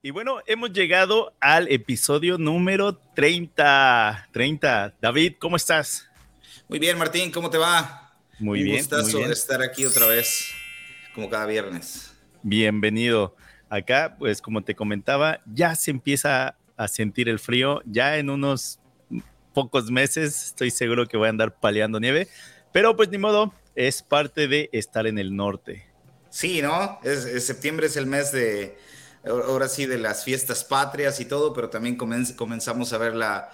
Y bueno, hemos llegado al episodio número 30. 30. David, ¿cómo estás? Muy bien, Martín, ¿cómo te va? Muy bien. Un muy estar aquí otra vez, como cada viernes. Bienvenido. Acá, pues como te comentaba, ya se empieza a sentir el frío. Ya en unos pocos meses estoy seguro que voy a andar paleando nieve. Pero pues ni modo, es parte de estar en el norte. Sí, ¿no? es, septiembre es el mes de ahora sí, de las fiestas patrias y todo, pero también comenzamos a ver la,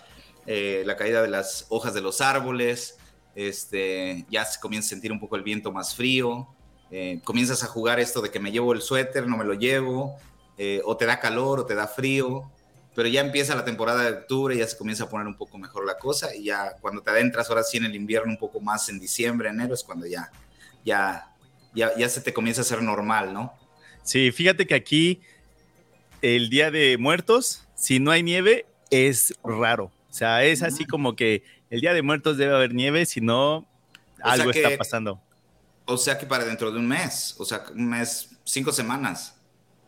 eh, la caída de las hojas de los árboles, este, ya se comienza a sentir un poco el viento más frío, eh, comienzas a jugar esto de que me llevo el suéter, no me lo llevo, eh, o te da calor o te da frío, pero ya empieza la temporada de octubre, ya se comienza a poner un poco mejor la cosa y ya cuando te adentras ahora sí en el invierno un poco más en diciembre, enero es cuando ya, ya, ya, ya se te comienza a hacer normal, ¿no? Sí, fíjate que aquí el Día de Muertos, si no hay nieve, es raro. O sea, es así como que el Día de Muertos debe haber nieve, si no, algo está pasando. O sea que para dentro de un mes, o sea, un mes, cinco semanas.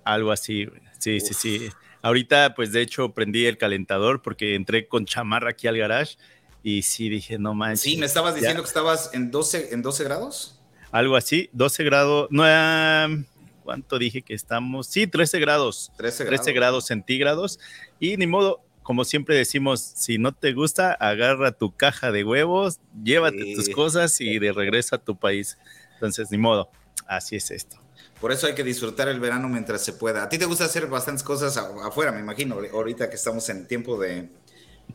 Algo así, sí, sí, sí. Ahorita, pues de hecho, prendí el calentador porque entré con chamarra aquí al garage y sí dije, no manches. Sí, me estabas diciendo que estabas en 12, en 12 grados. Algo así, 12 grados. No, ¿cuánto dije que estamos? Sí, 13 grados. 13 grados. grados centígrados. Y ni modo, como siempre decimos, si no te gusta, agarra tu caja de huevos, llévate tus cosas y de regreso a tu país. Entonces, ni modo, así es esto. Por eso hay que disfrutar el verano mientras se pueda. A ti te gusta hacer bastantes cosas afuera, me imagino, ahorita que estamos en tiempo de...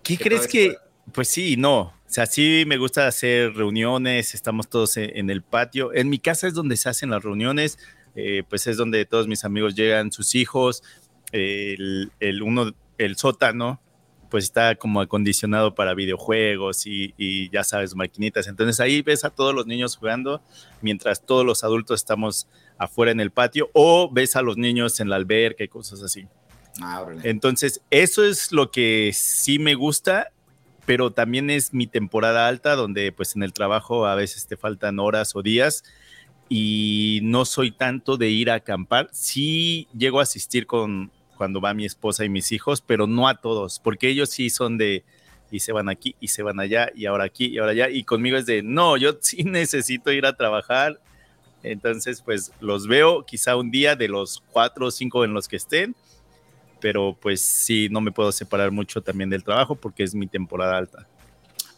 ¿Qué crees que...? Pues sí, no. O sea, sí me gusta hacer reuniones, estamos todos en el patio. En mi casa es donde se hacen las reuniones eh, pues es donde todos mis amigos llegan, sus hijos, el, uno, el sótano, pues está como acondicionado para videojuegos y, ya sabes, maquinitas. Entonces ahí ves a todos los niños jugando mientras todos los adultos estamos afuera en el patio o ves a los niños en la alberca y cosas así. Ah, Entonces eso es lo que sí me gusta, pero también es mi temporada alta donde pues en el trabajo a veces te faltan horas o días y no soy tanto de ir a acampar. Sí llego a asistir con cuando va mi esposa y mis hijos, pero no a todos, porque ellos sí son de y se van aquí y se van allá y ahora aquí y ahora allá y conmigo es de no, yo sí necesito ir a trabajar. Entonces, pues los veo quizá un día de los cuatro o cinco en los que estén, pero pues sí, no me puedo separar mucho también del trabajo porque es mi temporada alta.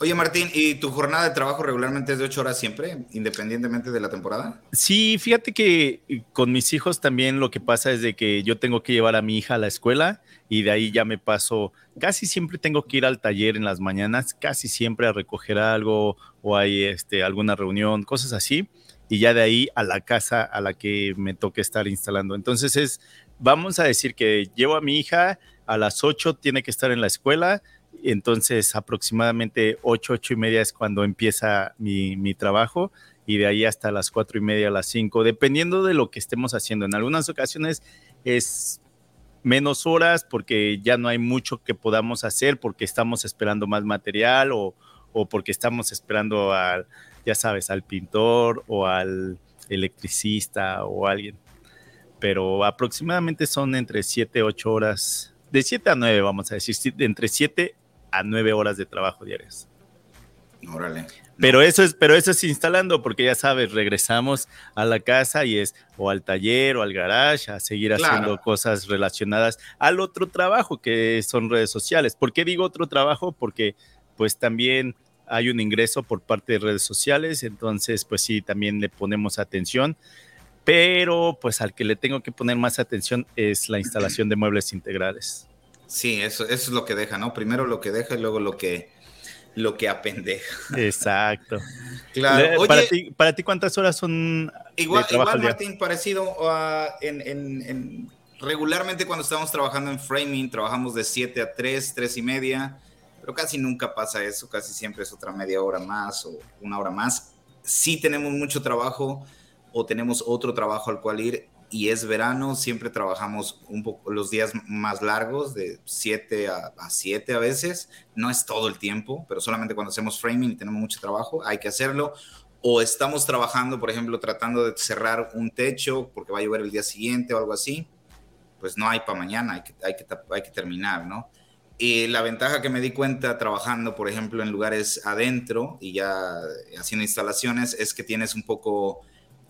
Oye, Martín, ¿y tu jornada de trabajo regularmente es de ocho horas siempre, independientemente de la temporada? Sí, fíjate que con mis hijos también lo que pasa es de que yo tengo que llevar a mi hija a la escuela y de ahí ya me paso, casi siempre tengo que ir al taller en las mañanas, casi siempre a recoger algo o hay este, alguna reunión, cosas así, y ya de ahí a la casa a la que me toque estar instalando. Entonces es, vamos a decir que llevo a mi hija a las ocho, tiene que estar en la escuela, entonces aproximadamente 8, 8 y media es cuando empieza mi, trabajo y de ahí hasta las 4 y media, las 5, dependiendo de lo que estemos haciendo. En algunas ocasiones es menos horas porque ya no hay mucho que podamos hacer porque estamos esperando más material o, o porque estamos esperando al, ya sabes, al pintor o al electricista o alguien. Pero aproximadamente son entre 7, 8 horas, de 7 a 9 vamos a decir, entre 7 a nueve horas de trabajo diarias. Órale. Pero eso es, pero eso es instalando, porque ya sabes, regresamos a la casa y es o al taller o al garage a seguir haciendo cosas relacionadas al otro trabajo que son redes sociales. ¿Por qué digo otro trabajo? Porque pues también hay un ingreso por parte de redes sociales, entonces pues sí, también le ponemos atención, pero pues al que le tengo que poner más atención es la instalación de muebles integrales. Sí, eso, eso es lo que deja, ¿no? Primero lo que deja y luego lo que, lo que apendeja. Exacto. claro. para, ti, para ti, ¿cuántas horas son? Igual, igual Martín, parecido en, en, regularmente cuando estamos trabajando en framing, trabajamos de 7 a 3, 3 y media, pero casi nunca pasa eso, casi siempre es otra media hora más o una hora más. Sí tenemos mucho trabajo o tenemos otro trabajo al cual ir y es verano, siempre trabajamos un poco los días más largos, de 7 a, 7 a veces. No es todo el tiempo, pero solamente cuando hacemos framing y tenemos mucho trabajo, hay que hacerlo. O estamos trabajando, por ejemplo, tratando de cerrar un techo porque va a llover el día siguiente o algo así. pues no hay para mañana, hay que, hay, que, hay que terminar, ¿no? Y la ventaja que me di cuenta trabajando, por ejemplo, en lugares adentro y ya haciendo instalaciones, es que tienes un poco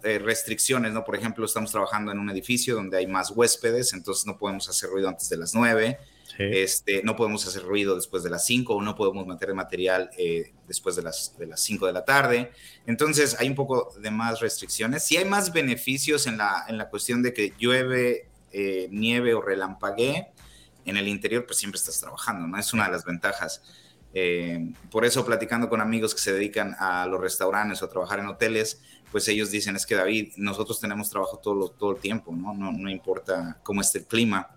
eh, restricciones, ¿no? Por ejemplo, estamos trabajando en un edificio donde hay más huéspedes, entonces no podemos hacer ruido antes de las 9, este, no podemos hacer ruido después de las 5 o no podemos meter material eh, después de las, de las 5 de la tarde. Entonces hay un poco de más restricciones. Si hay más beneficios en la, en la cuestión de que llueve, eh, nieve o relampaguee, en el interior pues siempre estás trabajando, ¿no? Es una de las ventajas. Por eso platicando con amigos que se dedican a los restaurantes o a trabajar en hoteles, pues ellos dicen, es que David, nosotros tenemos trabajo todo, todo el tiempo, ¿no? ¿no? No importa cómo esté el clima.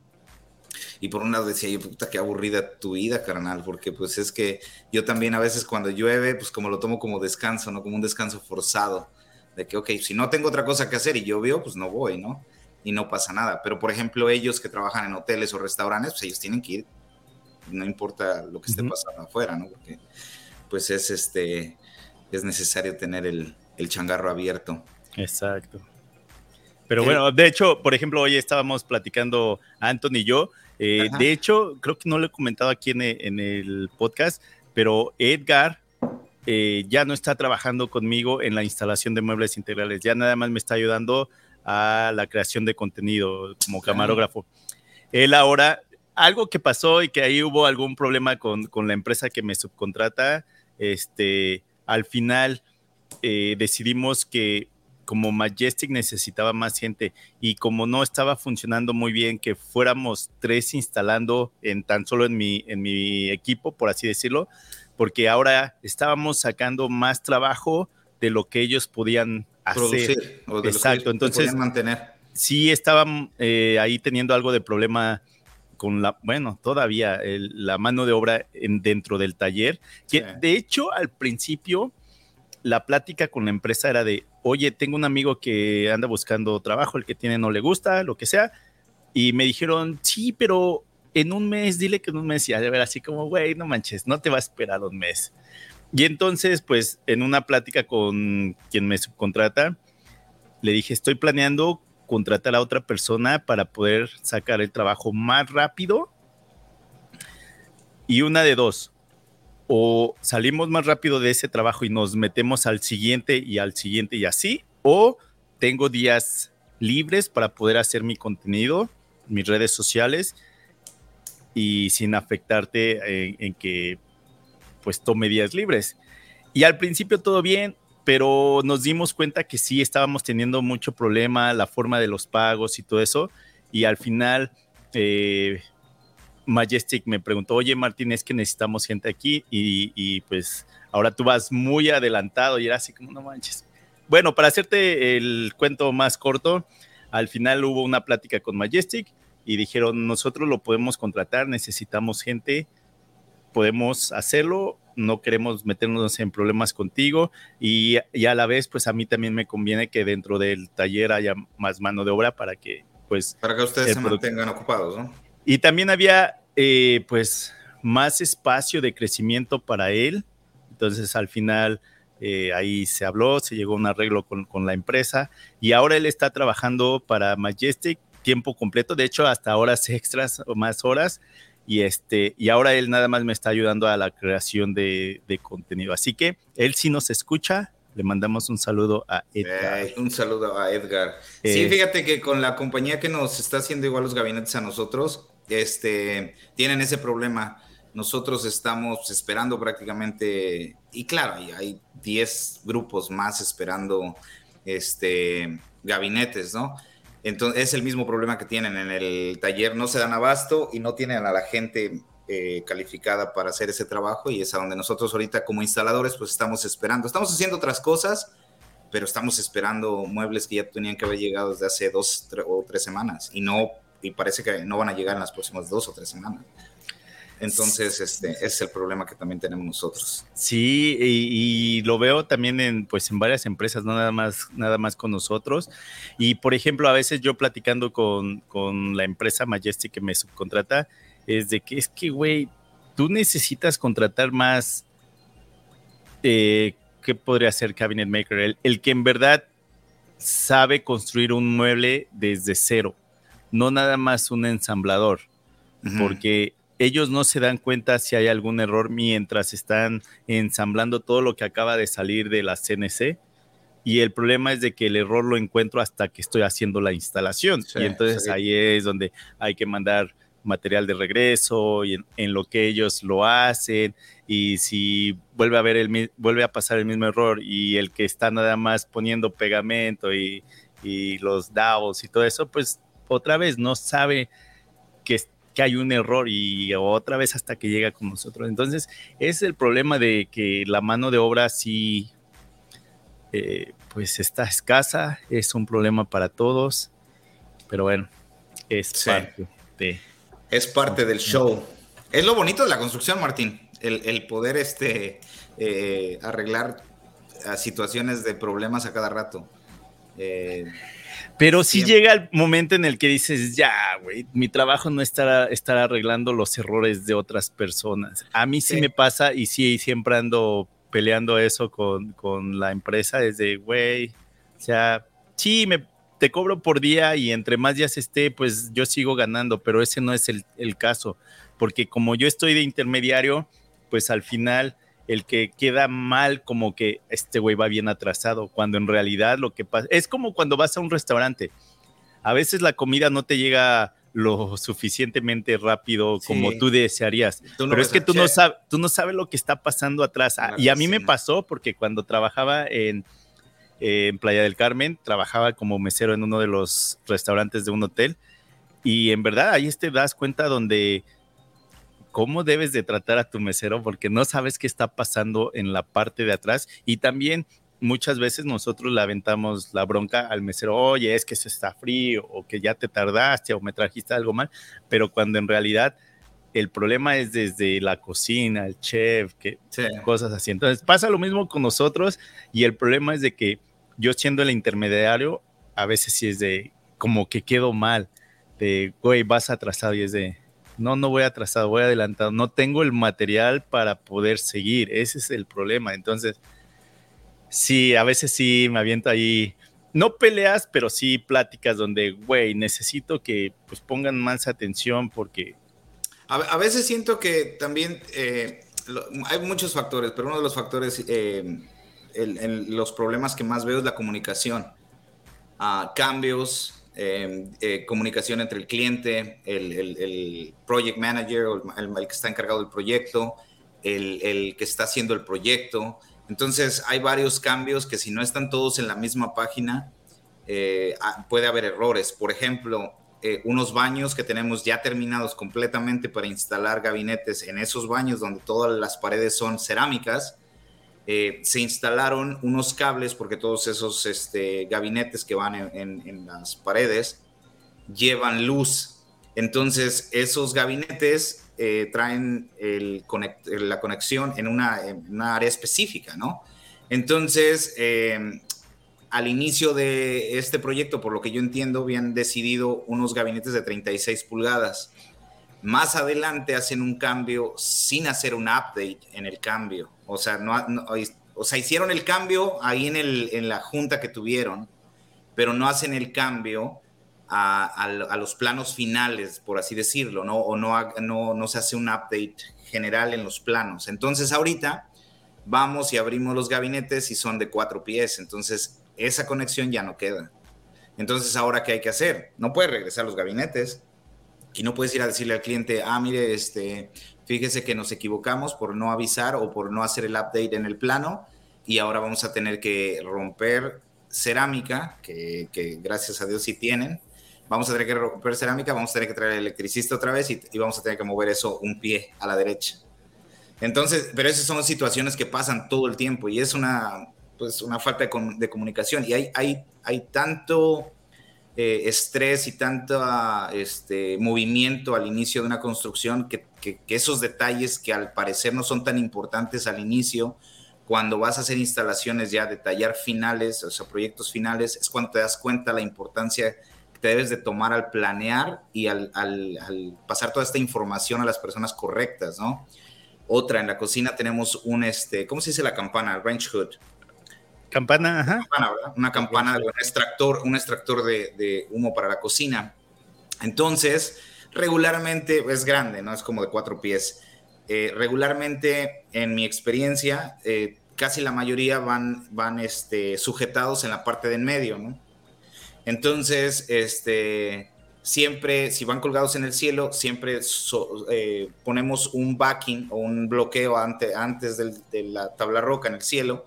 Y por un lado decía yo, puta, qué aburrida tu vida, carnal, porque pues es que yo también a veces cuando llueve, pues como lo tomo como descanso, ¿no? Como un descanso forzado, de que, ok, si no tengo otra cosa que hacer y llovió, pues no voy, ¿no? Y no pasa nada. Pero por ejemplo, ellos que trabajan en hoteles o restaurantes, pues ellos tienen que ir, no importa lo que esté pasando afuera, ¿no? Porque pues es este, es necesario tener el, el changarro abierto. Exacto. Pero bueno, de hecho, por ejemplo, hoy estábamos platicando Anthony y yo. Eh, de hecho, creo que no lo he comentado aquí en, el podcast, pero Edgar eh, ya no está trabajando conmigo en la instalación de muebles integrales. Ya nada más me está ayudando a la creación de contenido como camarógrafo. Él ahora, algo que pasó y que ahí hubo algún problema con, con la empresa que me subcontrata, este, al final eh, decidimos que como Majestic necesitaba más gente y como no estaba funcionando muy bien que fuéramos tres instalando en tan solo en mi, en mi equipo, por así decirlo, porque ahora estábamos sacando más trabajo de lo que ellos podían hacer. Exacto, entonces mantener. Sí estaban eh, ahí teniendo algo de problema con la, bueno, todavía la mano de obra en, dentro del taller, que de hecho al principio la plática con la empresa era de, oye, tengo un amigo que anda buscando trabajo, el que tiene no le gusta, lo que sea. Y me dijeron, sí, pero en un mes, dile que en un mes, y a ver, así como, güey, no manches, no te va a esperar un mes. Y entonces, pues, en una plática con quien me subcontrata, le dije, estoy planeando contratar a otra persona para poder sacar el trabajo más rápido. Y una de dos, o salimos más rápido de ese trabajo y nos metemos al siguiente y al siguiente y así, o tengo días libres para poder hacer mi contenido, mis redes sociales y sin afectarte en, que pues tome días libres. Y al principio todo bien, pero nos dimos cuenta que sí estábamos teniendo mucho problema, la forma de los pagos y todo eso, y al final eh, Majestic me preguntó, oye Martín, es que necesitamos gente aquí y, pues ahora tú vas muy adelantado y era así como, no manches. Bueno, para hacerte el cuento más corto, al final hubo una plática con Majestic y dijeron, nosotros lo podemos contratar, necesitamos gente, podemos hacerlo, no queremos meternos en problemas contigo y, a la vez, pues a mí también me conviene que dentro del taller haya más mano de obra para que, pues... Para que ustedes se mantengan ocupados, ¿no? Y también había, eh, pues, más espacio de crecimiento para él. Entonces, al final, eh, ahí se habló, se llegó a un arreglo con, con, la empresa y ahora él está trabajando para Majestic tiempo completo, de hecho hasta horas extras o más horas y este y ahora él nada más me está ayudando a la creación de, de contenido. Así que él sí nos escucha, le mandamos un saludo a Edgar. un saludo a Edgar. sí, eh, fíjate que con la compañía que nos está haciendo igual los gabinetes a nosotros, este, tienen ese problema. Nosotros estamos esperando prácticamente, y claro, hay 10 grupos más esperando este, gabinetes, ¿no? Entonces es el mismo problema que tienen en el taller, no se dan abasto y no tienen a la gente eh, calificada para hacer ese trabajo y es a donde nosotros ahorita como instaladores pues estamos esperando. Estamos haciendo otras cosas, pero estamos esperando muebles que ya tenían que haber llegado desde hace dos o tres semanas y no y parece que no van a llegar en las próximas dos o tres semanas. Entonces, este es el problema que también tenemos nosotros. Sí, y, lo veo también en, pues, en varias empresas, no nada más, nada más con nosotros. Y, por ejemplo, a veces yo platicando con, con la empresa Majestic que me subcontrata, es de que es que, güey, tú necesitas contratar más, eh, ¿qué podría ser Cabinet Maker? el que en verdad sabe construir un mueble desde cero no nada más un ensamblador, porque ellos no se dan cuenta si hay algún error mientras están ensamblando todo lo que acaba de salir de la CNC. Y el problema es de que el error lo encuentro hasta que estoy haciendo la instalación. y entonces ahí es donde hay que mandar material de regreso y en, lo que ellos lo hacen y si vuelve a ver el vuelve a pasar el mismo error y el que está nada más poniendo pegamento y, y los DAOs y todo eso, pues otra vez no sabe que, hay un error y otra vez hasta que llega con nosotros. Entonces, es el problema de que la mano de obra sí, eh, pues está escasa, es un problema para todos, pero bueno, es parte de... Es parte del show. Es lo bonito de la construcción, Martín, el, poder este, eh, arreglar situaciones de problemas a cada rato. Eh, pero si llega el momento en el que dices, ya, güey, mi trabajo no estará estar arreglando los errores de otras personas. A mí sí, me pasa y sí, siempre ando peleando eso con, con la empresa desde, güey, o sea, sí, me, te cobro por día y entre más días esté, pues yo sigo ganando, pero ese no es el, el caso, porque como yo estoy de intermediario, pues al final el que queda mal como que este güey va bien atrasado, cuando en realidad lo que pasa es como cuando vas a un restaurante. A veces la comida no te llega lo suficientemente rápido como tú desearías. pero es que tú no, sabes, tú no sabes lo que está pasando atrás. Ah, y a mí me pasó porque cuando trabajaba en, en Playa del Carmen, trabajaba como mesero en uno de los restaurantes de un hotel. Y en verdad ahí te das cuenta donde cómo debes de tratar a tu mesero porque no sabes qué está pasando en la parte de atrás. Y también muchas veces nosotros le aventamos la bronca al mesero, oye, es que se está frío o que ya te tardaste o me trajiste algo mal, pero cuando en realidad el problema es desde la cocina, el chef, que cosas así. Entonces pasa lo mismo con nosotros y el problema es de que yo siendo el intermediario, a veces sí es de como que quedo mal, de, güey, vas atrasado y es de, no, no voy atrasado, voy adelantado, no tengo el material para poder seguir, ese es el problema. Entonces, sí, a veces sí me aviento ahí, no peleas, pero sí pláticas donde, güey, necesito que pues pongan más atención porque... A, veces siento que también eh, hay muchos factores, pero uno de los factores, eh, los problemas que más veo es la comunicación. Ah, cambios, Em, eh, comunicación entre el cliente, el, project manager, el, el, que está encargado del proyecto, el, que está haciendo el proyecto. Entonces hay varios cambios que si no están todos en la misma página, eh, ah, puede haber errores. Por ejemplo, eh, unos baños que tenemos ya terminados completamente para instalar gabinetes en esos baños donde todas las paredes son cerámicas eh, se instalaron unos cables porque todos esos este, gabinetes que van en, las paredes llevan luz. Entonces, esos gabinetes eh, traen la conexión en una, área específica, ¿no? Entonces, eh, al inicio de este proyecto, por lo que yo entiendo, habían decidido unos gabinetes de 36 pulgadas. Más adelante hacen un cambio sin hacer un update en el cambio. O sea, o sea, hicieron el cambio ahí en, el, en la junta que tuvieron, pero no hacen el cambio a, los planos finales, por así decirlo, ¿no? O no se hace un update general en los planos. Entonces, ahorita vamos y abrimos los gabinetes y son de cuatro pies. Entonces, esa conexión ya no queda. Entonces, ¿ahora qué hay que hacer? No puedes regresar a los gabinetes y no puedes ir a decirle al cliente, ah, mire, este, fíjese que nos equivocamos por no avisar o por no hacer el update en el plano y ahora vamos a tener que romper cerámica, que, gracias a Dios sí tienen. Vamos a tener que romper cerámica, vamos a tener que traer al electricista otra vez y, vamos a tener que mover eso un pie a la derecha. Entonces, pero esas son situaciones que pasan todo el tiempo y es una, pues, una falta de, comunicación. Y hay, hay, hay tanto eh, estrés y tanto este, movimiento al inicio de una construcción que, esos detalles que al parecer no son tan importantes al inicio, cuando vas a hacer instalaciones ya, detallar finales, o sea, proyectos finales, es cuando te das cuenta la importancia que te debes de tomar al planear y al, pasar toda esta información a las personas correctas, ¿no? Otra, en la cocina tenemos un, este, ¿cómo se dice la campana? Range hood. Campana, ajá. Una campana, un extractor, un extractor de, humo para la cocina. Entonces, regularmente es grande, ¿no? Es como de cuatro pies. Eh, regularmente, en mi experiencia, eh, casi la mayoría van, van este, sujetados en la parte de en medio, ¿no? Entonces, este, siempre, si van colgados en el cielo, siempre eh, ponemos un backing o un bloqueo antes de la tabla roca en el cielo,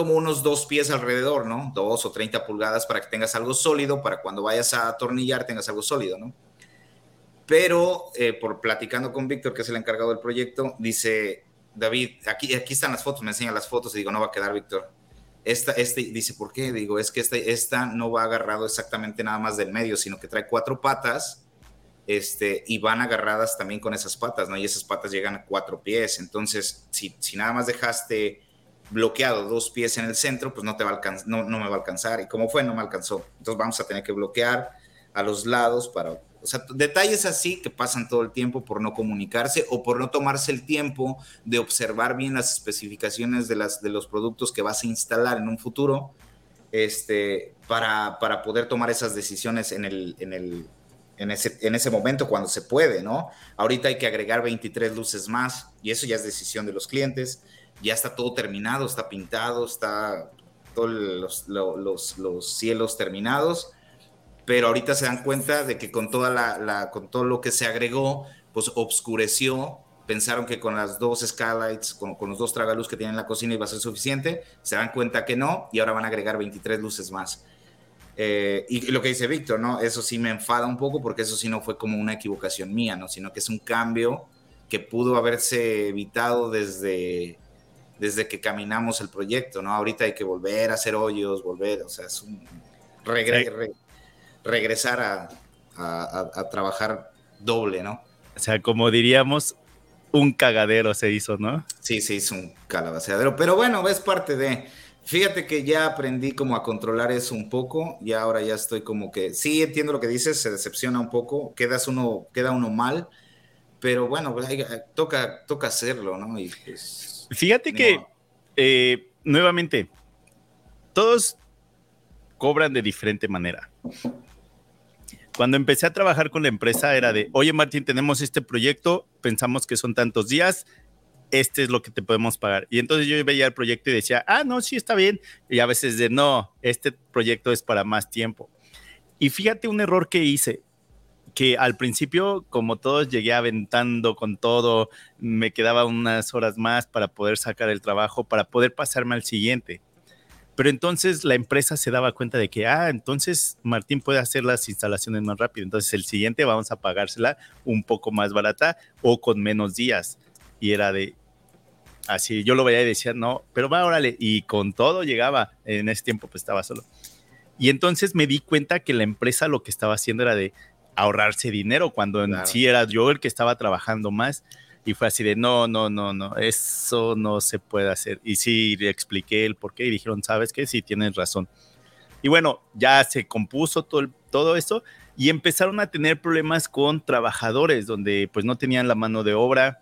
como unos dos pies alrededor, ¿no? Dos o treinta pulgadas para que tengas algo sólido, para cuando vayas a atornillar tengas algo sólido, ¿no? Pero eh, por platicando con Víctor, que es el encargado del proyecto, dice, David, aquí, aquí están las fotos, me enseña las fotos y digo, no va a quedar, Víctor. Esta, este, dice, ¿por qué? Digo, es que esta, esta no va agarrado exactamente nada más del medio, sino que trae cuatro patas este, y van agarradas también con esas patas, ¿no? Y esas patas llegan a cuatro pies. Entonces, si, si nada más dejaste bloqueado dos pies en el centro, pues no, te va a no, no me va a alcanzar. Y como fue, no me alcanzó. Entonces vamos a tener que bloquear a los lados para o detalles así que pasan todo el tiempo por no comunicarse o por no tomarse el tiempo de observar bien las especificaciones de, las, de los productos que vas a instalar en un futuro este, para, para poder tomar esas decisiones en, el, en, el, en, ese, en ese momento cuando se puede, ¿no? Ahorita hay que agregar 23 luces más y eso ya es decisión de los clientes. Ya está todo terminado, está pintado, está todos los, los, los cielos terminados pero ahorita se dan cuenta de que con, toda la, con todo lo que se agregó, pues obscureció, pensaron que con las dos skylights, con, los dos tragaluz que tienen en la cocina iba a ser suficiente, se dan cuenta que no, y ahora van a agregar 23 luces más. Eh, y, lo que dice Víctor, ¿no? Eso sí me enfada un poco porque eso sí no fue como una equivocación mía, ¿no? Sino que es un cambio que pudo haberse evitado desde, desde que caminamos el proyecto, ¿no? Ahorita hay que volver a hacer hoyos, volver, o sea, es un regresar a, trabajar doble, ¿no? O sea, como diríamos, un cagadero se hizo, ¿no? Sí, se hizo un calabaceadero, pero bueno, es parte de... Fíjate que ya aprendí como a controlar eso un poco y ahora ya estoy como que, sí, entiendo lo que dices, se decepciona un poco, quedas uno, queda uno mal, pero bueno, pues, toca, toca hacerlo, ¿no? Y pues, Fíjate que, eh, nuevamente, todos cobran de diferente manera. Cuando empecé a trabajar con la empresa era de, oye Martín, tenemos este proyecto, pensamos que son tantos días, este es lo que te podemos pagar. Y entonces yo veía el proyecto y decía, ah, no, sí está bien. Y a veces de, no, este proyecto es para más tiempo. Y fíjate un error que hice, que al principio, como todos, llegué aventando con todo, me quedaba unas horas más para poder sacar el trabajo, para poder pasarme al siguiente. Pero entonces la empresa se daba cuenta de que, ah, entonces Martín puede hacer las instalaciones más rápido. Entonces el siguiente vamos a pagársela un poco más barata o con menos días. Y era de, así, yo lo veía y decía, no, pero va, órale. Y con todo llegaba, en ese tiempo pues estaba solo. Y entonces me di cuenta que la empresa lo que estaba haciendo era de ahorrarse dinero cuando en sí era yo el que estaba trabajando más. Y fue así de, no, no, no, no, eso no se puede hacer. Y sí, le expliqué el por qué y dijeron, ¿sabes qué? Sí, tienes razón. Y bueno, ya se compuso todo, todo esto y empezaron a tener problemas con trabajadores donde pues no tenían la mano de obra,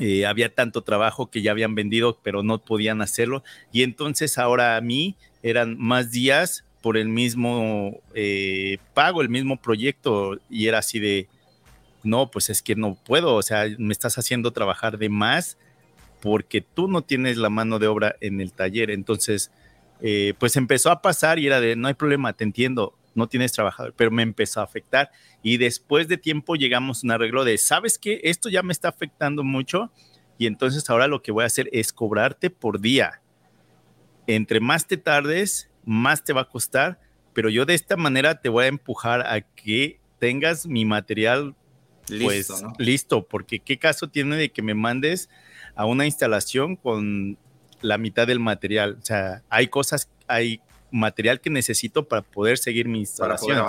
eh, había tanto trabajo que ya habían vendido, pero no podían hacerlo. Y entonces ahora a mí eran más días por el mismo eh, pago, el mismo proyecto, y era así de, no, pues es que no puedo, o sea, me estás haciendo trabajar de más porque tú no tienes la mano de obra en el taller. Entonces, eh, pues empezó a pasar y era de, no hay problema, te entiendo, no tienes trabajador, pero me empezó a afectar. Y después de tiempo llegamos a un arreglo de, ¿sabes qué? Esto ya me está afectando mucho y entonces ahora lo que voy a hacer es cobrarte por día. Entre más te tardes, más te va a costar, pero yo de esta manera te voy a empujar a que tengas mi material pues listo, porque qué caso tiene de que me mandes a una instalación con la mitad del material. O sea, hay cosas, hay material que necesito para poder seguir mi instalación.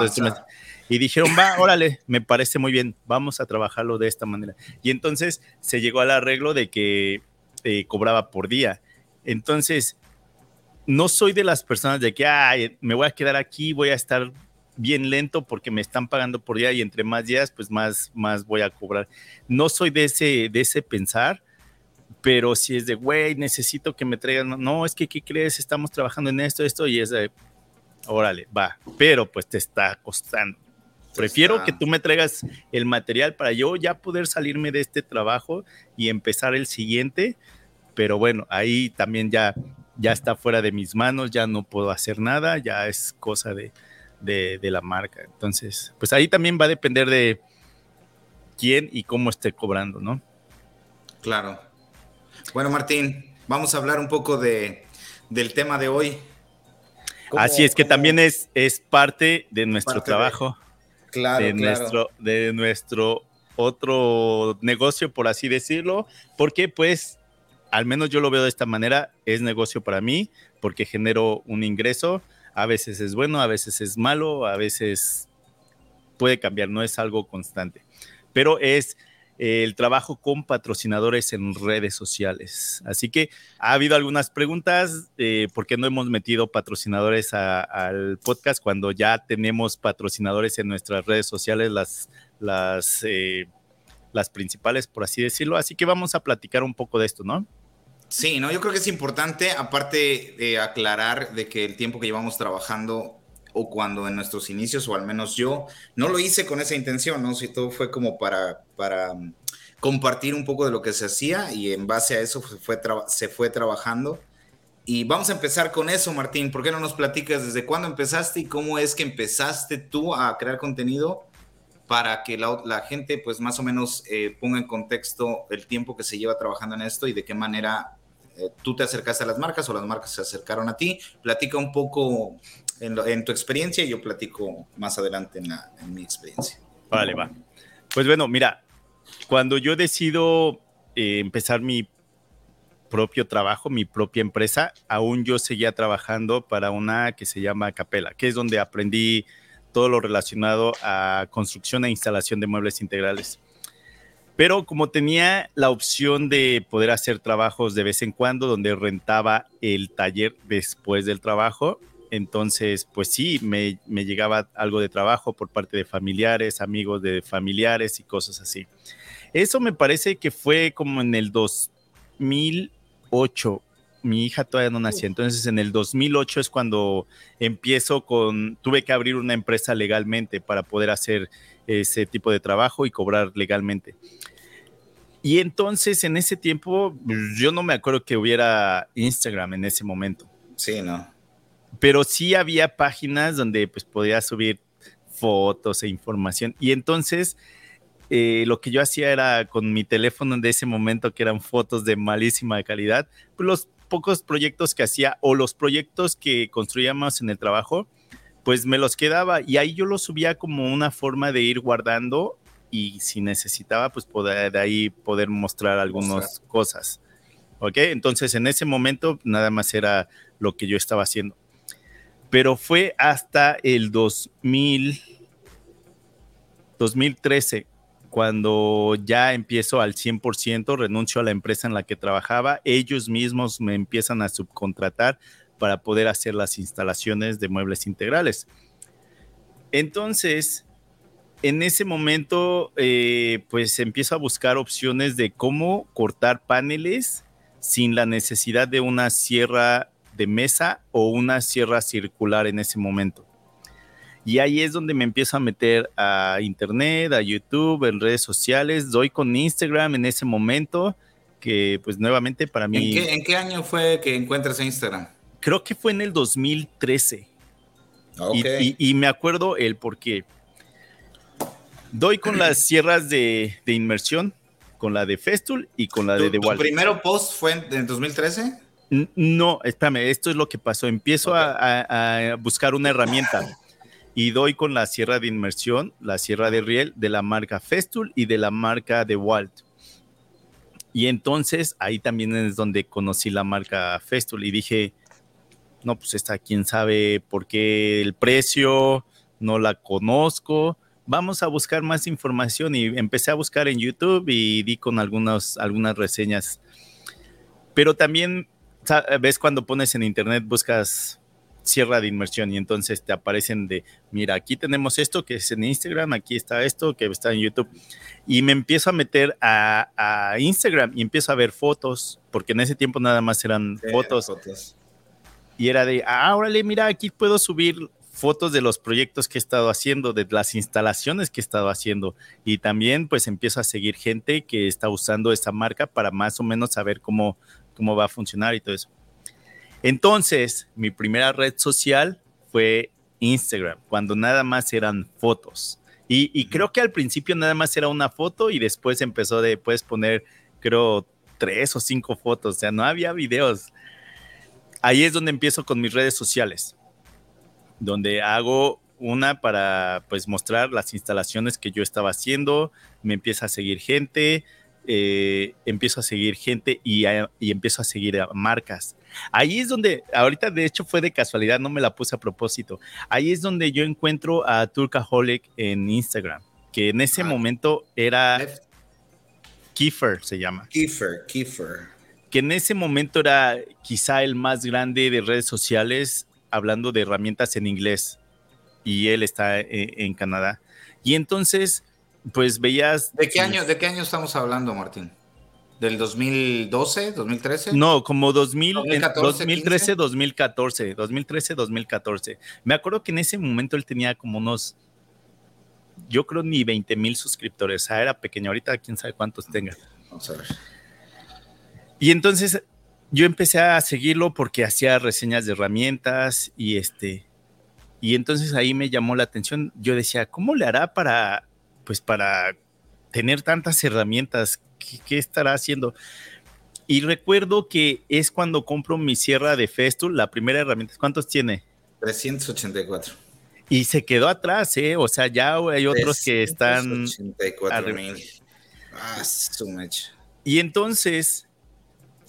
y dijeron, va, órale, me parece muy bien, vamos a trabajarlo de esta manera. Y entonces se llegó al arreglo de que eh, cobraba por día. Entonces, no soy de las personas de que, ay, me voy a quedar aquí, voy a estar bien lento porque me están pagando por día y entre más días, pues más, más voy a cobrar. No soy de ese, de ese pensar, pero si es de, güey, necesito que me traigan, no, es que, ¿qué crees? Estamos trabajando en esto, esto, y es de, órale, va, pero pues te está costando. Prefiero que tú me traigas el material para yo ya poder salirme de este trabajo y empezar el siguiente. Pero bueno, ahí también ya, ya está fuera de mis manos, ya no puedo hacer nada, ya es cosa de, de la marca. Entonces, pues ahí también va a depender de quién y cómo esté cobrando, ¿no? Claro. Bueno, Martín, vamos a hablar un poco de, del tema de hoy. Así es que también es, es parte de nuestro trabajo. claro, de Nuestro, de nuestro otro negocio, por así decirlo, porque pues al menos yo lo veo de esta manera, es negocio para mí, porque genero un ingreso, a veces es bueno, a veces es malo, a veces puede cambiar, no es algo constante, pero es el trabajo con patrocinadores en redes sociales. Así que ha habido algunas preguntas, eh, ¿por qué no hemos metido patrocinadores al podcast cuando ya tenemos patrocinadores en nuestras redes sociales, las, las, eh, las principales, por así decirlo? Así que vamos a platicar un poco de esto, ¿no? Sí, no, yo creo que es importante, aparte de aclarar de que el tiempo que llevamos trabajando o cuando en nuestros inicios, o al menos yo, no lo hice con esa intención, ¿no? Si todo fue como para, para mm, compartir un poco de lo que se hacía y en base a eso fue se fue trabajando. Y vamos a empezar con eso, Martín. ¿Por qué no nos platicas desde cuándo empezaste y cómo es que empezaste tú a crear contenido para que la, gente, pues más o menos, eh, ponga en contexto el tiempo que se lleva trabajando en esto y de qué manera eh, tú te acercaste a las marcas o las marcas se acercaron a ti? Platica un poco en, tu experiencia y yo platico más adelante en, mi experiencia. Vale, va. Pues bueno, mira, cuando yo decido eh, empezar mi propio trabajo, mi propia empresa, aún yo seguía trabajando para una que se llama Capela, que es donde aprendí todo lo relacionado a construcción e instalación de muebles integrales. Pero como tenía la opción de poder hacer trabajos de vez en cuando, donde rentaba el taller después del trabajo, entonces, pues sí, me, llegaba algo de trabajo por parte de familiares, amigos de familiares y cosas así. Eso me parece que fue como en el 2008. Mi hija todavía no nació, entonces en el 2008 es cuando empiezo con, tuve que abrir una empresa legalmente para poder hacer ese tipo de trabajo y cobrar legalmente. Y entonces en ese tiempo, yo no me acuerdo que hubiera Instagram en ese momento. Sí, no pero sí había páginas donde pues podía subir fotos e información. Y entonces eh, lo que yo hacía era con mi teléfono de ese momento, que eran fotos de malísima calidad, pues los pocos proyectos que hacía o los proyectos que construíamos en el trabajo, pues me los quedaba y ahí yo los subía como una forma de ir guardando y si necesitaba, pues poder, de ahí poder mostrar algunas cosas. ¿Ok? Entonces en ese momento nada más era lo que yo estaba haciendo pero fue hasta el 2000, 2013 cuando ya empiezo al 100%, renuncio a la empresa en la que trabajaba, ellos mismos me empiezan a subcontratar para poder hacer las instalaciones de muebles integrales. Entonces, en ese momento, eh, pues empiezo a buscar opciones de cómo cortar paneles sin la necesidad de una sierra de mesa o una sierra circular en ese momento. Y ahí es donde me empiezo a meter a internet, a YouTube, en redes sociales. Doy con Instagram en ese momento, que pues nuevamente para mí... ¿En qué, año fue que encuentras Instagram? Creo que fue en el 2013. Y, me acuerdo el por qué. Doy con las sierras de, inmersión, con la de Festool y con la de The Wall. ¿Tu primero post fue en, en 2013? No, espérame, esto es lo que pasó. Empiezo a, buscar una herramienta y doy con la sierra de inmersión, la sierra de riel de la marca Festool y de la marca de Walt. Y entonces ahí también es donde conocí la marca Festool y dije, no, pues esta, quién sabe por qué el precio, no la conozco. Vamos a buscar más información y empecé a buscar en YouTube y di con algunas, algunas reseñas. Pero también ves cuando pones en internet, buscas sierra de inmersión y entonces te aparecen de, mira, aquí tenemos esto que es en Instagram, aquí está esto que está en YouTube. Y me empiezo a meter a, Instagram y empiezo a ver fotos, porque en ese tiempo nada más eran fotos. Y era de, ah, órale, mira, aquí puedo subir fotos de los proyectos que he estado haciendo, de las instalaciones que he estado haciendo y también pues empiezo a seguir gente que está usando esta marca para más o menos saber cómo, cómo va a funcionar y todo eso. Entonces, mi primera red social fue Instagram, cuando nada más eran fotos. Y, y, creo que al principio nada más era una foto y después empezó de, puedes poner, creo, tres o cinco fotos, o sea, no había videos. Ahí es donde empiezo con mis redes sociales donde hago una para pues mostrar las instalaciones que yo estaba haciendo, me empieza a seguir gente, eh, empiezo a seguir gente y, y, empiezo a seguir a marcas. Ahí es donde, ahorita de hecho fue de casualidad, no me la puse a propósito. Ahí es donde yo encuentro a Turkaholic en Instagram, que en ese ah. momento era Kiefer, se llama. Kiefer, Kiefer. Que en ese momento era quizá el más grande de redes sociales hablando de herramientas en inglés y él está eh, en, Canadá. Y entonces, pues veías... ¿De qué, año, ¿De qué año estamos hablando, Martín? ¿Del 2012, 2013? No, como 2000, 2013, 2014, 2013, 2014. Me acuerdo que en ese momento él tenía como unos, yo creo ni 20 mil suscriptores, sea, era pequeño, ahorita quién sabe cuántos tenga. Vamos a ver. Y entonces yo empecé a seguirlo porque hacía reseñas de herramientas y este y entonces ahí me llamó la atención. Yo decía, ¿cómo le hará para pues para tener tantas herramientas? ¿Qué, estará haciendo? Y recuerdo que es cuando compro mi sierra de Festool, la primera herramienta. ¿Cuántos tiene? 384. Y se quedó atrás, ¿eh? O sea, ya hay otros que están. 384 mil. Ah, so much. Y entonces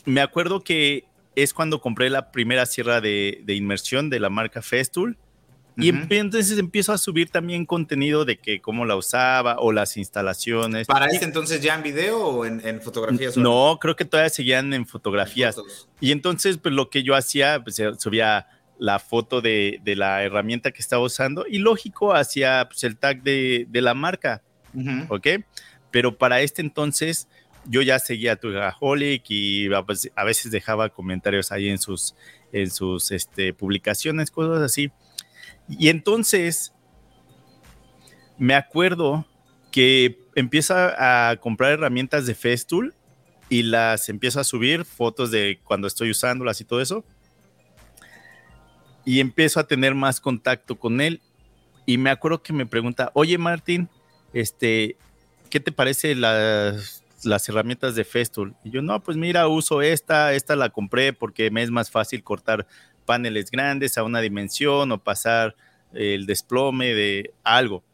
me acuerdo que es cuando compré la primera sierra de, inmersión de la marca Festool. Y entonces empiezo a subir también contenido de que cómo la usaba o las instalaciones. ¿Para ese entonces ya en video o en, fotografías? No, creo que todavía seguían en fotografías. y entonces, pues lo que yo hacía, pues subía la foto de, la herramienta que estaba usando y lógico, hacía pues, el tag de, la marca. ¿Ok? Pero para este entonces, yo ya seguía a Tugaholic y a veces dejaba comentarios ahí en sus, en sus este, publicaciones, cosas así. Y entonces me acuerdo que empieza a comprar herramientas de Festool y las empiezo a subir, fotos de cuando estoy usándolas y todo eso. Y empiezo a tener más contacto con él. Y me acuerdo que me pregunta, oye Martín, este, ¿qué te parece las las herramientas de Festool. Y yo, no, pues mira, uso esta, esta la compré porque me es más fácil cortar paneles grandes a una dimensión o pasar el desplome de algo.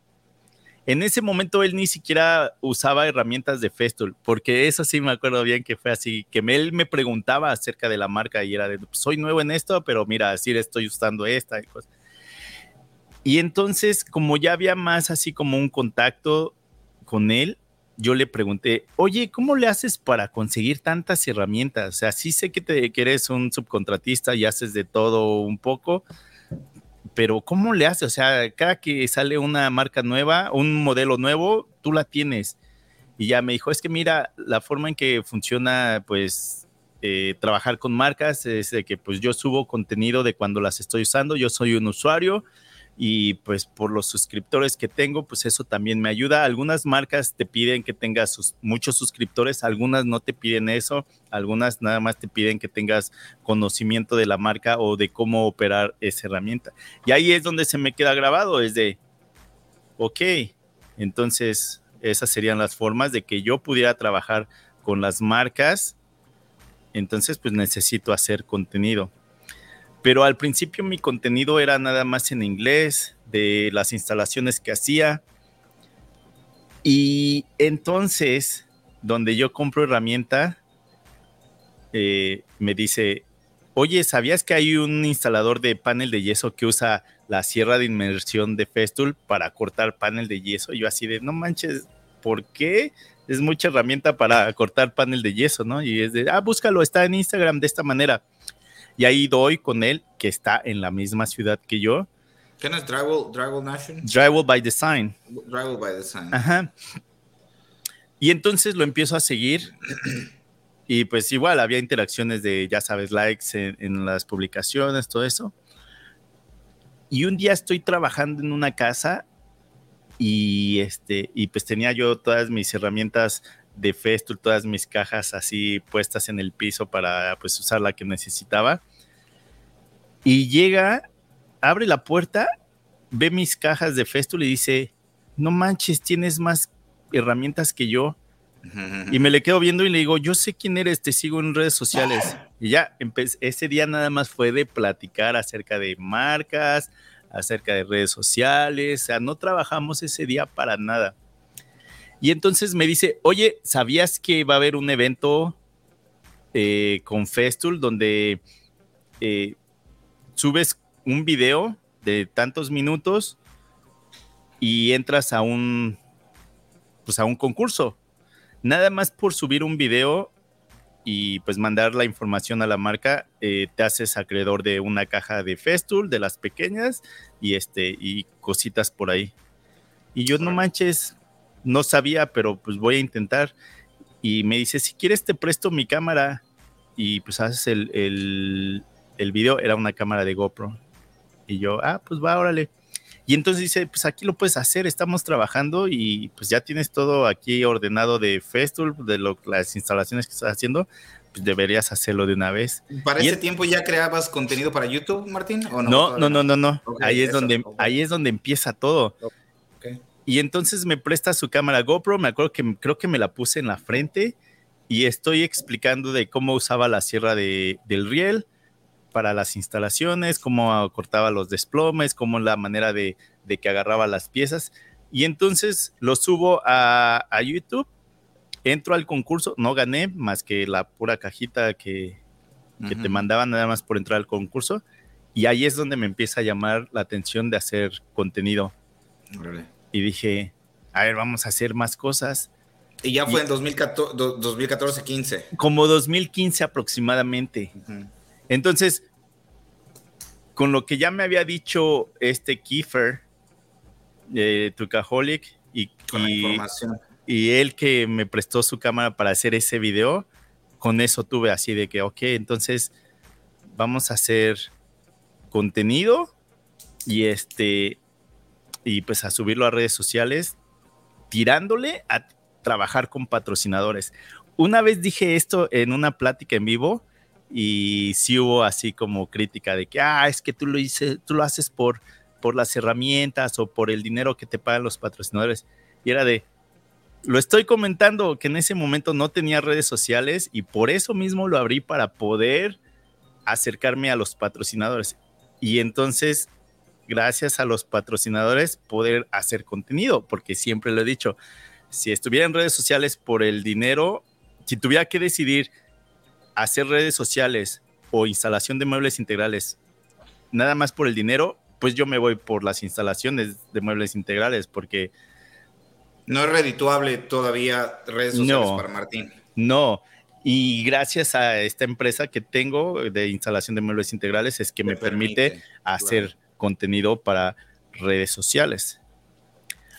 En ese momento él ni siquiera usaba herramientas de Festool, porque eso sí me acuerdo bien que fue así, que él me preguntaba acerca de la marca y era de, soy nuevo en esto, pero mira, así estoy usando esta. Y entonces, como ya había más así como un contacto con él, yo le pregunté, oye, ¿cómo le haces para conseguir tantas herramientas? O sea, sí sé que, eres un subcontratista y haces de todo un poco, pero ¿cómo le haces? O sea, cada que sale una marca nueva, un modelo nuevo, tú la tienes. Y ya me dijo, es que mira, la forma en que funciona, pues, eh, trabajar con marcas es de que, pues, yo subo contenido de cuando las estoy usando, yo soy un usuario, y pues por los suscriptores que tengo, pues eso también me ayuda. Algunas marcas te piden que tengas muchos suscriptores, algunas no te piden eso, algunas nada más te piden que tengas conocimiento de la marca o de cómo operar esa herramienta. Y ahí es donde se me queda grabado, es de, ok, entonces esas serían las formas de que yo pudiera trabajar con las marcas, entonces pues necesito hacer contenido pero al principio mi contenido era nada más en inglés, de las instalaciones que hacía. Y entonces, donde yo compro herramienta, eh, me dice, oye, ¿sabías que hay un instalador de panel de yeso que usa la sierra de inmersión de Festool para cortar panel de yeso? Y yo así de, no manches, ¿por qué? Es mucha herramienta para cortar panel de yeso, ¿no? Y es de, ah, búscalo, está en Instagram de esta manera. Y ahí doy con él, que está en la misma ciudad que yo. ¿Quién es Drywall, Drywall Nation? Drywall by Design. Drywall by Design. Ajá. Y entonces lo empiezo a seguir. Y pues igual había interacciones de, ya sabes, likes en, las publicaciones, todo eso. Y un día estoy trabajando en una casa y, este, y pues tenía yo todas mis herramientas de Festool, todas mis cajas así puestas en el piso para pues usar la que necesitaba. Y llega, abre la puerta, ve mis cajas de Festool y dice, no manches, tienes más herramientas que yo. Y me le quedo viendo y le digo, yo sé quién eres, te sigo en redes sociales. Y ya, ese día nada más fue de platicar acerca de marcas, acerca de redes sociales, o sea, no trabajamos ese día para nada. Y entonces me dice, oye, ¿sabías que va a haber un evento eh, con Festool donde eh, subes un video de tantos minutos y entras a un, pues a un concurso? Nada más por subir un video y pues mandar la información a la marca, eh, te haces acreedor de una caja de Festool, de las pequeñas, y este, y cositas por ahí. Y yo no manches, no sabía, pero pues voy a intentar. Y me dice, si quieres te presto mi cámara. Y pues haces el, el, el video, era una cámara de GoPro. Y yo, ah, pues va, órale. Y entonces dice, pues aquí lo puedes hacer, estamos trabajando y pues ya tienes todo aquí ordenado de Festool, de lo, las instalaciones que estás haciendo, pues deberías hacerlo de una vez. ¿Para ese tiempo ya creabas contenido para YouTube, Martín? ¿o no, no, no, no, no, ahí, es donde, ahí es donde empieza todo. Y entonces me presta su cámara GoPro, me acuerdo que creo que me la puse en la frente y estoy explicando de cómo usaba la sierra de, del riel, para las instalaciones, cómo cortaba los desplomes, cómo la manera de, que agarraba las piezas. Y entonces lo subo a, YouTube, entro al concurso, no gané más que la pura cajita que, te mandaban nada más por entrar al concurso. Y ahí es donde me empieza a llamar la atención de hacer contenido. Y dije, a ver, vamos a hacer más cosas. Y ya fue en 2014-15. Como 2015 aproximadamente. Entonces, con lo que ya me había dicho este Kiefer, eh, Tucaholic, y, y, él que me prestó su cámara para hacer ese video, con eso tuve así de que, ok, entonces vamos a hacer contenido y este, y pues a subirlo a redes sociales, tirándole a trabajar con patrocinadores. Una vez dije esto en una plática en vivo y sí hubo así como crítica de que, ah, es que tú lo, hice, tú lo haces por, por las herramientas o por el dinero que te pagan los patrocinadores. Y era de, lo estoy comentando que en ese momento no tenía redes sociales y por eso mismo lo abrí para poder acercarme a los patrocinadores. Y entonces, gracias a los patrocinadores, poder hacer contenido, porque siempre lo he dicho, si estuviera en redes sociales por el dinero, si tuviera que decidir hacer redes sociales o instalación de muebles integrales nada más por el dinero, pues yo me voy por las instalaciones de muebles integrales porque... No es redituable todavía redes sociales para Martín. No, y gracias a esta empresa que tengo de instalación de muebles integrales es que me permite, hacer contenido para redes sociales.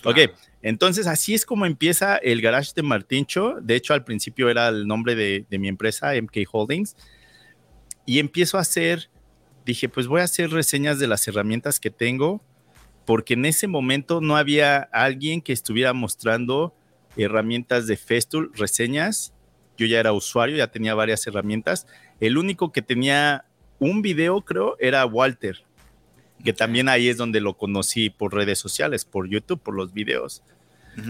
Ok, entonces, así es como empieza el garage de Martincho. De hecho, al principio era el nombre de, mi empresa, MK Holdings. Y empiezo a hacer, dije, pues voy a hacer reseñas de las herramientas que tengo, porque en ese momento no había alguien que estuviera mostrando herramientas de Festool, reseñas. Yo ya era usuario, ya tenía varias herramientas. El único que tenía un video, creo, era Walter que también ahí es donde lo conocí por redes sociales, por YouTube, por los videos.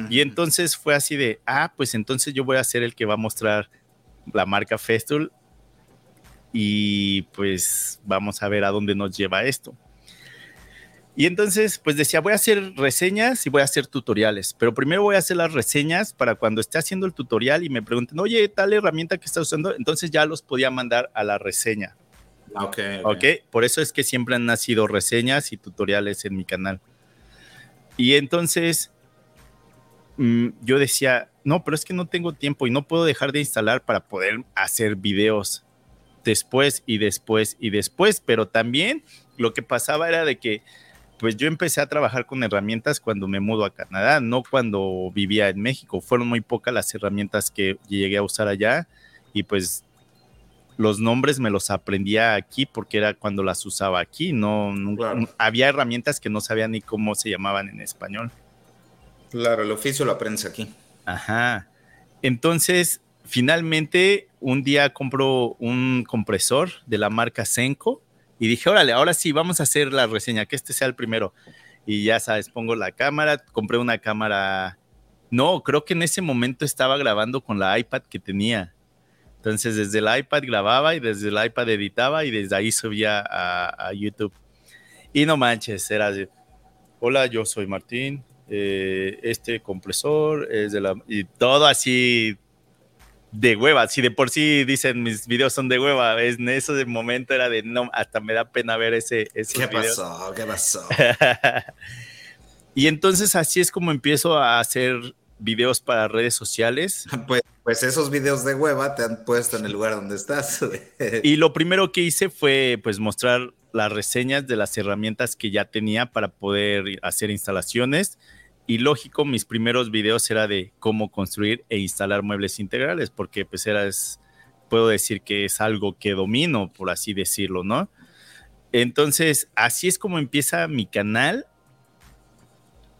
Y entonces fue así de, ah, pues entonces yo voy a ser el que va a mostrar la marca Festool y pues vamos a ver a dónde nos lleva esto. Y entonces, pues decía, voy a hacer reseñas y voy a hacer tutoriales, pero primero voy a hacer las reseñas para cuando esté haciendo el tutorial y me pregunten, oye, tal herramienta que estás usando, entonces ya los podía mandar a la reseña. Ok. Ok, por eso es que siempre han nacido reseñas y tutoriales en mi canal. Y entonces mm, yo decía, no, pero es que no tengo tiempo y no puedo dejar de instalar para poder hacer videos después y después y después, pero también lo que pasaba era de que pues yo empecé a trabajar con herramientas cuando me mudo a Canadá, no cuando vivía en México. Fueron muy pocas las herramientas que llegué a usar allá y pues los nombres me los aprendía aquí porque era cuando las usaba aquí, no, había herramientas que no sabía ni cómo se llamaban en español. Claro, el oficio lo aprendes aquí. Ajá. Entonces, finalmente, un día compro un compresor de la marca Senko y dije, órale, ahora sí, vamos a hacer la reseña, que este sea el primero. Y ya sabes, pongo la cámara, compré una cámara. No, creo que en ese momento estaba grabando con la iPad que tenía. Entonces, desde el iPad grababa y desde el iPad editaba y desde ahí subía a, YouTube. Y no manches, era así. Hola, yo soy Martín. Eh, este compresor es de la. Y todo así de hueva. Si de por sí dicen mis videos son de hueva, en ese momento era de no, hasta me da pena ver ese. ¿Qué pasó? ¿Qué pasó? y entonces así es como empiezo a hacer videos para redes sociales. Pues, pues esos videos de hueva te han puesto en el lugar donde estás. y lo primero que hice fue pues mostrar las reseñas de las herramientas que ya tenía para poder hacer instalaciones y lógico, mis primeros videos era de cómo construir e instalar muebles integrales, porque pues era, es, puedo decir que es algo que domino, por así decirlo, ¿no? Entonces, así es como empieza mi canal.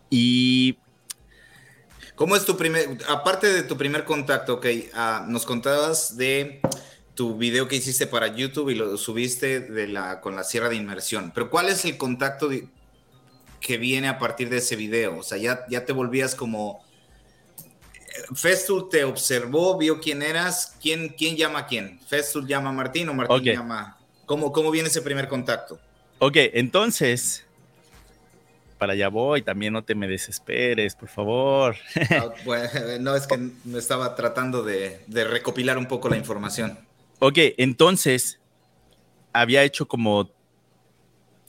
Y... ¿Cómo es tu primer, aparte de tu primer contacto, ok, ah, nos contabas de tu video que hiciste para YouTube y lo subiste de la, con la sierra de inmersión, pero ¿cuál es el contacto de, que viene a partir de ese video. O sea, ya, ya te volvías como... Festul te observó, vio quién eras, quién, quién llama a quién. Festul llama a Martín o Martín llama... ¿Cómo, ¿Cómo viene ese primer contacto? Ok, entonces, para allá voy, también no te me desesperes, por favor. No, es que me estaba tratando de, de, recopilar un poco la información. Ok, entonces, había hecho como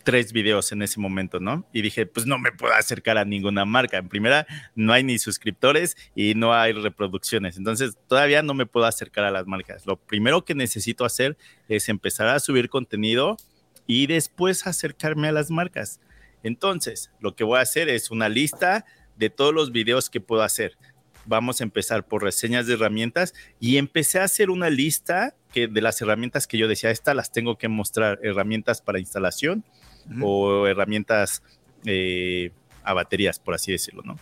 tres videos en ese momento, ¿no? Y dije, pues no me puedo acercar a ninguna marca. En primera, no hay ni suscriptores y no hay reproducciones. Entonces, todavía no me puedo acercar a las marcas. Lo primero que necesito hacer es empezar a subir contenido y después acercarme a las marcas. Entonces, lo que voy a hacer es una lista de todos los videos que puedo hacer. Vamos a empezar por reseñas de herramientas y empecé a hacer una lista que de las herramientas que yo decía, estas las tengo que mostrar, herramientas para instalación, o herramientas eh, a baterías, por así decirlo, ¿no?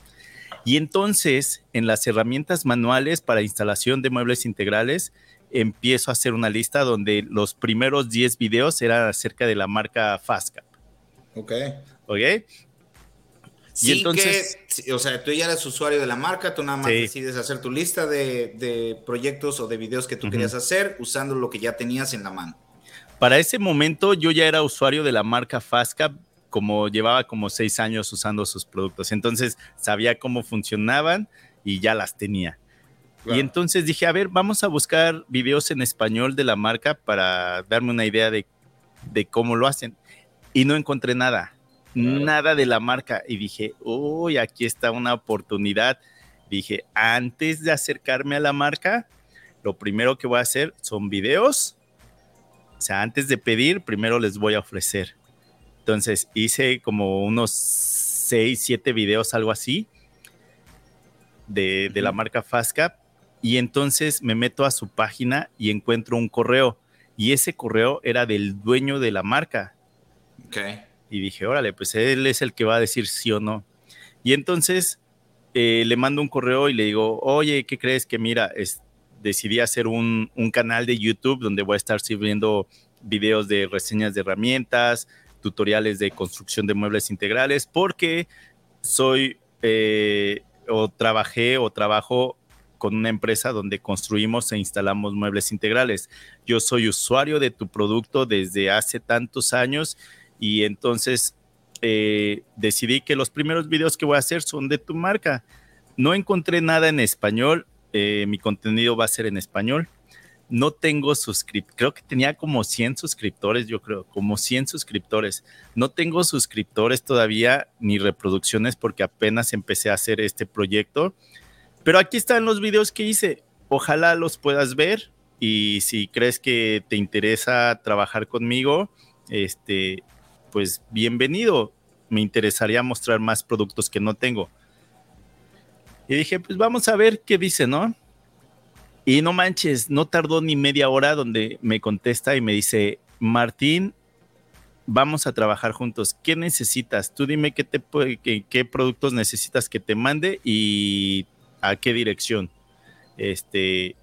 Y entonces, en las herramientas manuales para instalación de muebles integrales, empiezo a hacer una lista donde los primeros 10 videos eran acerca de la marca Fastcap. Ok. Ok. y entonces, o sea, tú ya eres usuario de la marca, tú nada más decides hacer tu lista de, proyectos o de videos que tú querías hacer usando lo que ya tenías en la mano. Para ese momento yo ya era usuario de la marca Fastcap, como llevaba como seis años usando sus productos. Entonces sabía cómo funcionaban y ya las tenía. Y entonces dije, a ver, vamos a buscar videos en español de la marca para darme una idea de, cómo lo hacen. Y no encontré nada, nada de la marca. Y dije, uy, aquí está una oportunidad. Dije, antes de acercarme a la marca, lo primero que voy a hacer son videos o sea, antes de pedir, primero les voy a ofrecer. Entonces hice como unos 6, 7 videos, algo así, de, la marca Fastcap. Y entonces me meto a su página y encuentro un correo. Y ese correo era del dueño de la marca. Ok. Y dije, órale, pues él es el que va a decir sí o no. Y entonces eh, le mando un correo y le digo, oye, ¿qué crees que mira? Es, decidí hacer un, canal de YouTube donde voy a estar subiendo videos de reseñas de herramientas, tutoriales de construcción de muebles integrales, porque soy eh, o trabajé o trabajo con una empresa donde construimos e instalamos muebles integrales. Yo soy usuario de tu producto desde hace tantos años y entonces eh, decidí que los primeros videos que voy a hacer son de tu marca. No encontré nada en español, eh, mi contenido va a ser en español. No tengo suscriptores, creo que tenía como 100 suscriptores, yo creo, como 100 suscriptores. No tengo suscriptores todavía ni reproducciones porque apenas empecé a hacer este proyecto. Pero aquí están los videos que hice. Ojalá los puedas ver y si crees que te interesa trabajar conmigo, este, pues bienvenido. Me interesaría mostrar más productos que no tengo. Y dije, pues vamos a ver qué dice, ¿no? Y no manches, no tardó ni media hora donde me contesta y me dice, Martín, vamos a trabajar juntos. ¿Qué necesitas? Tú dime qué, te, qué, qué productos necesitas que te mande y a qué dirección. Este,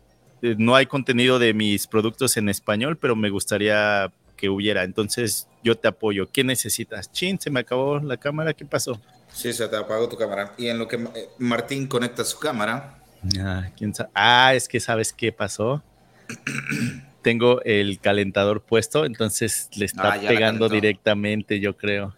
no hay contenido de mis productos en español, pero me gustaría que hubiera. Entonces, yo te apoyo. ¿Qué necesitas? Chin, se me acabó la cámara. ¿Qué pasó? Sí, se te apagó tu cámara. Y en lo que eh, Martín conecta su cámara. Ah, ¿quién sabe? ah es que sabes qué pasó. Tengo el calentador puesto, entonces le está ah, pegando directamente, yo creo.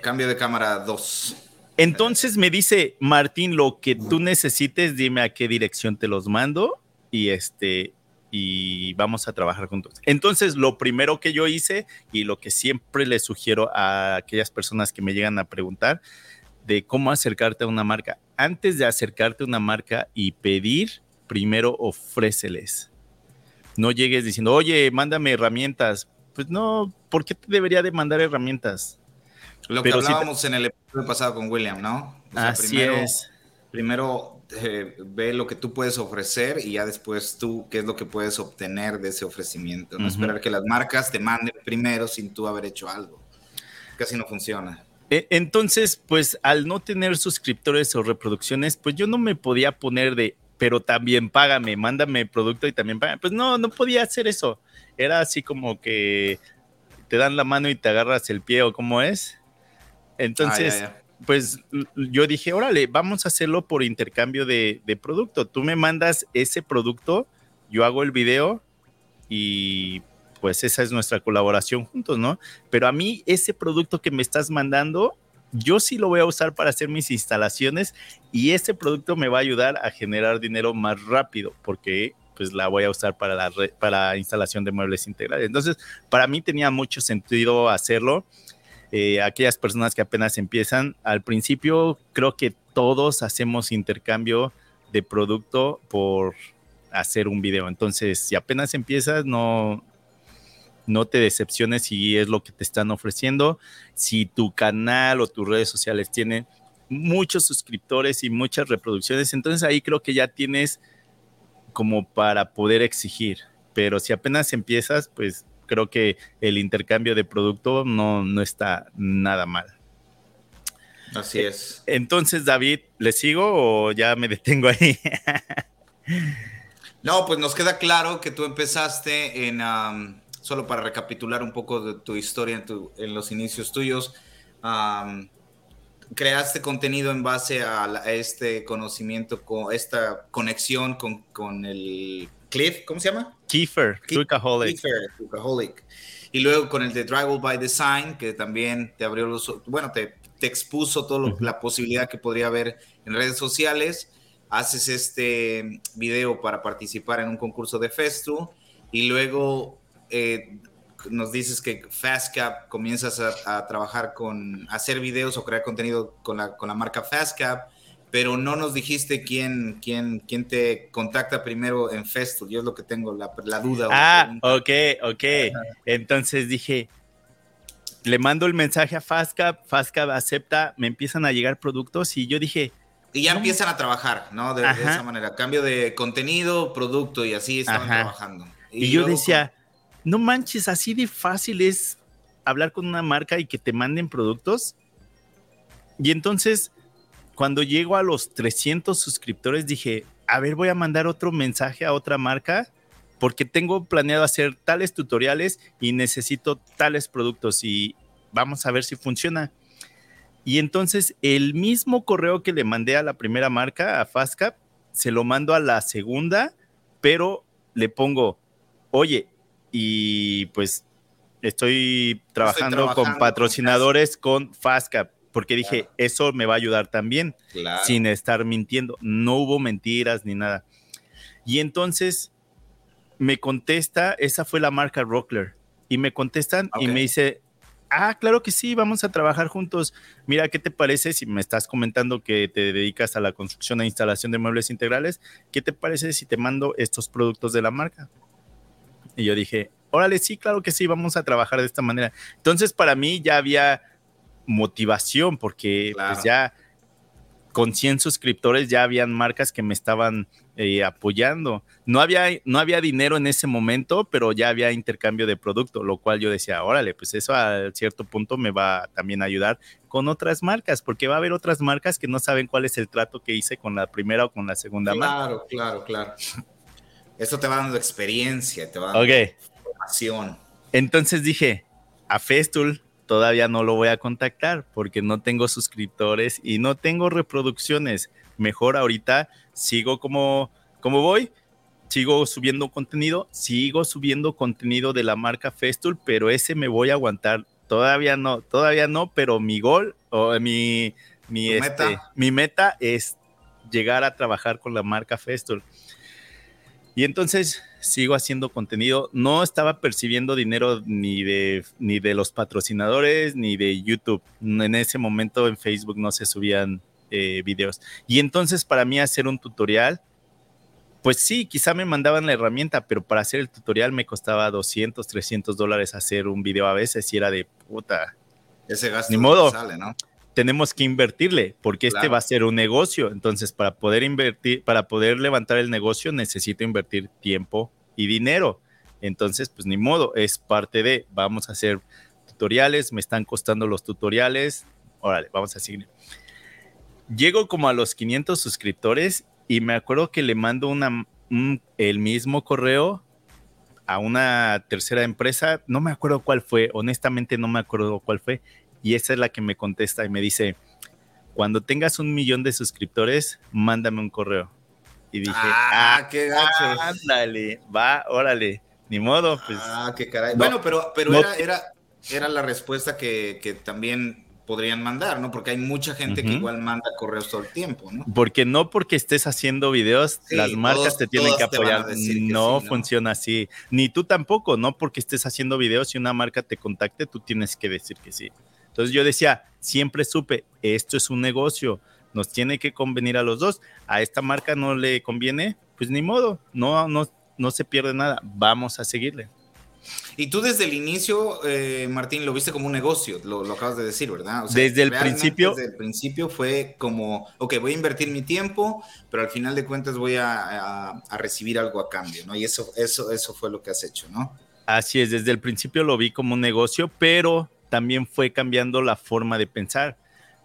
Cambio de cámara 2. Entonces me dice Martín, lo que tú necesites, dime a qué dirección te los mando y este y vamos a trabajar juntos. Entonces, lo primero que yo hice y lo que siempre le sugiero a aquellas personas que me llegan a preguntar de cómo acercarte a una marca, antes de acercarte a una marca y pedir, primero ofréceles. No llegues diciendo, oye, mándame herramientas. Pues no, ¿por qué te debería de mandar herramientas? Lo que hablábamos en el episodio pasado con William, ¿no? así es. Primero eh, ve lo que tú puedes ofrecer y ya después tú qué es lo que puedes obtener de ese ofrecimiento. No esperar que las marcas te manden primero sin tú haber hecho algo. Casi no funciona. E, entonces, pues al no tener suscriptores o reproducciones, pues yo no me podía poner de, pero también págame, mándame producto y también págame. Pues no, no podía hacer eso. Era así como que te dan la mano y te agarras el pie o cómo es. Entonces, ah, pues yo dije, órale, vamos a hacerlo por intercambio de, producto. Tú me mandas ese producto, yo hago el video y pues esa es nuestra colaboración juntos, ¿no? Pero a mí ese producto que me estás mandando, yo sí lo voy a usar para hacer mis instalaciones y ese producto me va a ayudar a generar dinero más rápido porque pues la voy a usar para la para instalación de muebles integrales. Entonces, para mí tenía mucho sentido hacerlo eh, aquellas personas que apenas empiezan, al principio creo que todos hacemos intercambio de producto por hacer un video. Entonces, si apenas empiezas, no, no te decepciones si es lo que te están ofreciendo. Si tu canal o tus redes sociales tienen muchos suscriptores y muchas reproducciones, entonces ahí creo que ya tienes como para poder exigir. Pero si apenas empiezas, pues creo que el intercambio de producto no, no está nada mal. Así eh, es. Entonces, David, ¿le sigo o ya me detengo ahí? no, pues nos queda claro que tú empezaste en, solo para recapitular un poco de tu historia en, los inicios tuyos, creaste contenido en base a, este conocimiento, con esta conexión con, con el Cliff, ¿cómo se llama? Kiefer, Kiefer, Cookaholic. Y luego con el de Drywall by Design, que también te abrió los, bueno, te, te expuso toda la posibilidad que podría haber en redes sociales. Haces este video para participar en un concurso de Festu y luego eh, nos dices que FastCap comienzas a, a, trabajar con hacer videos o crear contenido con la, con la marca FastCap pero no nos dijiste quién, quién, quién te contacta primero en Festool. Yo es lo que tengo la, la duda. Ah, ok, ok. Entonces dije, le mando el mensaje a Fastcap, Fastcap acepta, me empiezan a llegar productos y yo dije... Y ya empiezan a trabajar, ¿no? De, esa manera. Cambio de contenido, producto y así estaban trabajando. Y, yo decía, no manches, así de fácil es hablar con una marca y que te manden productos. Y entonces cuando llego a los 300 suscriptores dije, a ver, voy a mandar otro mensaje a otra marca porque tengo planeado hacer tales tutoriales y necesito tales productos y vamos a ver si funciona. Y entonces el mismo correo que le mandé a la primera marca, a Fastcap, se lo mando a la segunda, pero le pongo, oye, y pues estoy trabajando, con patrocinadores con Fastcap porque dije, eso me va a ayudar también, sin estar mintiendo. No hubo mentiras ni nada. Y entonces me contesta, esa fue la marca Rockler, y me contestan y me dice, ah, claro que sí, vamos a trabajar juntos. Mira, ¿qué te parece si me estás comentando que te dedicas a la construcción e instalación de muebles integrales? ¿Qué te parece si te mando estos productos de la marca? Y yo dije, órale, sí, claro que sí, vamos a trabajar de esta manera. Entonces, para mí ya había motivación, porque pues ya con 100 suscriptores ya habían marcas que me estaban eh, apoyando. No había, no había dinero en ese momento, pero ya había intercambio de producto, lo cual yo decía, órale, pues eso a cierto punto me va también a ayudar con otras marcas, porque va a haber otras marcas que no saben cuál es el trato que hice con la primera o con la segunda marca. Claro, claro, claro. Eso te va dando experiencia, te va dando información. Entonces dije, a Festool todavía no lo voy a contactar porque no tengo suscriptores y no tengo reproducciones. Mejor ahorita sigo como, como voy, sigo subiendo contenido, sigo subiendo contenido de la marca Festool, pero ese me voy a aguantar. Todavía no, todavía no, pero mi gol o mi, mi, este, meta? mi meta es llegar a trabajar con la marca Festool. Y entonces sigo haciendo contenido. No estaba percibiendo dinero ni de, ni de los patrocinadores ni de YouTube. En ese momento en Facebook no se subían eh, videos. Y entonces para mí hacer un tutorial, pues sí, quizá me mandaban la herramienta, pero para hacer el tutorial me costaba 200, 300 dólares hacer un video a veces y era de puta. Ese gasto ni modo. sale, ¿no? Tenemos que invertirle porque este va a ser un negocio. Entonces, para poder invertir, para poder levantar el negocio, necesito invertir tiempo y dinero. Entonces, pues ni modo, es parte de, vamos a hacer tutoriales, me están costando los tutoriales. Órale, vamos a seguir. Llego como a los 500 suscriptores y me acuerdo que le mando una, el mismo correo a una tercera empresa, no me acuerdo cuál fue, honestamente no me acuerdo cuál fue, y esa es la que me contesta y me dice, cuando tengas un millón de suscriptores, mándame un correo. Y dije, ah, ah qué gacho. Ándale, va, órale, ni modo. Pues, ah, qué caray. bueno, pero, pero era, era, era la respuesta que, que, también podrían mandar, ¿no? Porque hay mucha gente que igual manda correos todo el tiempo, ¿no? Porque no porque estés haciendo videos, las marcas te tienen que apoyar. no, funciona así. Ni tú tampoco, ¿no? Porque estés haciendo videos y una marca te contacte, tú tienes que decir que sí. Entonces yo decía, siempre supe, esto es un negocio, nos tiene que convenir a los dos. A esta marca no le conviene, pues ni modo, no, no, no se pierde nada, vamos a seguirle. Y tú desde el inicio, eh, Martín, lo viste como un negocio, lo, acabas de decir, ¿verdad? desde el principio. Desde el principio fue como, ok, voy a invertir mi tiempo, pero al final de cuentas voy a, a, recibir algo a cambio, ¿no? Y eso, eso, eso fue lo que has hecho, ¿no? Así es, desde el principio lo vi como un negocio, pero también fue cambiando la forma de pensar,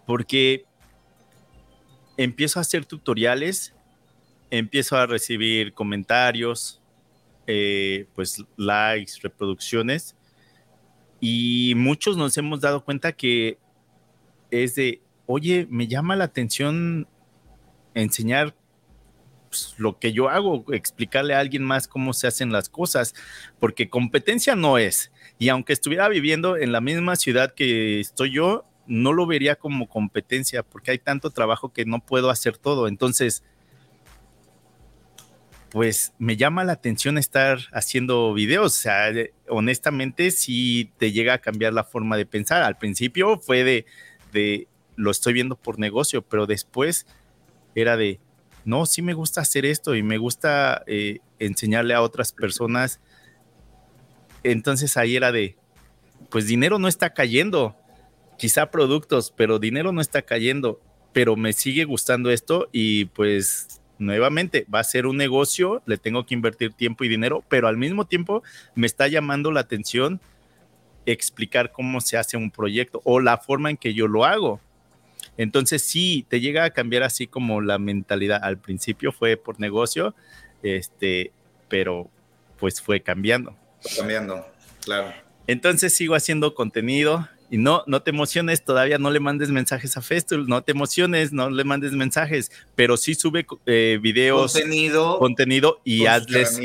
porque empiezo a hacer tutoriales, empiezo a recibir comentarios, eh, pues likes, reproducciones, y muchos nos hemos dado cuenta que es de, oye, me llama la atención enseñar pues, lo que yo hago, explicarle a alguien más cómo se hacen las cosas, porque competencia no es. Y aunque estuviera viviendo en la misma ciudad que estoy yo, no lo vería como competencia, porque hay tanto trabajo que no puedo hacer todo. Entonces, pues me llama la atención estar haciendo videos. O sea, honestamente, sí te llega a cambiar la forma de pensar. Al principio fue de, de lo estoy viendo por negocio, pero después era de, no, sí me gusta hacer esto y me gusta eh, enseñarle a otras personas. Entonces ahí era de, pues dinero no está cayendo, quizá productos, pero dinero no está cayendo, pero me sigue gustando esto y pues nuevamente va a ser un negocio, le tengo que invertir tiempo y dinero, pero al mismo tiempo me está llamando la atención explicar cómo se hace un proyecto o la forma en que yo lo hago. Entonces sí, te llega a cambiar así como la mentalidad. Al principio fue por negocio, este, pero pues fue cambiando. cambiando, claro. Entonces sigo haciendo contenido y no, no te emociones, todavía no le mandes mensajes a Festool, no te emociones, no le mandes mensajes, pero sí sube eh, videos, contenido, contenido y hazles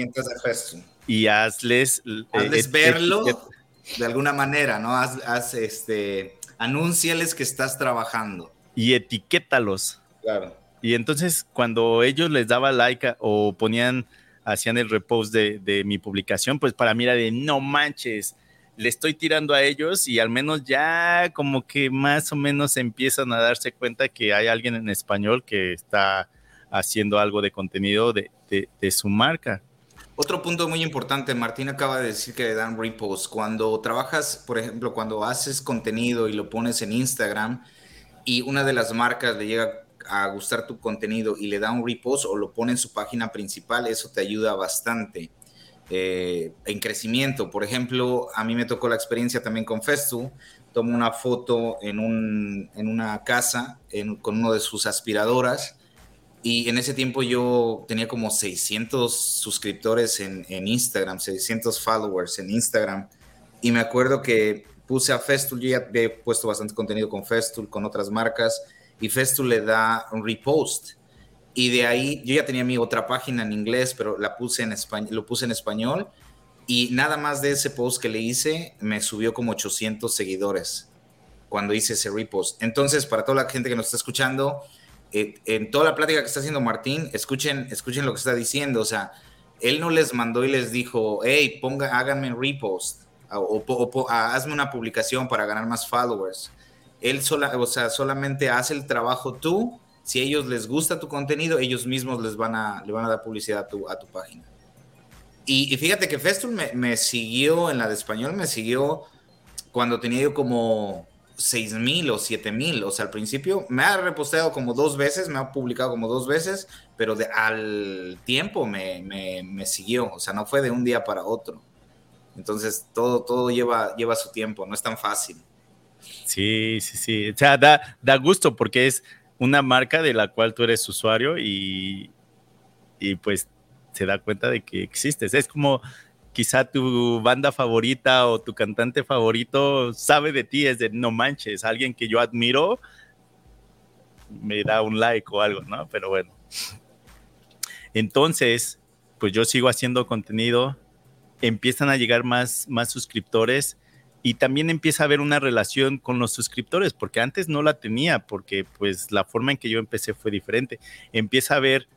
y hazles, eh, hazles verlo de alguna manera, ¿no? Haz, haz este, anúnciales que estás trabajando y etiquétalos. Claro. Y entonces cuando ellos les daba like o ponían, hacían el repost de, mi publicación, pues para mí era de no manches, le estoy tirando a ellos y al menos ya como que más o menos empiezan a darse cuenta que hay alguien en español que está haciendo algo de contenido de, de su marca. Otro punto muy importante, Martín acaba de decir que dan repost. Cuando trabajas, por ejemplo, cuando haces contenido y lo pones en Instagram, y una de las marcas le llega a gustar tu contenido y le da un repost o lo pone en su página principal, eso te ayuda bastante eh, en crecimiento. Por ejemplo, a mí me tocó la experiencia también con Festu. Tomo una foto en, un, en una casa con uno de sus aspiradoras y en ese tiempo yo tenía como 600 suscriptores en, en Instagram, 600 followers en Instagram. Y me acuerdo que puse a Festool, yo ya he puesto bastante contenido con Festool, con otras marcas, y Festool le da un repost. Y de ahí, yo ya tenía mi otra página en inglés, pero la puse en español, lo puse en español, y nada más de ese post que le hice, me subió como 800 seguidores cuando hice ese repost. Entonces, para toda la gente que nos está escuchando, eh, en toda la plática que está haciendo Martín, escuchen, escuchen lo que está diciendo. O sea, él no les mandó y les dijo, hey, ponga, háganme repost o, hazme una publicación para ganar más followers. Él sola, o sea, solamente hace el trabajo tú. Si a ellos les gusta tu contenido, ellos mismos les van a, le van a dar publicidad a tu, a tu página. Y, fíjate que Festool me, me, siguió en la de español, me siguió cuando tenía yo como 6 mil o 7 mil. O sea, al principio me ha reposteado como dos veces, me ha publicado como dos veces, pero de, al tiempo me, me, me, siguió. O sea, no fue de un día para otro. Entonces, todo, todo lleva, lleva su tiempo, no es tan fácil. Sí, sí, sí. O sea, da, da gusto porque es una marca de la cual tú eres usuario y, y pues se da cuenta de que existes. Es como quizá tu banda favorita o tu cantante favorito sabe de ti, es de no manches, alguien que yo admiro me da un like o algo, ¿no? Pero bueno. Entonces, pues yo sigo haciendo contenido, empiezan a llegar más, más suscriptores y también empieza a haber una relación con los suscriptores, porque antes no la tenía, porque pues la forma en que yo empecé fue diferente. Empieza a haber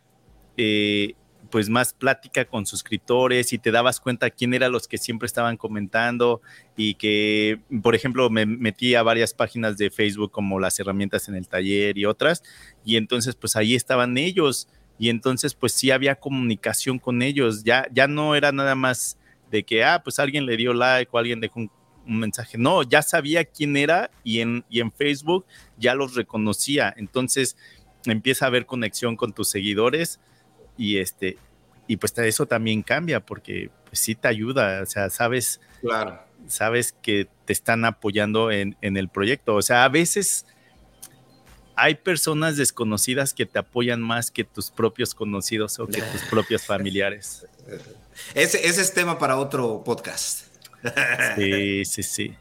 eh, pues más plática con suscriptores y te dabas cuenta quién eran los que siempre estaban comentando y que, por ejemplo, me metí a varias páginas de Facebook como las herramientas en el taller y otras, y entonces pues ahí estaban ellos y entonces pues sí había comunicación con ellos, ya, ya no era nada más de que, ah, pues alguien le dio like o alguien dejó un, un mensaje, no, ya sabía quién era y en, y en Facebook ya los reconocía, entonces empieza a haber conexión con tus seguidores y este y pues eso también cambia porque pues sí te ayuda, o sea, sabes, claro. sabes que te están apoyando en, en, el proyecto, o sea, a veces hay personas desconocidas que te apoyan más que tus propios conocidos o que tus propios familiares. Ese, ese es tema para otro podcast. Sí, sí, sí.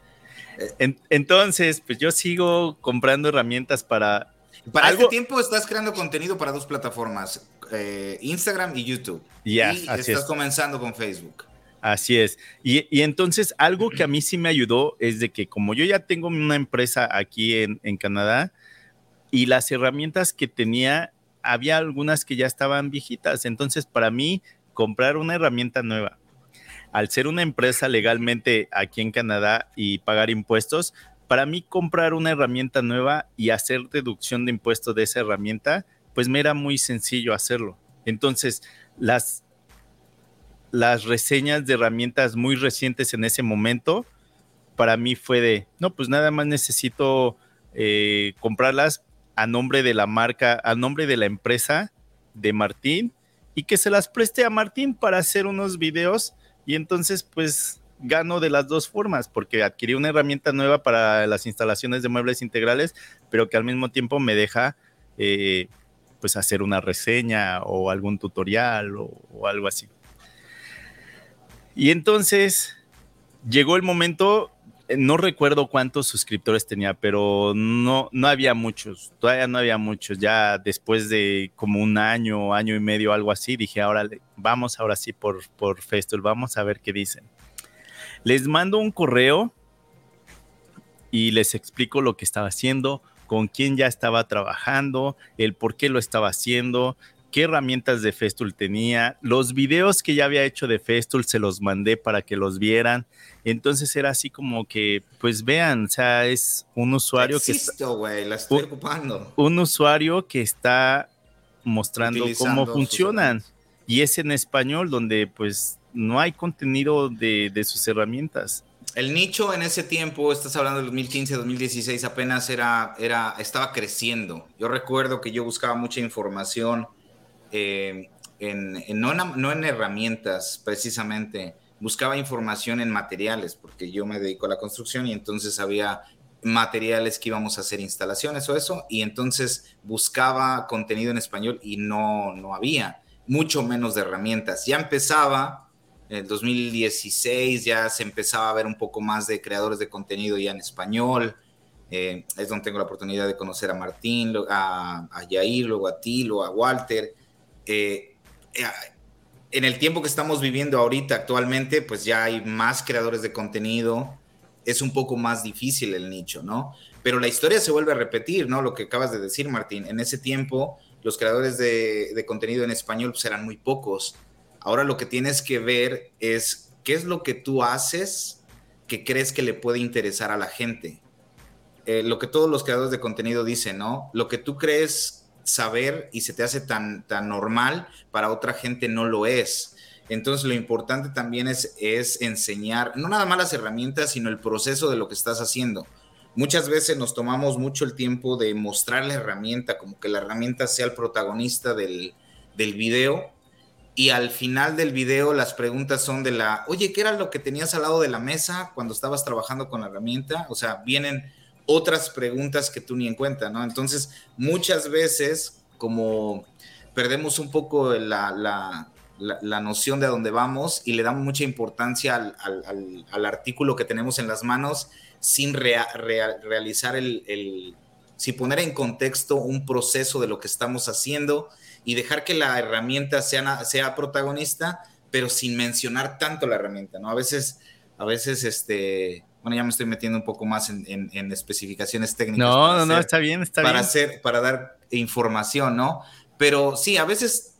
entonces, pues yo sigo comprando herramientas para... Para este tiempo estás creando contenido para dos plataformas, eh, Instagram y YouTube. y estás comenzando con Facebook. Así es. Y, y, entonces algo que a mí sí me ayudó es de que como yo ya tengo una empresa aquí en, en, Canadá y las herramientas que tenía, había algunas que ya estaban viejitas. Entonces para mí comprar una herramienta nueva, al ser una empresa legalmente aquí en Canadá y pagar impuestos, para mí comprar una herramienta nueva y hacer deducción de impuestos de esa herramienta pues me era muy sencillo hacerlo. Entonces, las, las reseñas de herramientas muy recientes en ese momento, para mí fue de, no, pues nada más necesito eh, comprarlas a nombre de la marca, a nombre de la empresa de Martín y que se las preste a Martín para hacer unos videos y entonces pues gano de las dos formas porque adquirí una herramienta nueva para las instalaciones de muebles integrales, pero que al mismo tiempo me deja eh, pues hacer una reseña o algún tutorial o, algo así. Y entonces llegó el momento, no recuerdo cuántos suscriptores tenía, pero no, no había muchos, todavía no había muchos. Ya después de como un año, año y medio, algo así, dije, ahora vamos ahora sí por, por Festool, vamos a ver qué dicen. Les mando un correo y les explico lo que estaba haciendo, con quién ya estaba trabajando, el por qué lo estaba haciendo, qué herramientas de Festool tenía, los videos que ya había hecho de Festool se los mandé para que los vieran. Entonces era así como que, pues vean, o sea, es un usuario que está, la estoy ocupando. Un usuario que está mostrando cómo funcionan. Y es en español donde pues no hay contenido de, de sus herramientas. el nicho en ese tiempo, estás hablando del 2015, 2016, apenas era, era, estaba creciendo. Yo recuerdo que yo buscaba mucha información, eh, no, en, herramientas precisamente, buscaba información en materiales, porque yo me dedico a la construcción y entonces había materiales que íbamos a hacer instalaciones o eso, y entonces buscaba contenido en español y no, no había, mucho menos de herramientas. Ya empezaba en el 2016 ya se empezaba a ver un poco más de creadores de contenido ya en español. Eh, es donde tengo la oportunidad de conocer a Martín, a, a luego a ti, luego a Walter. Eh, eh, en el tiempo que estamos viviendo ahorita actualmente, pues ya hay más creadores de contenido. Es un poco más difícil el nicho, ¿no? Pero la historia se vuelve a repetir, ¿no? Lo que acabas de decir, Martín. En ese tiempo, los creadores de, contenido en español pues, eran muy pocos Ahora lo que tienes que ver es qué es lo que tú haces que crees que le puede interesar a la gente. Eh, lo que todos los creadores de contenido dicen, ¿no? Lo que tú crees saber y se te hace tan, tan normal, para otra gente no lo es. Entonces lo importante también es, es enseñar, no nada más las herramientas, sino el proceso de lo que estás haciendo. Muchas veces nos tomamos mucho el tiempo de mostrar la herramienta, como que la herramienta sea el protagonista del, del video, y al final del video las preguntas son de la, oye, ¿qué era lo que tenías al lado de la mesa cuando estabas trabajando con la herramienta? O sea, vienen otras preguntas que tú ni en cuenta, ¿no? Entonces, muchas veces, como perdemos un poco la, la, la, noción de a dónde vamos y le damos mucha importancia al, al, artículo que tenemos en las manos sin realizar el, el, sin poner en contexto un proceso de lo que estamos haciendo y dejar que la herramienta sea, sea protagonista, pero sin mencionar tanto la herramienta, ¿no? A veces, a veces, este, bueno, ya me estoy metiendo un poco más en, en, especificaciones técnicas. No, no, no, está bien, está para bien. Hacer, para dar información, ¿no? Pero sí, a veces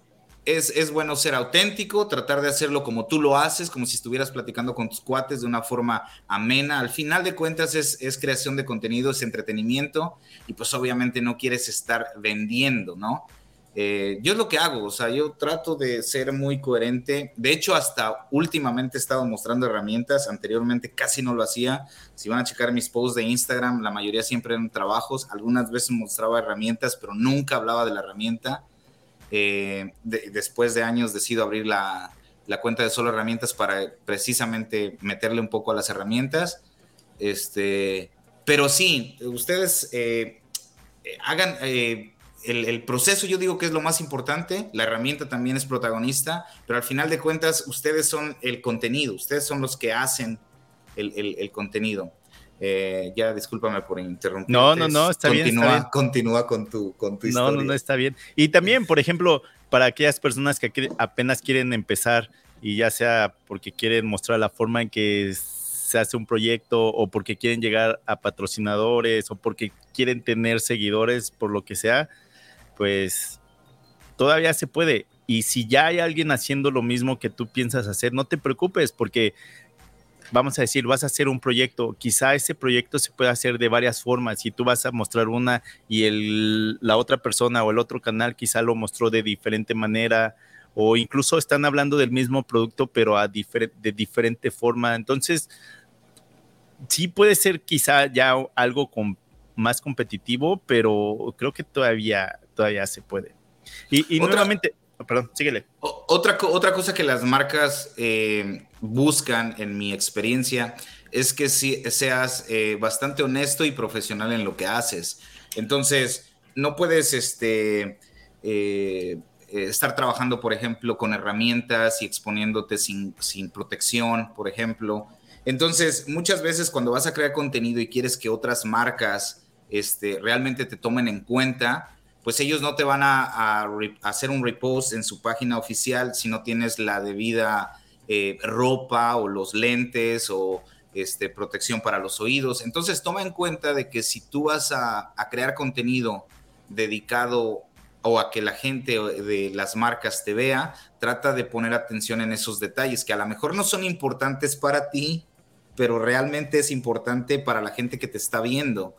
es, es, bueno ser auténtico, tratar de hacerlo como tú lo haces, como si estuvieras platicando con tus cuates de una forma amena. Al final de cuentas es, es creación de contenido, es entretenimiento y pues obviamente no quieres estar vendiendo, ¿no? Eh, yo es lo que hago, o sea, yo trato de ser muy coherente. De hecho, hasta últimamente he estado mostrando herramientas, anteriormente casi no lo hacía. Si van a checar mis posts de Instagram, la mayoría siempre eran trabajos, algunas veces mostraba herramientas, pero nunca hablaba de la herramienta. Eh, después de años decido abrir la, la, cuenta de solo herramientas para precisamente meterle un poco a las herramientas. Este, pero sí, ustedes eh, hagan el, proceso yo digo que es lo más importante, la herramienta también es protagonista, pero al final de cuentas ustedes son el contenido, ustedes son los que hacen el, contenido. Eh, ya discúlpame por interrumpir. No, no, no, está bien, Continúa con tu, con tu historia. No, no, no, está bien. Y también, por ejemplo, para aquellas personas que apenas quieren empezar y ya sea porque quieren mostrar la forma en que se hace un proyecto o porque quieren llegar a patrocinadores o porque quieren tener seguidores, por lo que sea, pues todavía se puede. Y si ya hay alguien haciendo lo mismo que tú piensas hacer, no te preocupes porque vamos a decir, vas a hacer un proyecto, quizá ese proyecto se puede hacer de varias formas y tú vas a mostrar una y el, la otra persona o el otro canal quizá lo mostró de diferente manera o incluso están hablando del mismo producto pero a de diferente forma. Entonces, sí puede ser quizá ya algo más competitivo, pero creo que todavía todavía se puede. Y, nuevamente, oh, perdón, síguele. Otra, otra cosa que las marcas eh, buscan, en mi experiencia, es que si, seas eh, bastante honesto y profesional en lo que haces. Entonces, no puedes este, eh, estar trabajando, por ejemplo, con herramientas y exponiéndote sin, sin protección, por ejemplo. Entonces, muchas veces cuando vas a crear contenido y quieres que otras marcas este, realmente te tomen en cuenta, pues ellos no te van a, hacer un repost en su página oficial si no tienes la debida eh, ropa o los lentes o este, protección para los oídos. Entonces toma en cuenta de que si tú vas a, crear contenido dedicado o a que la gente de las marcas te vea, trata de poner atención en esos detalles que a lo mejor no son importantes para ti, pero realmente es importante para la gente que te está viendo.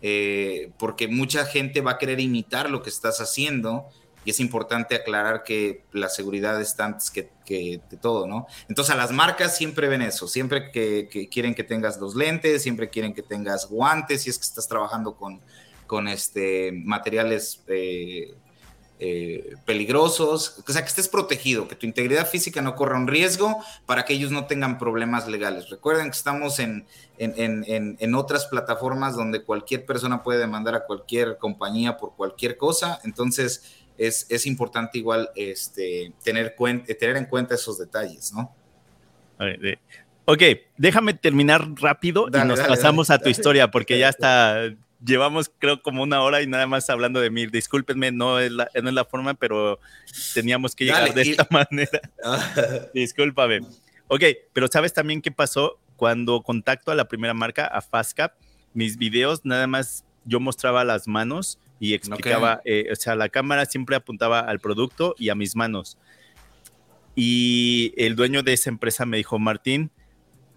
Eh, porque mucha gente va a querer imitar lo que estás haciendo y es importante aclarar que la seguridad está antes que, de todo, ¿no? Entonces a las marcas siempre ven eso, siempre que, quieren que tengas los lentes, siempre quieren que tengas guantes, si es que estás trabajando con, con este, materiales eh, eh, peligrosos, o sea, que estés protegido, que tu integridad física no corra un riesgo para que ellos no tengan problemas legales. Recuerden que estamos en, en, otras plataformas donde cualquier persona puede demandar a cualquier compañía por cualquier cosa, entonces es, es importante igual este, tener, tener en cuenta esos detalles, ¿no? Ok, déjame terminar rápido y nos pasamos a tu historia porque ya está llevamos creo como una hora y nada más hablando de mí. Discúlpenme, no es la, no es la forma, pero teníamos que llegar de esta manera. Discúlpame. Ok, pero ¿sabes también qué pasó? Cuando contacto a la primera marca, a Fastcap, mis videos nada más yo mostraba las manos y explicaba, eh, o sea, la cámara siempre apuntaba al producto y a mis manos. Y el dueño de esa empresa me dijo, Martín,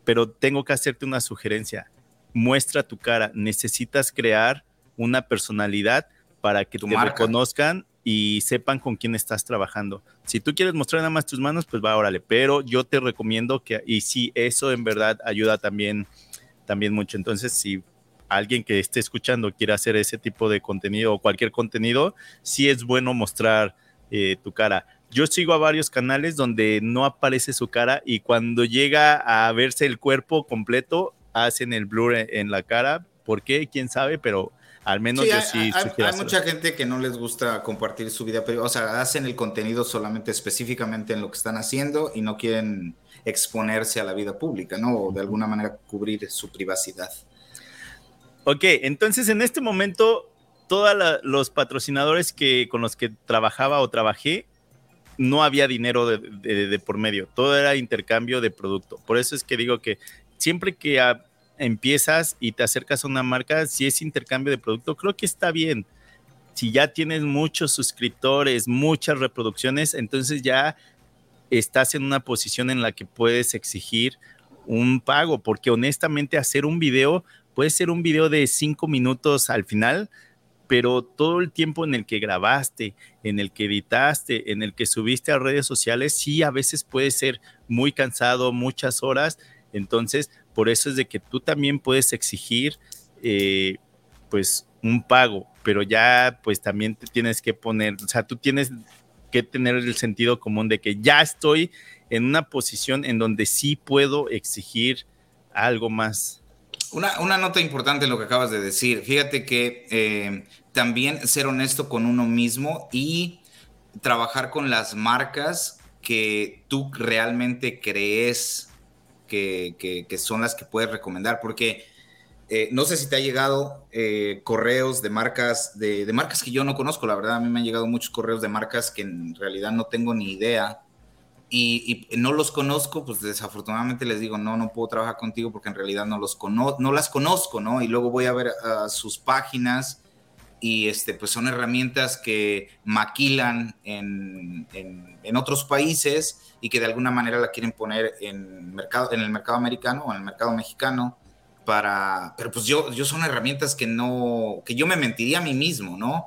pero tengo que hacerte una sugerencia muestra tu cara. Necesitas crear una personalidad para que te reconozcan y sepan con quién estás trabajando. Si tú quieres mostrar nada más tus manos, pues va, órale. Pero yo te recomiendo que, y sí, eso en verdad ayuda también, también mucho. Entonces, si alguien que esté escuchando quiere hacer ese tipo de contenido o cualquier contenido, sí es bueno mostrar eh, tu cara. Yo sigo a varios canales donde no aparece su cara y cuando llega a verse el cuerpo completo, hacen el blur en la cara. ¿Por qué? ¿Quién sabe? Pero al menos yo sí. Hay, mucha gente que no les gusta compartir su vida, pero, o sea, hacen el contenido solamente específicamente en lo que están haciendo y no quieren exponerse a la vida pública, ¿no? O de alguna manera cubrir su privacidad. Ok, entonces en este momento, todos los patrocinadores que, con los que trabajaba o trabajé, no había dinero de, por medio, todo era intercambio de producto. Por eso es que digo que siempre que empiezas y te acercas a una marca, si es intercambio de producto, creo que está bien. Si ya tienes muchos suscriptores, muchas reproducciones, entonces ya estás en una posición en la que puedes exigir un pago, porque honestamente hacer un video puede ser un video de cinco minutos al final, pero todo el tiempo en el que grabaste, en el que editaste, en el que subiste a redes sociales, sí a veces puede ser muy cansado, muchas horas, entonces, por eso es de que tú también puedes exigir, eh, pues, un pago, pero ya, pues, también te tienes que poner, o sea, tú tienes que tener el sentido común de que ya estoy en una posición en donde sí puedo exigir algo más. Una, nota importante en lo que acabas de decir. Fíjate que eh, también ser honesto con uno mismo y trabajar con las marcas que tú realmente crees que, son las que puedes recomendar, porque eh, no sé si te ha llegado eh, correos de marcas, de, marcas que yo no conozco, la verdad, a mí me han llegado muchos correos de marcas que en realidad no tengo ni idea. Y, no los conozco, pues desafortunadamente les digo, no, no puedo trabajar contigo porque en realidad no, los no las conozco, ¿no? Y luego voy a ver sus páginas y este, pues son herramientas que maquilan en, en, otros países y que de alguna manera la quieren poner en, mercado, en el mercado americano o en el mercado mexicano para, pero pues yo, yo son herramientas que no, que yo me mentiría a mí mismo, ¿no?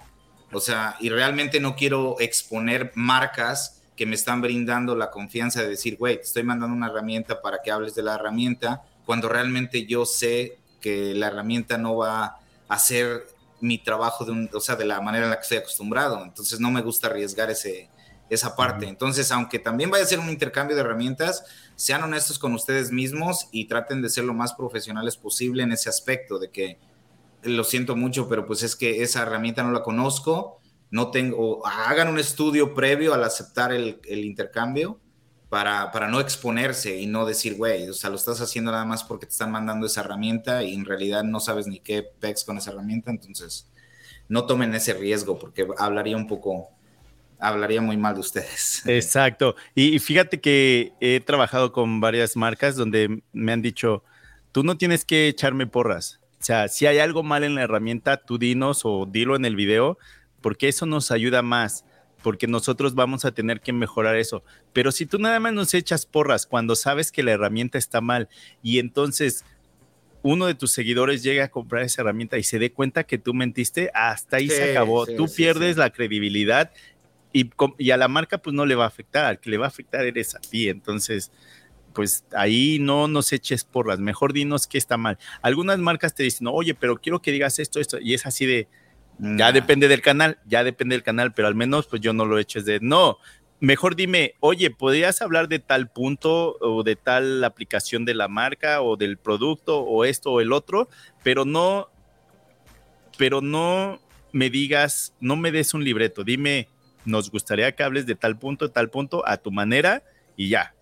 O sea, y realmente no quiero exponer marcas que me están brindando la confianza de decir, güey, te estoy mandando una herramienta para que hables de la herramienta, cuando realmente yo sé que la herramienta no va a ser mi trabajo de un, o sea, de la manera en la que estoy acostumbrado. Entonces no me gusta arriesgar ese, esa parte. Entonces, aunque también vaya a ser un intercambio de herramientas, sean honestos con ustedes mismos y traten de ser lo más profesionales posible en ese aspecto de que lo siento mucho, pero pues es que esa herramienta no la conozco, no tengo, hagan un estudio previo al aceptar el, el intercambio para, para, no exponerse y no decir, güey, o sea, lo estás haciendo nada más porque te están mandando esa herramienta y en realidad no sabes ni qué pex con esa herramienta, entonces no tomen ese riesgo porque hablaría un poco, hablaría muy mal de ustedes. Exacto. Y fíjate que he trabajado con varias marcas donde me han dicho, tú no tienes que echarme porras. O sea, si hay algo mal en la herramienta, tú dinos o dilo en el video, porque eso nos ayuda más porque nosotros vamos a tener que mejorar eso. Pero si tú nada más nos echas porras cuando sabes que la herramienta está mal y entonces uno de tus seguidores llega a comprar esa herramienta y se dé cuenta que tú mentiste, hasta ahí se acabó. tú pierdes la credibilidad y, y, a la marca pues no le va a afectar, al que le va a afectar eres a ti, entonces pues ahí no nos eches porras, mejor dinos que está mal. Algunas marcas te dicen, oye, pero quiero que digas esto, esto, y es así de, ya depende del canal, ya depende del canal, pero al menos pues yo no lo eches de, no, mejor dime, oye, ¿podrías hablar de tal punto o de tal aplicación de la marca o del producto o esto o el otro, pero no, pero no me digas, no me des un libreto, dime, nos gustaría que hables de tal punto, tal punto, a tu manera y ya.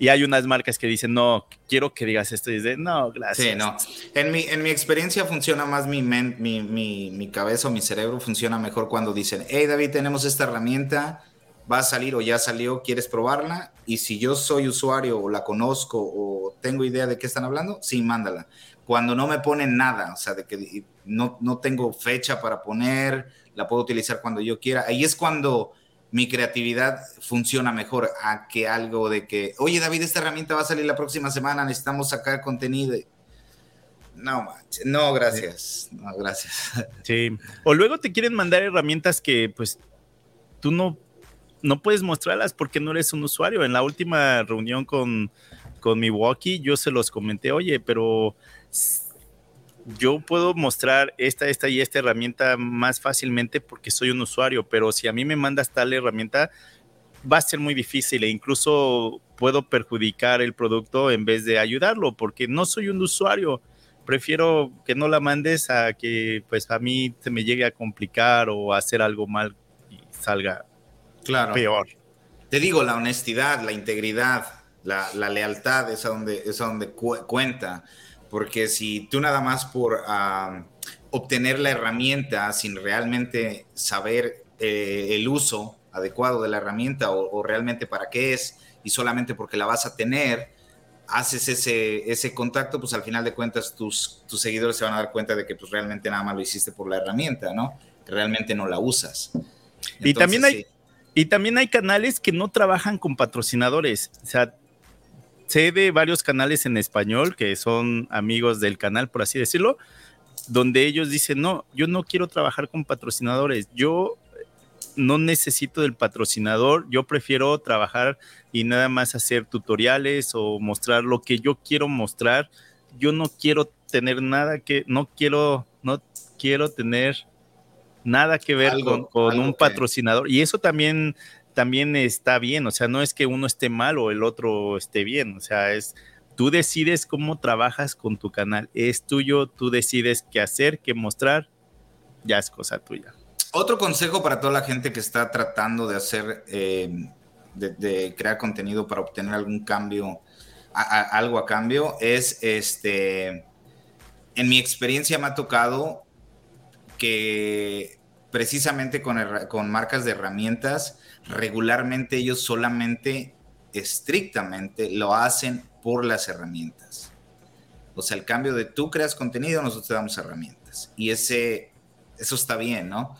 Y hay unas marcas que dicen, no, quiero que digas esto. Y dicen, no, gracias. Sí, no. En mi, en mi experiencia funciona más mi, mi, mi, mi cabeza o mi cerebro funciona mejor cuando dicen, hey David, tenemos esta herramienta, va a salir o ya salió, ¿quieres probarla? Y si yo soy usuario o la conozco o tengo idea de qué están hablando, sí, mándala. Cuando no me ponen nada, o sea, de que no, no tengo fecha para poner, la puedo utilizar cuando yo quiera. Ahí es cuando mi creatividad funciona mejor a que algo de que, oye David, esta herramienta va a salir la próxima semana, necesitamos sacar contenido. No, no, gracias. No, gracias. Sí. O luego te quieren mandar herramientas que pues tú no, no puedes mostrarlas porque no eres un usuario. En la última reunión con, con Milwaukee yo se los comenté, oye, pero yo puedo mostrar esta, esta y esta herramienta más fácilmente porque soy un usuario, pero si a mí me mandas tal herramienta, va a ser muy difícil e incluso puedo perjudicar el producto en vez de ayudarlo porque no soy un usuario. Prefiero que no la mandes a que pues a mí se me llegue a complicar o hacer algo mal y salga claro. peor. Te digo, la honestidad, la integridad, la, lealtad es a donde, es a donde cuenta porque si tú nada más por obtener la herramienta sin realmente saber eh, el uso adecuado de la herramienta o, realmente para qué es y solamente porque la vas a tener, haces ese, ese contacto, pues al final de cuentas tus, tus seguidores se van a dar cuenta de que pues realmente nada más lo hiciste por la herramienta, ¿no? Que realmente no la usas. y también hay... Y también hay canales que no trabajan con patrocinadores. O sea, sé de varios canales en español que son amigos del canal, por así decirlo, donde ellos dicen, no, yo no quiero trabajar con patrocinadores, yo no necesito del patrocinador, yo prefiero trabajar y nada más hacer tutoriales o mostrar lo que yo quiero mostrar. Yo no quiero tener nada que, no quiero, no quiero tener nada que ver con, un patrocinador. Y eso también también está bien, o sea, no es que uno esté mal o el otro esté bien, o sea, es tú decides cómo trabajas con tu canal, es tuyo, tú decides qué hacer, qué mostrar, ya es cosa tuya. Otro consejo para toda la gente que está tratando de hacer, em, de, crear contenido para obtener algún cambio, algo a cambio, es este, en mi experiencia me ha tocado que precisamente con, con marcas de herramientas, regularmente ellos solamente, estrictamente, lo hacen por las herramientas. O sea, el cambio de tú creas contenido, nosotros te damos herramientas. Y ese, eso está bien, ¿no?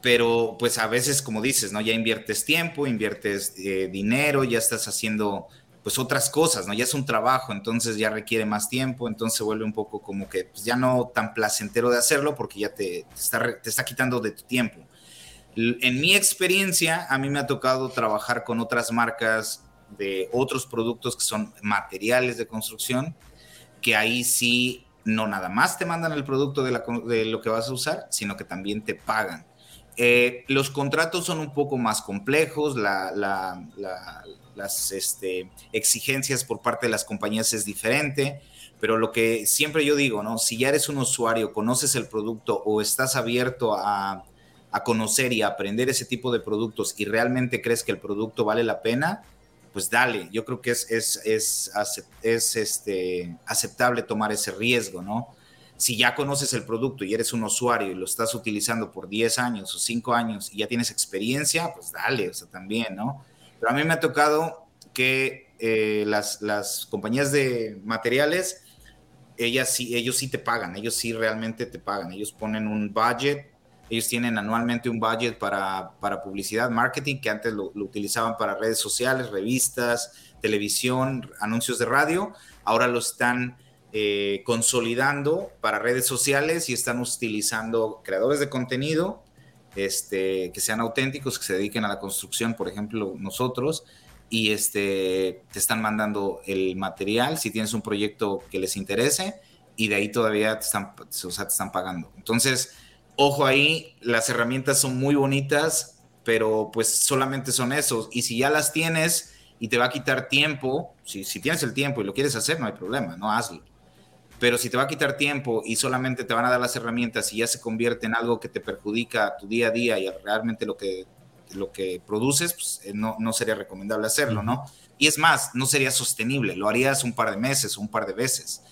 Pero pues a veces, como dices, ¿no? Ya inviertes tiempo, inviertes eh, dinero, ya estás haciendo pues otras cosas, ¿no? Ya es un trabajo, entonces ya requiere más tiempo, entonces vuelve un poco como que pues, ya no tan placentero de hacerlo porque ya te, está, te está quitando de tu tiempo. En mi experiencia, a mí me ha tocado trabajar con otras marcas de otros productos que son materiales de construcción, que ahí sí no nada más te mandan el producto de, lo que vas a usar, sino que también te pagan. Eh, los contratos son un poco más complejos, las este, exigencias por parte de las compañías es diferente, pero lo que siempre yo digo, ¿no? Si ya eres un usuario, conoces el producto o estás abierto a, a conocer y a aprender ese tipo de productos y realmente crees que el producto vale la pena, pues dale, yo creo que es, es, es, es este, aceptable tomar ese riesgo, ¿no? Si ya conoces el producto y eres un usuario y lo estás utilizando por 10 años o 5 años y ya tienes experiencia, pues dale, o sea, también, ¿no? Pero a mí me ha tocado que eh, las, las compañías de materiales, ellas sí, ellos sí te pagan, ellos sí realmente te pagan, ellos ponen un budget ellos tienen anualmente un budget para, publicidad, marketing, que antes lo, utilizaban para redes sociales, revistas, televisión, anuncios de radio. Ahora lo están eh, consolidando para redes sociales y están utilizando creadores de contenido este, que sean auténticos, que se dediquen a la construcción, por ejemplo, nosotros, y este, te están mandando el material si tienes un proyecto que les interese y de ahí todavía te están, o sea, te están pagando. Entonces, ojo ahí, las herramientas son muy bonitas, pero pues solamente son esos. Y si ya las tienes y te va a quitar tiempo, si, si tienes el tiempo y lo quieres hacer, no hay problema, no hazlo. Pero si te va a quitar tiempo y solamente te van a dar las herramientas y ya se convierte en algo que te perjudica tu día a día y realmente lo que, lo que produces, pues eh, no, no sería recomendable hacerlo, ¿no? Y es más, no sería sostenible, lo harías un par de meses o un par de veces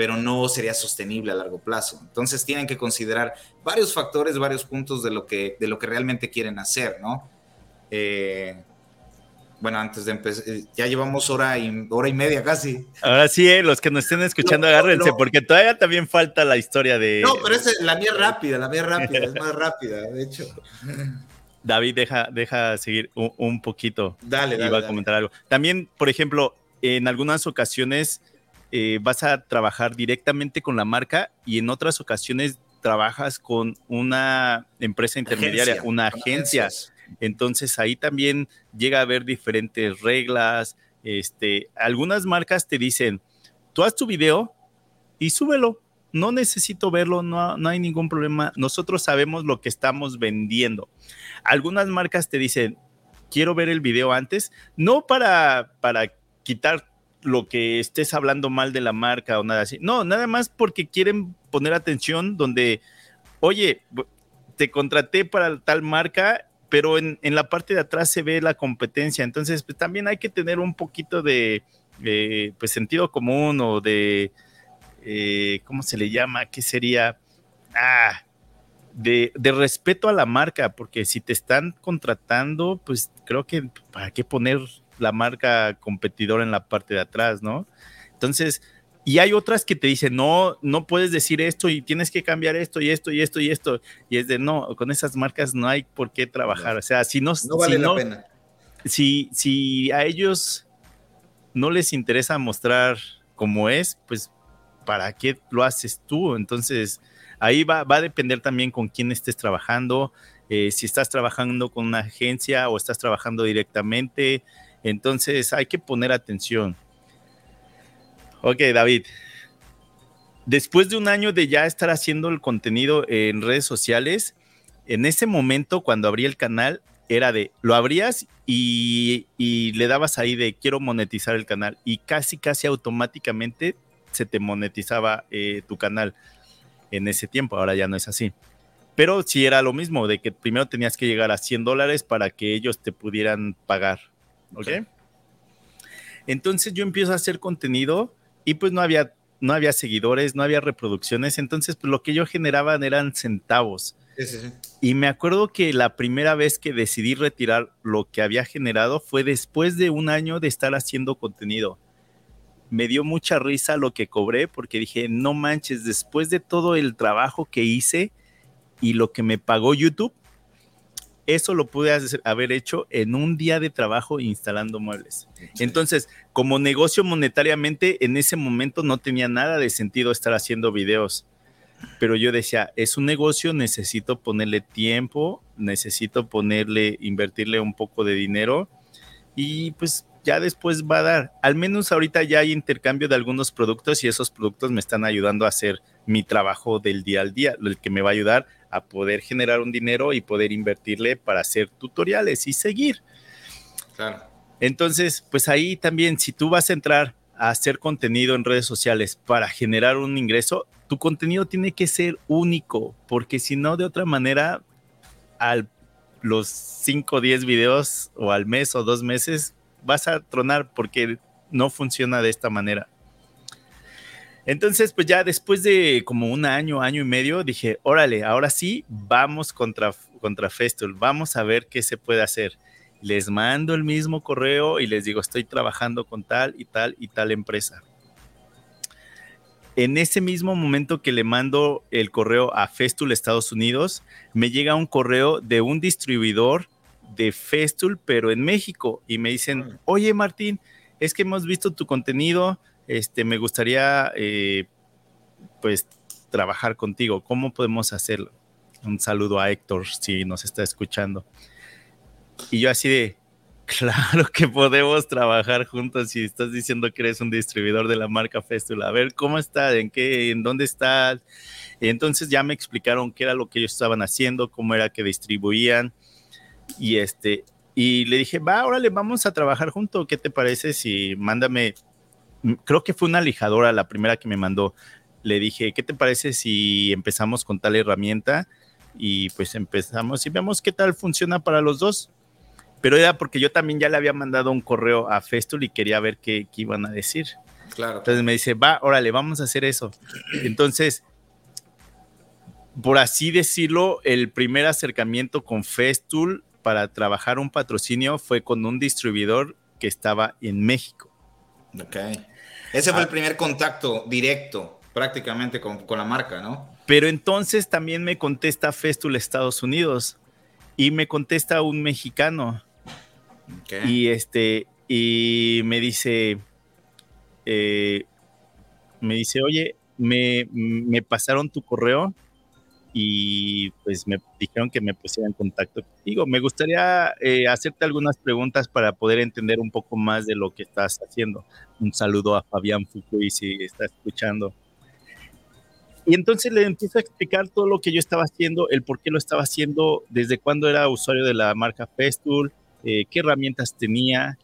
pero no sería sostenible a largo plazo. Entonces tienen que considerar varios factores, varios puntos de lo que, de lo que realmente quieren hacer, ¿no? Eh, bueno, antes de empezar, eh, ya llevamos hora y, hora y media casi. Ahora sí, eh, los que nos estén escuchando, agárrense, porque todavía también falta la historia de... No, pero es la mía rápida, la mía rápida, es más rápida, de hecho. David, deja, deja seguir un, poquito. Dale, dale. Iba a comentar algo. También, por ejemplo, en algunas ocasiones eh, vas a trabajar directamente con la marca y en otras ocasiones trabajas con una empresa intermediaria, una agencia. Entonces ahí también llega a haber diferentes reglas. Este, algunas marcas te dicen, tú haz tu video y súbelo. No necesito verlo, no, no hay ningún problema. Nosotros sabemos lo que estamos vendiendo. Algunas marcas te dicen, quiero ver el video antes, no para, para quitar lo que estés hablando mal de la marca o nada así. No, nada más porque quieren poner atención donde, oye, te contraté para tal marca, pero en, la parte de atrás se ve la competencia. Entonces, pues, también hay que tener un poquito de pues, sentido común o de, eh, ¿cómo se le llama? ¿Qué sería? Ah, de, de, respeto a la marca, porque si te están contratando, pues creo que para qué poner la marca competidora en la parte de atrás, ¿no? Entonces, y hay otras que te dicen, no, no puedes decir esto y tienes que cambiar esto y esto y esto y esto. Y es de, no, con esas marcas no hay por qué trabajar. O sea, si no... No vale la pena. Si, si a ellos no les interesa mostrar cómo es, pues, ¿para qué lo haces tú? Entonces, ahí va, va a depender también con quién estés trabajando, eh, si estás trabajando con una agencia o estás trabajando directamente, entonces hay que poner atención. Ok, David. Después de un año de ya estar haciendo el contenido en redes sociales, en ese momento cuando abrí el canal era de, lo abrías y, le dabas ahí de quiero monetizar el canal y casi, casi automáticamente se te monetizaba eh, tu canal en ese tiempo, ahora ya no es así. Pero sí era lo mismo, de que primero tenías que llegar a 100 dólares para que ellos te pudieran pagar ¿ok? Entonces yo empiezo a hacer contenido y pues no había, no había seguidores, no había reproducciones, entonces pues lo que yo generaba eran centavos. Y me acuerdo que la primera vez que decidí retirar lo que había generado fue después de un año de estar haciendo contenido. Me dio mucha risa lo que cobré porque dije, no manches, después de todo el trabajo que hice y lo que me pagó YouTube, eso lo pude haber hecho en un día de trabajo instalando muebles. Entonces, como negocio monetariamente, en ese momento no tenía nada de sentido estar haciendo videos. Pero yo decía, es un negocio, necesito ponerle tiempo, necesito ponerle, invertirle un poco de dinero y pues ya después va a dar. Al menos ahorita ya hay intercambio de algunos productos y esos productos me están ayudando a hacer mi trabajo del día al día, el que me va a ayudar a poder generar un dinero y poder invertirle para hacer tutoriales y seguir. Claro. Entonces, pues ahí también, si tú vas a entrar a hacer contenido en redes sociales para generar un ingreso, tu contenido tiene que ser único, porque si no, de otra manera, a los 5 o 10 videos o al mes o dos meses, vas a tronar porque no funciona de esta manera. Entonces, pues ya después de como un año, año y medio, dije, órale, ahora sí, vamos contra, contra Festool, vamos a ver qué se puede hacer. Les mando el mismo correo y les digo, estoy trabajando con tal y tal y tal empresa. En ese mismo momento que le mando el correo a Festool Estados Unidos, me llega un correo de un distribuidor de Festool, pero en México, y me dicen, oye Martín, es que hemos visto tu contenido, este, me gustaría, eh, pues, trabajar contigo. ¿Cómo podemos hacerlo? Un saludo a Héctor si nos está escuchando. Y yo así de, claro que podemos trabajar juntos si estás diciendo que eres un distribuidor de la marca Festool. A ver, ¿cómo está? ¿En qué? ¿En dónde estás? entonces ya me explicaron qué era lo que ellos estaban haciendo, cómo era que distribuían. Y este, y le dije, va, órale, vamos a trabajar juntos. ¿Qué te parece si mándame? Creo que fue una lijadora la primera que me mandó. Le dije, ¿qué te parece si empezamos con tal herramienta? Y pues empezamos y vemos qué tal funciona para los dos pero era porque yo también ya le había mandado un correo a Festool y quería ver qué, iban a decir. Claro. Entonces me dice, va, órale, vamos a hacer eso. Entonces, por así decirlo, el primer acercamiento con Festool para trabajar un patrocinio fue con un distribuidor que estaba en México. Ok. Ese fue el ah. primer contacto directo prácticamente con, con, la marca, ¿no? Pero entonces también me contesta Festool Estados Unidos y me contesta un mexicano y este, y me dice, eh, me dice, oye, me, me, pasaron tu correo y pues me dijeron que me pusiera en contacto contigo. Me gustaría eh, hacerte algunas preguntas para poder entender un poco más de lo que estás haciendo. Un saludo a Fabián Fukui si está escuchando. Y entonces le empiezo a explicar todo lo que yo estaba haciendo, el por qué lo estaba haciendo, desde cuándo era usuario de la marca Festool, eh, qué herramientas tenía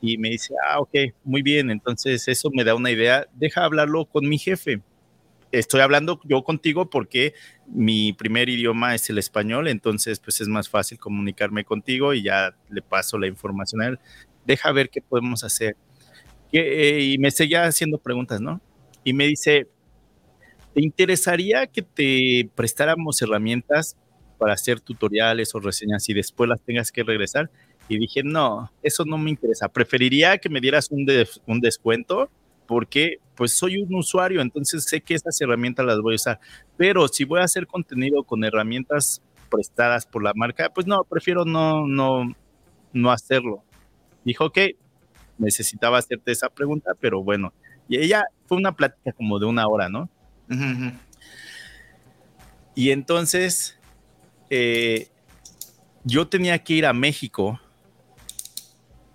y me dice, ah, ok, muy bien, entonces eso me da una idea, deja hablarlo con mi jefe. Estoy hablando yo contigo porque mi primer idioma es el español, entonces pues es más fácil comunicarme contigo y ya le paso la información a él. Deja ver qué podemos hacer. Eh, y me seguía haciendo preguntas, ¿no? Y me dice, ¿te interesaría que te prestáramos herramientas para hacer tutoriales o reseñas y después las tengas que regresar? Y dije, no, eso no me interesa. Preferiría que me dieras un descuento porque pues soy un usuario, entonces sé que esas herramientas las voy a usar. Pero si voy a hacer contenido con herramientas prestadas por la marca, pues no, prefiero no, no, no hacerlo. Dijo que necesitaba hacerte esa pregunta, pero bueno. Y ella fue una plática como de una hora, ¿no? Y entonces eh, yo tenía que ir a México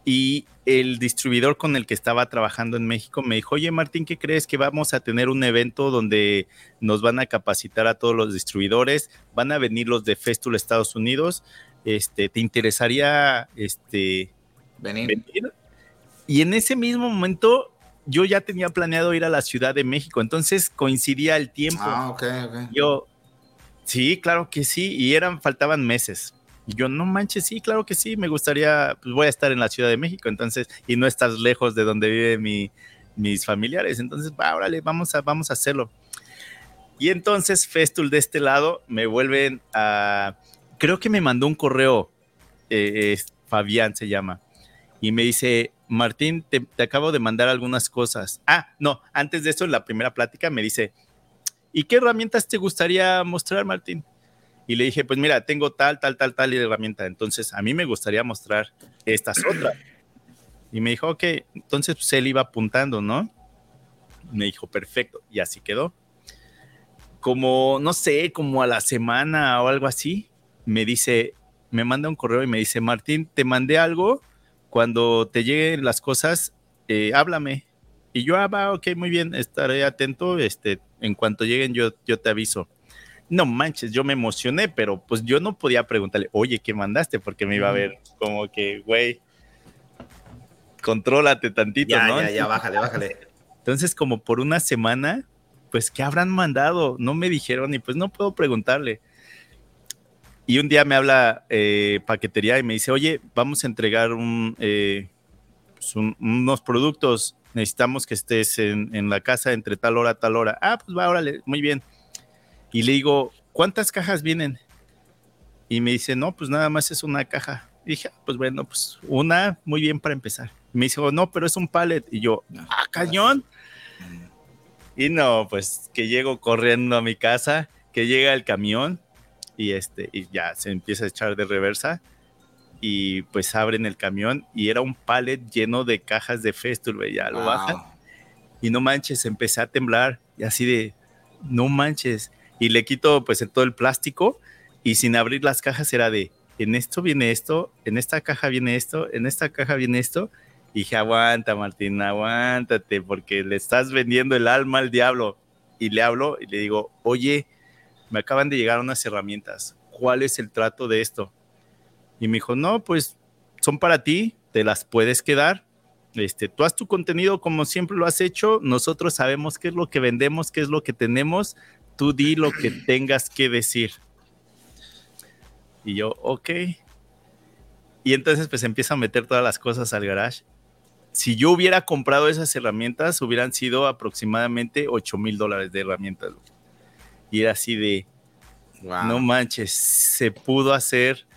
y el distribuidor con el que estaba trabajando en México me dijo, oye Martín, ¿qué crees que vamos a tener un evento donde nos van a capacitar a todos los distribuidores? Van a venir los de Festool Estados Unidos. Este, ¿Te interesaría este, venir? Y en ese mismo momento yo ya tenía planeado ir a la Ciudad de México, entonces coincidía el tiempo. Ah, ok, ok. Yo, sí, claro que sí, y eran, faltaban meses. Y yo, no manches, sí, claro que sí, me gustaría, pues voy a estar en la Ciudad de México, entonces, y no estás lejos de donde viven mis familiares, entonces, va, órale, vamos a, vamos a hacerlo. Y entonces Festul de este lado me vuelven a, creo que me mandó un correo, eh, Fabián se llama, y me dice, Martín, te, te, acabo de mandar algunas cosas. Ah, no, antes de eso, en la primera plática me dice, ¿y qué herramientas te gustaría mostrar, Martín? Y le dije, pues mira, tengo tal, tal, tal, tal herramienta, entonces a mí me gustaría mostrar estas otras. Y me dijo, ok, entonces pues, él iba apuntando, ¿no? Me dijo, perfecto, y así quedó. Como, no sé, como a la semana o algo así, me dice, me manda un correo y me dice, Martín, te mandé algo, cuando te lleguen las cosas, eh, háblame. Y yo, ah, va, ok, muy bien, estaré atento, este, en cuanto lleguen yo, yo te aviso no manches, yo me emocioné, pero pues yo no podía preguntarle, oye, ¿qué mandaste? Porque me iba a ver como que, güey, contrólate tantito, ¿no? Ya, ya, bájale, bájale. Entonces, como por una semana, pues, ¿qué habrán mandado? No me dijeron y pues no puedo preguntarle. Y un día me habla eh, paquetería y me dice, oye, vamos a entregar un, eh, pues, unos productos, necesitamos que estés en, en, la casa entre tal hora, tal hora. Ah, pues va, órale, muy bien y le digo, ¿cuántas cajas vienen? Y me dice, no, pues nada más es una caja. Y dije, ah, pues bueno, pues una, muy bien para empezar. Y me dijo, no, pero es un pallet. Y yo, ah, cañón. Y no, pues que llego corriendo a mi casa, que llega el camión y este, y ya se empieza a echar de reversa. Y pues abren el camión y era un pallet lleno de cajas de Festool, ya lo bajan. Y no manches, empecé a temblar y así de, no manches y le quito pues todo el plástico y sin abrir las cajas era de, en esto viene esto, en esta caja viene esto, en esta caja viene esto. Y dije, aguanta, Martín, aguántate, porque le estás vendiendo el alma al diablo. Y le hablo y le digo, oye, me acaban de llegar unas herramientas. ¿Cuál es el trato de esto? Y me dijo, no, pues son para ti, te las puedes quedar. Este, tú haz tu contenido como siempre lo has hecho. Nosotros sabemos qué es lo que vendemos, qué es lo que tenemos. Tú di lo que tengas que decir. Y yo, ok. Y entonces pues empiezo a meter todas las cosas al garage. Si yo hubiera comprado esas herramientas, hubieran sido aproximadamente 8 mil dólares de herramientas. Y era así de, no manches, se pudo hacer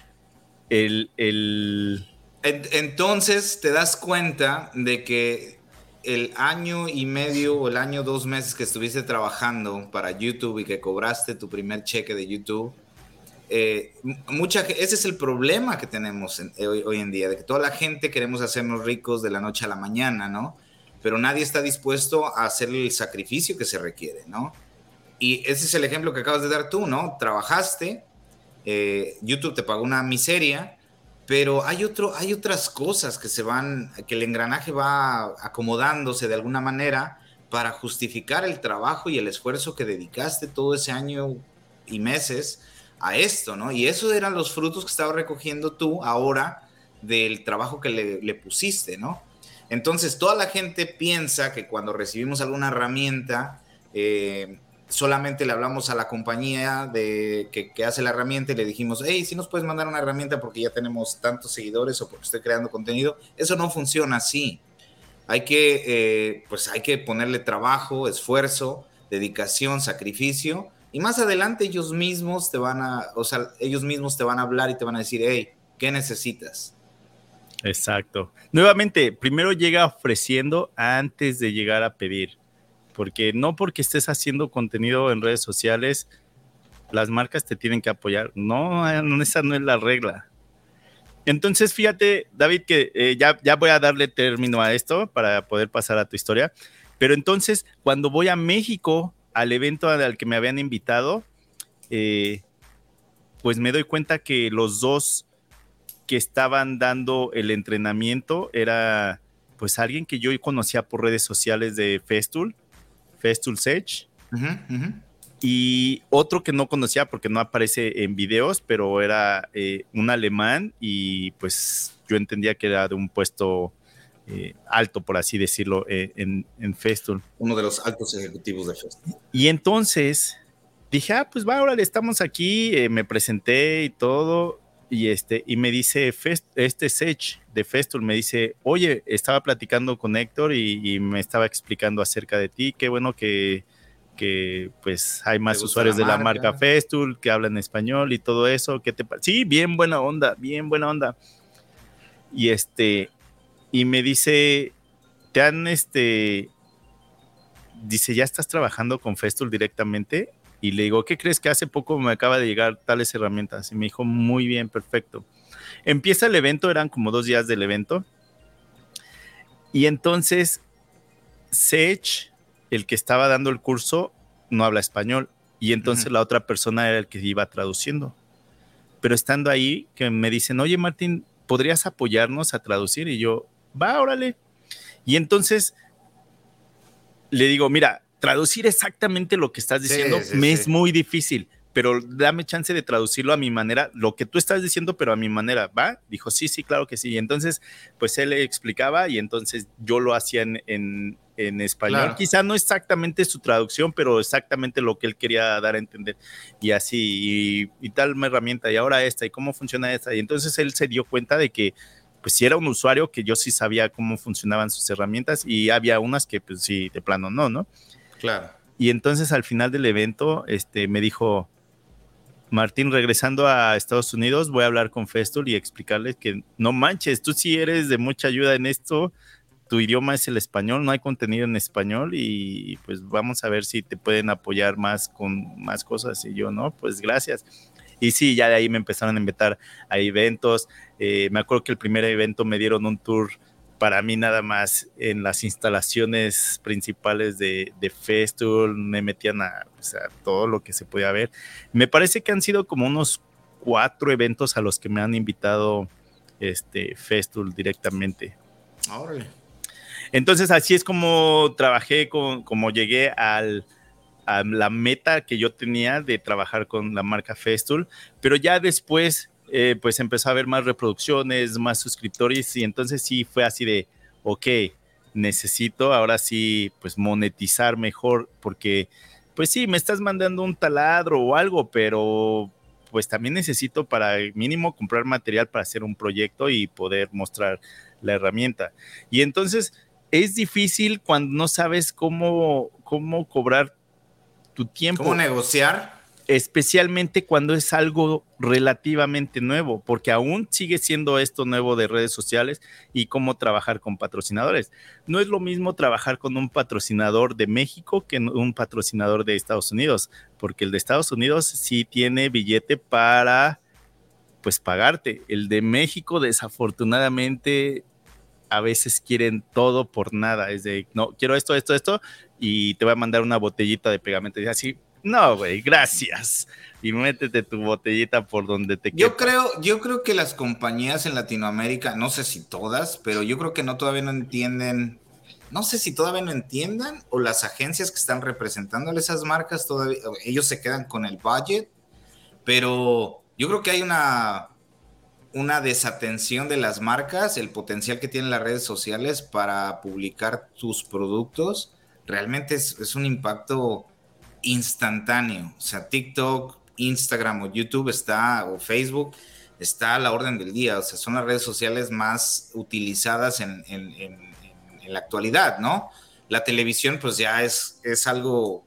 el, el... Entonces te das cuenta de que el año y medio o el año dos meses que estuviste trabajando para YouTube y que cobraste tu primer cheque de YouTube, eh, mucha, ese es el problema que tenemos eh, hoy, en día, de que toda la gente queremos hacernos ricos de la noche a la mañana, ¿no? Pero nadie está dispuesto a hacer el sacrificio que se requiere, ¿no? Y ese es el ejemplo que acabas de dar tú, ¿no? Trabajaste, eh, YouTube te pagó una miseria, pero hay, otro, hay otras cosas que se van, que el engranaje va acomodándose de alguna manera para justificar el trabajo y el esfuerzo que dedicaste todo ese año y meses a esto, ¿no? Y esos eran los frutos que estabas recogiendo tú ahora del trabajo que le, pusiste, ¿no? Entonces, toda la gente piensa que cuando recibimos alguna herramienta, eh, solamente le hablamos a la compañía de, que, hace la herramienta y le dijimos, hey, si nos puedes mandar una herramienta porque ya tenemos tantos seguidores o porque estoy creando contenido. Eso no funciona así. Hay que, eh, pues hay que ponerle trabajo, esfuerzo, dedicación, sacrificio y más adelante ellos mismos te van a, o sea, ellos mismos te van a hablar y te van a decir, hey, ¿qué necesitas? Exacto. Nuevamente, primero llega ofreciendo antes de llegar a pedir. Porque no porque estés haciendo contenido en redes sociales, las marcas te tienen que apoyar. No, esa no es la regla. Entonces, fíjate, David, que eh, ya, ya voy a darle término a esto para poder pasar a tu historia. Pero entonces, cuando voy a México al evento al que me habían invitado, eh, pues me doy cuenta que los dos que estaban dando el entrenamiento era pues alguien que yo conocía por redes sociales de Festool, Festool Sage, y otro que no conocía porque no aparece en videos, pero era eh, un alemán y pues yo entendía que era de un puesto eh, alto, por así decirlo, eh, en, en Festool. Uno de los altos ejecutivos de Festool. Y entonces dije, ah, pues va, ahora estamos aquí, me presenté y todo, y este, y me dice, este Sech de Festool me dice, oye, estaba platicando con Héctor y, me estaba explicando acerca de ti, qué bueno que, que pues hay más usuarios de la marca Festool que hablan español y todo eso, ¿qué te Sí, bien buena onda, bien buena onda. Y este, y me dice, te han, este, dice, ¿ya estás trabajando con Festool directamente? Y le digo, ¿qué crees que hace poco me acaba de llegar tales herramientas? Y me dijo, muy bien, perfecto. Empieza el evento, eran como dos días del evento. Y entonces, Sech, el que estaba dando el curso, no habla español. Y entonces la otra persona era el que iba traduciendo. Pero estando ahí, que me dicen, oye Martín, ¿podrías apoyarnos a traducir? Y yo, va, órale. Y entonces le digo, mira, traducir exactamente lo que estás diciendo me es muy difícil, pero dame chance de traducirlo a mi manera, lo que tú estás diciendo, pero a mi manera, ¿va? Dijo, sí, sí, claro que sí. Y entonces, pues él le explicaba y entonces yo lo hacía en, en, español. Quizá no exactamente su traducción, pero exactamente lo que él quería dar a entender. Y así, y, y tal herramienta, y ahora esta, y cómo funciona esta. Y entonces él se dio cuenta de que pues si era un usuario que yo sí sabía cómo funcionaban sus herramientas y había unas que pues sí, de plano no, ¿no? Claro. Y entonces al final del evento, este, me dijo, Martín, regresando a Estados Unidos, voy a hablar con Festool y explicarles que no manches, tú sí eres de mucha ayuda en esto, tu idioma es el español, no hay contenido en español y pues vamos a ver si te pueden apoyar más con más cosas. Y yo, no, pues gracias. Y sí, ya de ahí me empezaron a invitar a eventos. Eh, me acuerdo que el primer evento me dieron un tour para mí nada más en las instalaciones principales de, de Festool, me metían a, todo lo que se podía ver. Me parece que han sido como unos cuatro eventos a los que me han invitado este Festool directamente. Entonces así es como trabajé con, como llegué al, a la meta que yo tenía de trabajar con la marca Festool, pero ya después eh, pues empezó a haber más reproducciones, más suscriptores y entonces sí fue así de, ok, necesito ahora sí pues monetizar mejor porque pues sí, me estás mandando un taladro o algo, pero pues también necesito para mínimo comprar material para hacer un proyecto y poder mostrar la herramienta. Y entonces es difícil cuando no sabes cómo, cómo cobrar tu tiempo. ¿Cómo negociar? Especialmente cuando es algo relativamente nuevo, porque aún sigue siendo esto nuevo de redes sociales y cómo trabajar con patrocinadores. No es lo mismo trabajar con un patrocinador de México que un patrocinador de Estados Unidos, porque el de Estados Unidos sí tiene billete para pues pagarte. El de México desafortunadamente a veces quieren todo por nada, es de no quiero esto, esto, esto y te voy a mandar una botellita de pegamento y así no, güey, gracias. Y métete tu botellita por donde te quieras. Yo creo, yo creo que las compañías en Latinoamérica, no sé si todas, pero yo creo que no todavía no entienden, no sé si todavía no entiendan, o las agencias que están representándole esas marcas, todavía, ellos se quedan con el budget, pero yo creo que hay una, una desatención de las marcas, el potencial que tienen las redes sociales para publicar tus productos, realmente es, es un impacto instantáneo. O sea, TikTok, Instagram o YouTube está, o Facebook, está a la orden del día. O sea, son las redes sociales más utilizadas en, la actualidad, ¿no? La televisión, pues ya es, es algo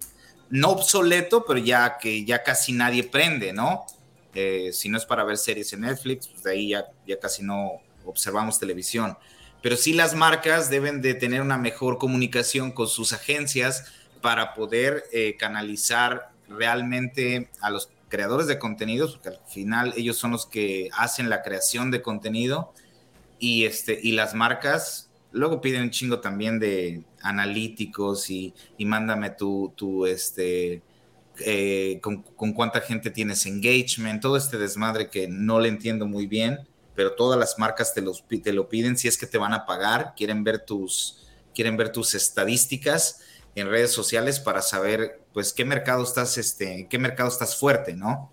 no obsoleto, pero ya que ya casi nadie prende, ¿no? Eh, si no es para ver series en Netflix, pues de ahí ya, ya casi no observamos televisión. Pero sí las marcas deben de tener una mejor comunicación con sus agencias, para poder eh, canalizar realmente a los creadores de contenidos, porque al final ellos son los que hacen la creación de contenido y, este, y las marcas luego piden un chingo también de analíticos y, y mándame tu, tu este, eh, con, con, cuánta gente tienes engagement, todo este desmadre que no le entiendo muy bien, pero todas las marcas te, los, te lo piden si es que te van a pagar, quieren ver tus, quieren ver tus estadísticas en redes sociales para saber, pues, qué mercado estás, este, qué mercado estás fuerte, ¿no?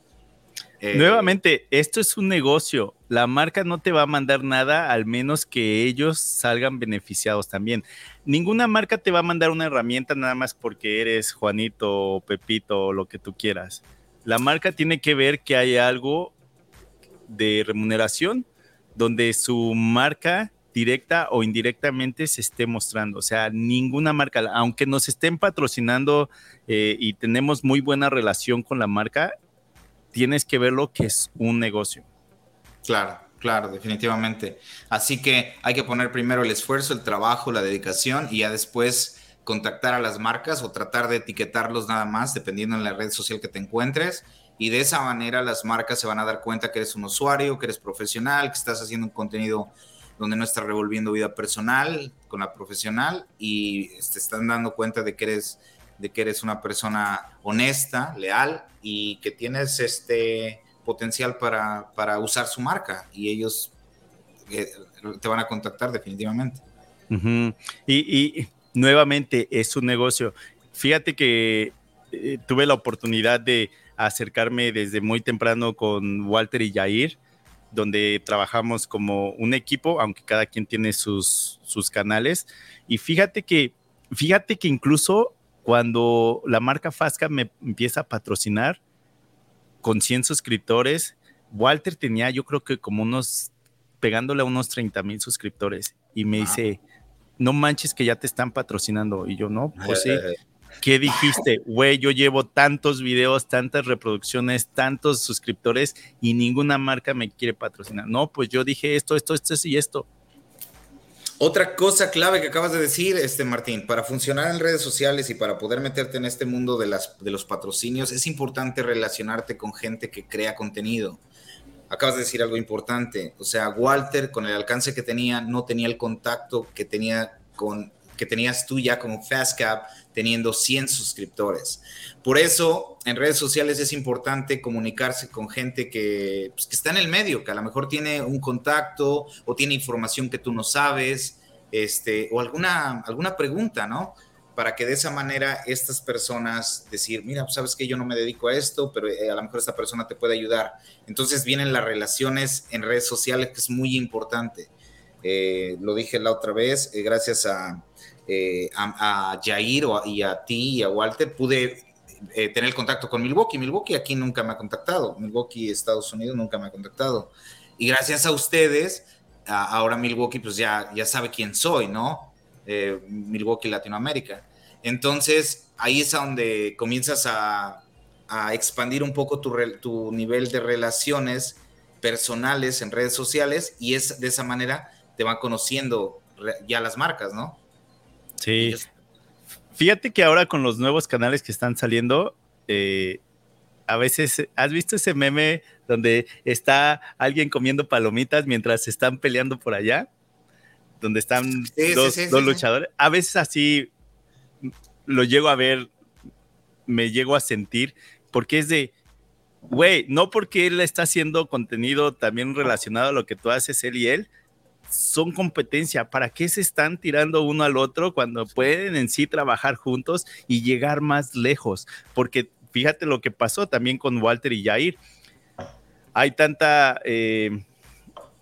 Eh, Nuevamente, esto es un negocio. La marca no te va a mandar nada al menos que ellos salgan beneficiados también. Ninguna marca te va a mandar una herramienta nada más porque eres Juanito Pepito lo que tú quieras. La marca tiene que ver que hay algo de remuneración donde su marca directa o indirectamente se esté mostrando. O sea, ninguna marca, aunque nos estén patrocinando eh, y tenemos muy buena relación con la marca, tienes que verlo que es un negocio. Claro, claro, definitivamente. Así que hay que poner primero el esfuerzo, el trabajo, la dedicación y ya después contactar a las marcas o tratar de etiquetarlos nada más, dependiendo en la red social que te encuentres. Y de esa manera las marcas se van a dar cuenta que eres un usuario, que eres profesional, que estás haciendo un contenido donde no estás revolviendo vida personal con la profesional y te están dando cuenta de que eres de que eres una persona honesta, leal y que tienes este potencial para, para usar su marca y ellos eh, te van a contactar definitivamente. y, nuevamente es un negocio. Fíjate que eh, tuve la oportunidad de acercarme desde muy temprano con Walter y Jair donde trabajamos como un equipo, aunque cada quien tiene sus, sus canales. Y fíjate que, fíjate que incluso cuando la marca Fasca me empieza a patrocinar con 100 suscriptores, Walter tenía yo creo que como unos, pegándole a unos 30 mil suscriptores y me dice, no manches que ya te están patrocinando. Y yo, no, pues sí. ¿Qué dijiste? Güey, yo llevo tantos videos, tantas reproducciones, tantos suscriptores y ninguna marca me quiere patrocinar. No, pues yo dije esto, esto, esto y esto. Otra cosa clave que acabas de decir, este Martín, para funcionar en redes sociales y para poder meterte en este mundo de, las, de los patrocinios, es importante relacionarte con gente que crea contenido. Acabas de decir algo importante, o sea, Walter con el alcance que tenía no tenía el contacto que tenía con que tenías tú ya como FastCap teniendo 100 suscriptores. Por eso, en redes sociales es importante comunicarse con gente que, pues, que está en el medio, que a lo mejor tiene un contacto o tiene información que tú no sabes, este, o alguna, alguna pregunta, ¿no? Para que de esa manera estas personas decir, mira, pues, sabes que yo no me dedico a esto, pero eh, a lo mejor esta persona te puede ayudar. Entonces vienen las relaciones en redes sociales, que es muy importante. Eh, lo dije la otra vez, eh, gracias a, a, Jair y a ti y a Walter, pude tener contacto con Milwaukee. Milwaukee aquí nunca me ha contactado. Milwaukee, Estados Unidos, nunca me ha contactado. Y gracias a ustedes, ahora Milwaukee pues ya, ya sabe quién soy, ¿no? Eh, Milwaukee Latinoamérica. Entonces ahí es a donde comienzas a, a expandir un poco tu, tu, nivel de relaciones personales en redes sociales y es de esa manera te van conociendo ya las marcas, ¿no? Sí. Fíjate que ahora con los nuevos canales que están saliendo, eh, a veces, ¿has visto ese meme donde está alguien comiendo palomitas mientras están peleando por allá? Donde están dos, luchadores. A veces así lo llego a ver, me llego a sentir, porque es de, güey, no porque él está haciendo contenido también relacionado a lo que tú haces, él y él, son competencia. ¿Para qué se están tirando uno al otro cuando pueden en sí trabajar juntos y llegar más lejos? Porque fíjate lo que pasó también con Walter y Jair. Hay tanta eh,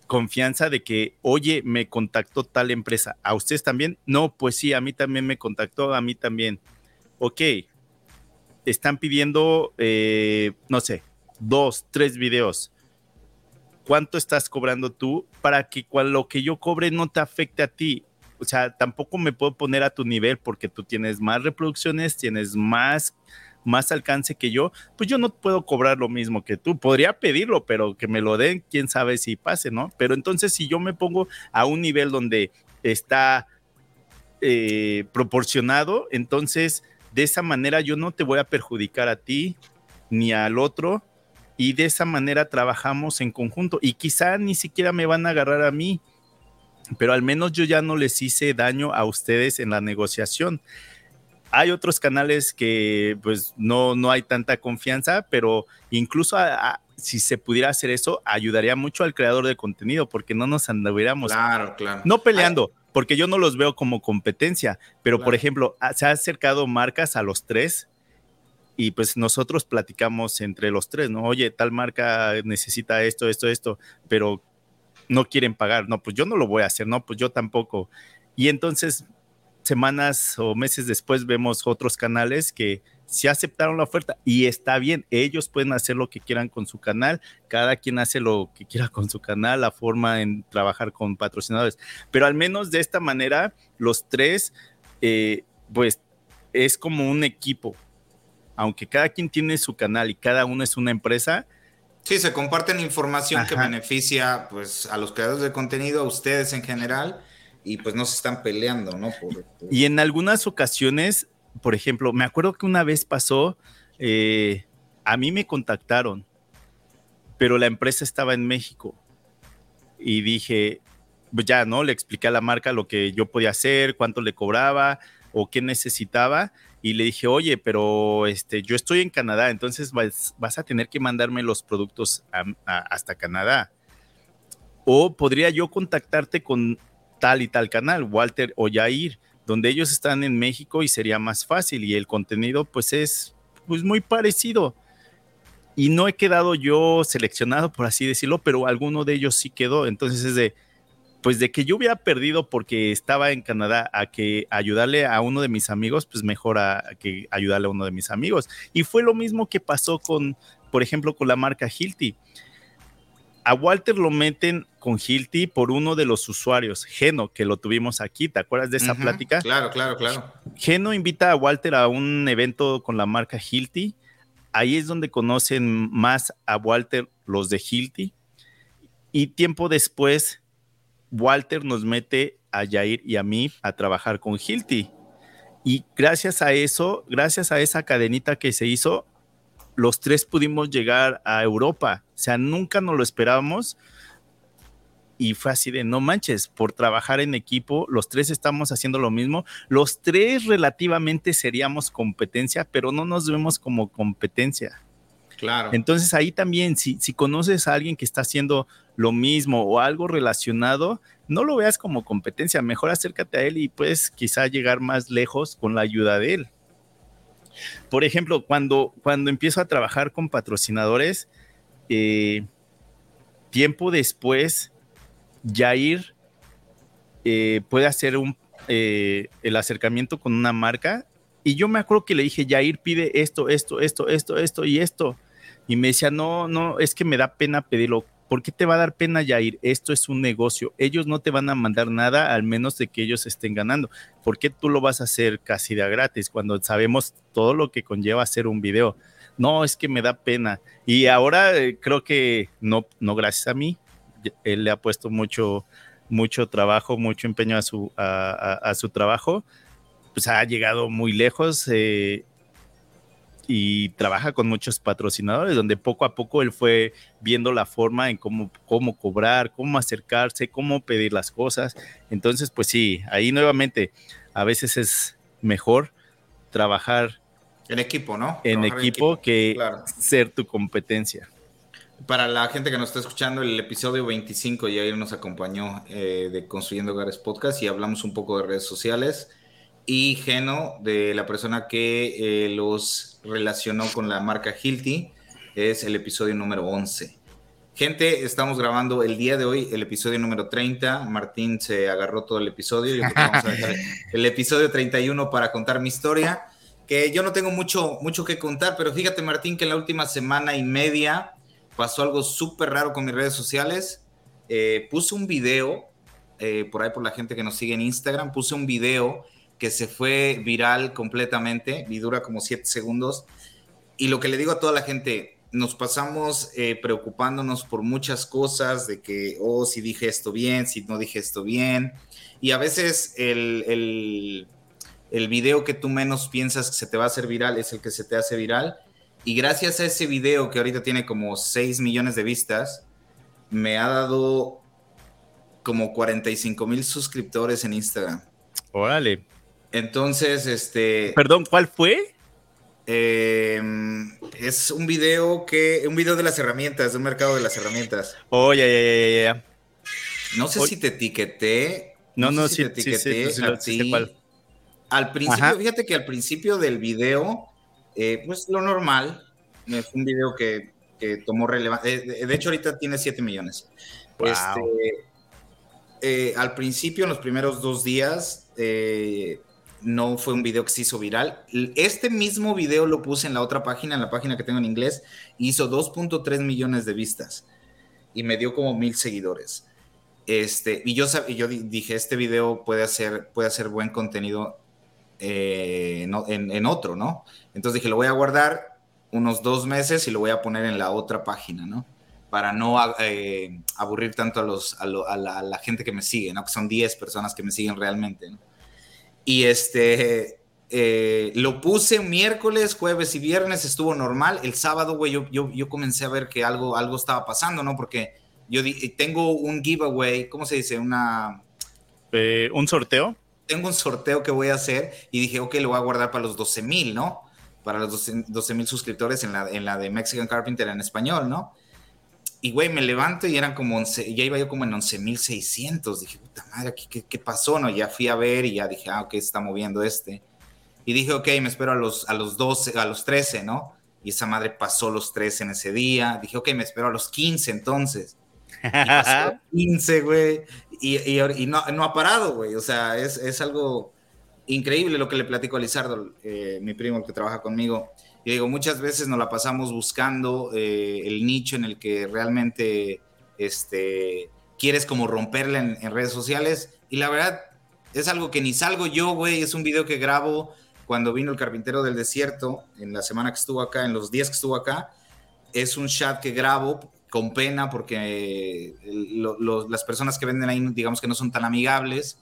confianza de que, oye, me contactó tal empresa. ¿A ustedes también? No, pues sí, a mí también me contactó, a mí también. Ok, están pidiendo, eh, no sé, dos, tres videos. ¿Cuánto estás cobrando tú para que lo que yo cobre no te afecte a ti? O sea, tampoco me puedo poner a tu nivel porque tú tienes más reproducciones, tienes más más alcance que yo, pues yo no puedo cobrar lo mismo que tú. Podría pedirlo, pero que me lo den, quién sabe si pase, ¿no? Pero entonces si yo me pongo a un nivel donde está eh, proporcionado, entonces de esa manera yo no te voy a perjudicar a ti ni al otro y de esa manera trabajamos en conjunto y quizá ni siquiera me van a agarrar a mí, pero al menos yo ya no les hice daño a ustedes en la negociación. Hay otros canales que pues no, no hay tanta confianza, pero incluso si se pudiera hacer eso, ayudaría mucho al creador de contenido, porque no nos anduviéramos. Claro, claro. No peleando, porque yo no los veo como competencia, pero por ejemplo, se han acercado marcas a los tres y pues nosotros platicamos entre los tres, ¿no? Oye, tal marca necesita esto, esto, esto, pero no quieren pagar, no, pues yo no lo voy a hacer, no, pues yo tampoco. Y entonces semanas o meses después vemos otros canales que sí aceptaron la oferta y está bien, ellos pueden hacer lo que quieran con su canal, cada quien hace lo que quiera con su canal, la forma en trabajar con patrocinadores, pero al menos de esta manera los tres, eh, pues es como un equipo, aunque cada quien tiene su canal y cada uno es una empresa. Sí, se comparten información que beneficia pues a los creadores de contenido, a ustedes en general y pues no se están peleando, ¿no? Y en algunas ocasiones, por ejemplo, me acuerdo que una vez pasó, eh, a mí me contactaron, pero la empresa estaba en México y dije, pues ya, ¿no? Le expliqué a la marca lo que yo podía hacer, cuánto le cobraba o qué necesitaba y le dije, oye, pero este, yo estoy en Canadá, entonces vas, a tener que mandarme los productos hasta Canadá. O podría yo contactarte con tal y tal canal, Walter o Yair, donde ellos están en México y sería más fácil y el contenido pues es pues muy parecido. Y no he quedado yo seleccionado, por así decirlo, pero alguno de ellos sí quedó. Entonces es de, pues de que yo hubiera perdido porque estaba en Canadá a que ayudarle a uno de mis amigos, pues mejor a, que ayudarle a uno de mis amigos. Y fue lo mismo que pasó con, por ejemplo, con la marca Hilti a Walter lo meten con Hilti por uno de los usuarios, Geno, que lo tuvimos aquí. ¿Te acuerdas de esa plática? Claro, claro, claro. Geno invita a Walter a un evento con la marca Hilti. Ahí es donde conocen más a Walter los de Hilti. Y tiempo después, Walter nos mete a Jair y a mí a trabajar con Hilti. Y gracias a eso, gracias a esa cadenita que se hizo, los tres pudimos llegar a Europa. O sea, nunca nos lo esperábamos. y fue así de, no manches, por trabajar en equipo, los tres estamos haciendo lo mismo, los tres relativamente seríamos competencia, pero no nos vemos como competencia. Claro. Entonces ahí también, si, si conoces a alguien que está haciendo lo mismo o algo relacionado, no lo veas como competencia, mejor acércate a él y puedes quizá llegar más lejos con la ayuda de él. Por ejemplo, cuando, cuando empiezo a trabajar con patrocinadores, eh, tiempo después, Jair eh, puede hacer un, eh, el acercamiento con una marca. Y yo me acuerdo que le dije, Jair pide esto, esto, esto, esto, esto y esto. Y me decía, no, no, es que me da pena pedirlo. ¿Por qué te va a dar pena, Jair? Esto es un negocio. Ellos no te van a mandar nada al menos de que ellos estén ganando. ¿Por qué tú lo vas a hacer casi de gratis cuando sabemos todo lo que conlleva hacer un video? No, es que me da pena. Y ahora eh, creo que no, no gracias a mí. Él le ha puesto mucho, mucho trabajo, mucho empeño a su, a, su trabajo. Pues ha llegado muy lejos. Eh, y trabaja con muchos patrocinadores, donde poco a poco él fue viendo la forma en cómo, cómo cobrar, cómo acercarse, cómo pedir las cosas. Entonces, pues sí, ahí nuevamente, a veces es mejor trabajar en equipo, ¿no? En equipo, que ser tu competencia. Para la gente que nos está escuchando, el episodio 25 ya nos acompañó eh, de Construyendo Hogares Podcast y hablamos un poco de redes sociales y Geno, de la persona que eh, los relacionó con la marca Hilti, es el episodio número 11. Gente, estamos grabando el día de hoy el episodio número 30. Martín se agarró todo el episodio. Yo vamos a dejar el episodio 31 para contar mi historia, que yo no tengo mucho, mucho que contar, pero fíjate Martín que en la última semana y media pasó algo súper raro con mis redes sociales. Eh, puse un video, eh, por ahí por la gente que nos sigue en Instagram, puse un video que se fue viral completamente y dura como siete segundos. Y lo que le digo a toda la gente, nos pasamos eh, preocupándonos por muchas cosas, de que, oh, si dije esto bien, si no dije esto bien. Y a veces el, el, el video que tú menos piensas que se te va a hacer viral es el que se te hace viral. Y gracias a ese video que ahorita tiene como 6 millones de vistas, me ha dado como 45 mil suscriptores en Instagram. Órale. Entonces, este. Perdón, ¿cuál fue? Em, es un video que. Un video de las herramientas, de un mercado de las herramientas. Oh, ya, ya, ya, ya. No sé si te etiqueté. No, no, sí, te etiqueté sí, Al principio, fíjate que al principio del video, eh, pues lo normal. Es un video que, tomó relevancia. Eh, de, hecho, ahorita tiene 7 millones. Este, eh, al principio, en los primeros dos días, eh, no fue un video que se hizo viral. Este mismo video lo puse en la otra página, en la página que tengo en inglés, hizo 2.3 millones de vistas y me dio como mil seguidores. Este, y yo, yo dije, este video puede hacer, puede hacer buen contenido eh, en, otro, ¿no? Entonces dije, lo voy a guardar unos dos meses y lo voy a poner en la otra página, ¿no? Para no eh, aburrir tanto a, los, a, la, la, gente que me sigue, ¿no? Que son 10 personas que me siguen realmente, ¿no? Y este, eh, lo puse miércoles, jueves y viernes, estuvo normal. El sábado, güey, yo, yo, comencé a ver que algo, algo estaba pasando, ¿no? Porque yo tengo un giveaway, ¿cómo se dice? Una... Eh, ¿Un sorteo? Tengo un sorteo que voy a hacer y dije, ok, lo voy a guardar para los 12 mil, ¿no? Para los 12 mil suscriptores en la, en la de Mexican Carpenter en español, ¿no? Y, güey, me levanto y eran como 11, ya iba yo como en 11.600. Dije, puta madre, ¿qué, ¿qué, pasó? No, ya fui a ver y ya dije, ah, ok, está moviendo este. Y dije, ok, me espero a los, a los 12, a los 13, ¿no? Y esa madre pasó los 13 en ese día. Dije, ok, me espero a los 15 entonces. Y pasó 15, güey. Y, y, no, no, ha parado, güey. O sea, es, es, algo increíble lo que le platico a Lizardo, eh, mi primo que trabaja conmigo y digo, muchas veces nos la pasamos buscando eh, el nicho en el que realmente este, quieres como romperla en, redes sociales. Y la verdad, es algo que ni salgo yo, güey. Es un video que grabo cuando vino el carpintero del desierto, en la semana que estuvo acá, en los días que estuvo acá. Es un chat que grabo con pena porque las personas que venden ahí, digamos que no son tan amigables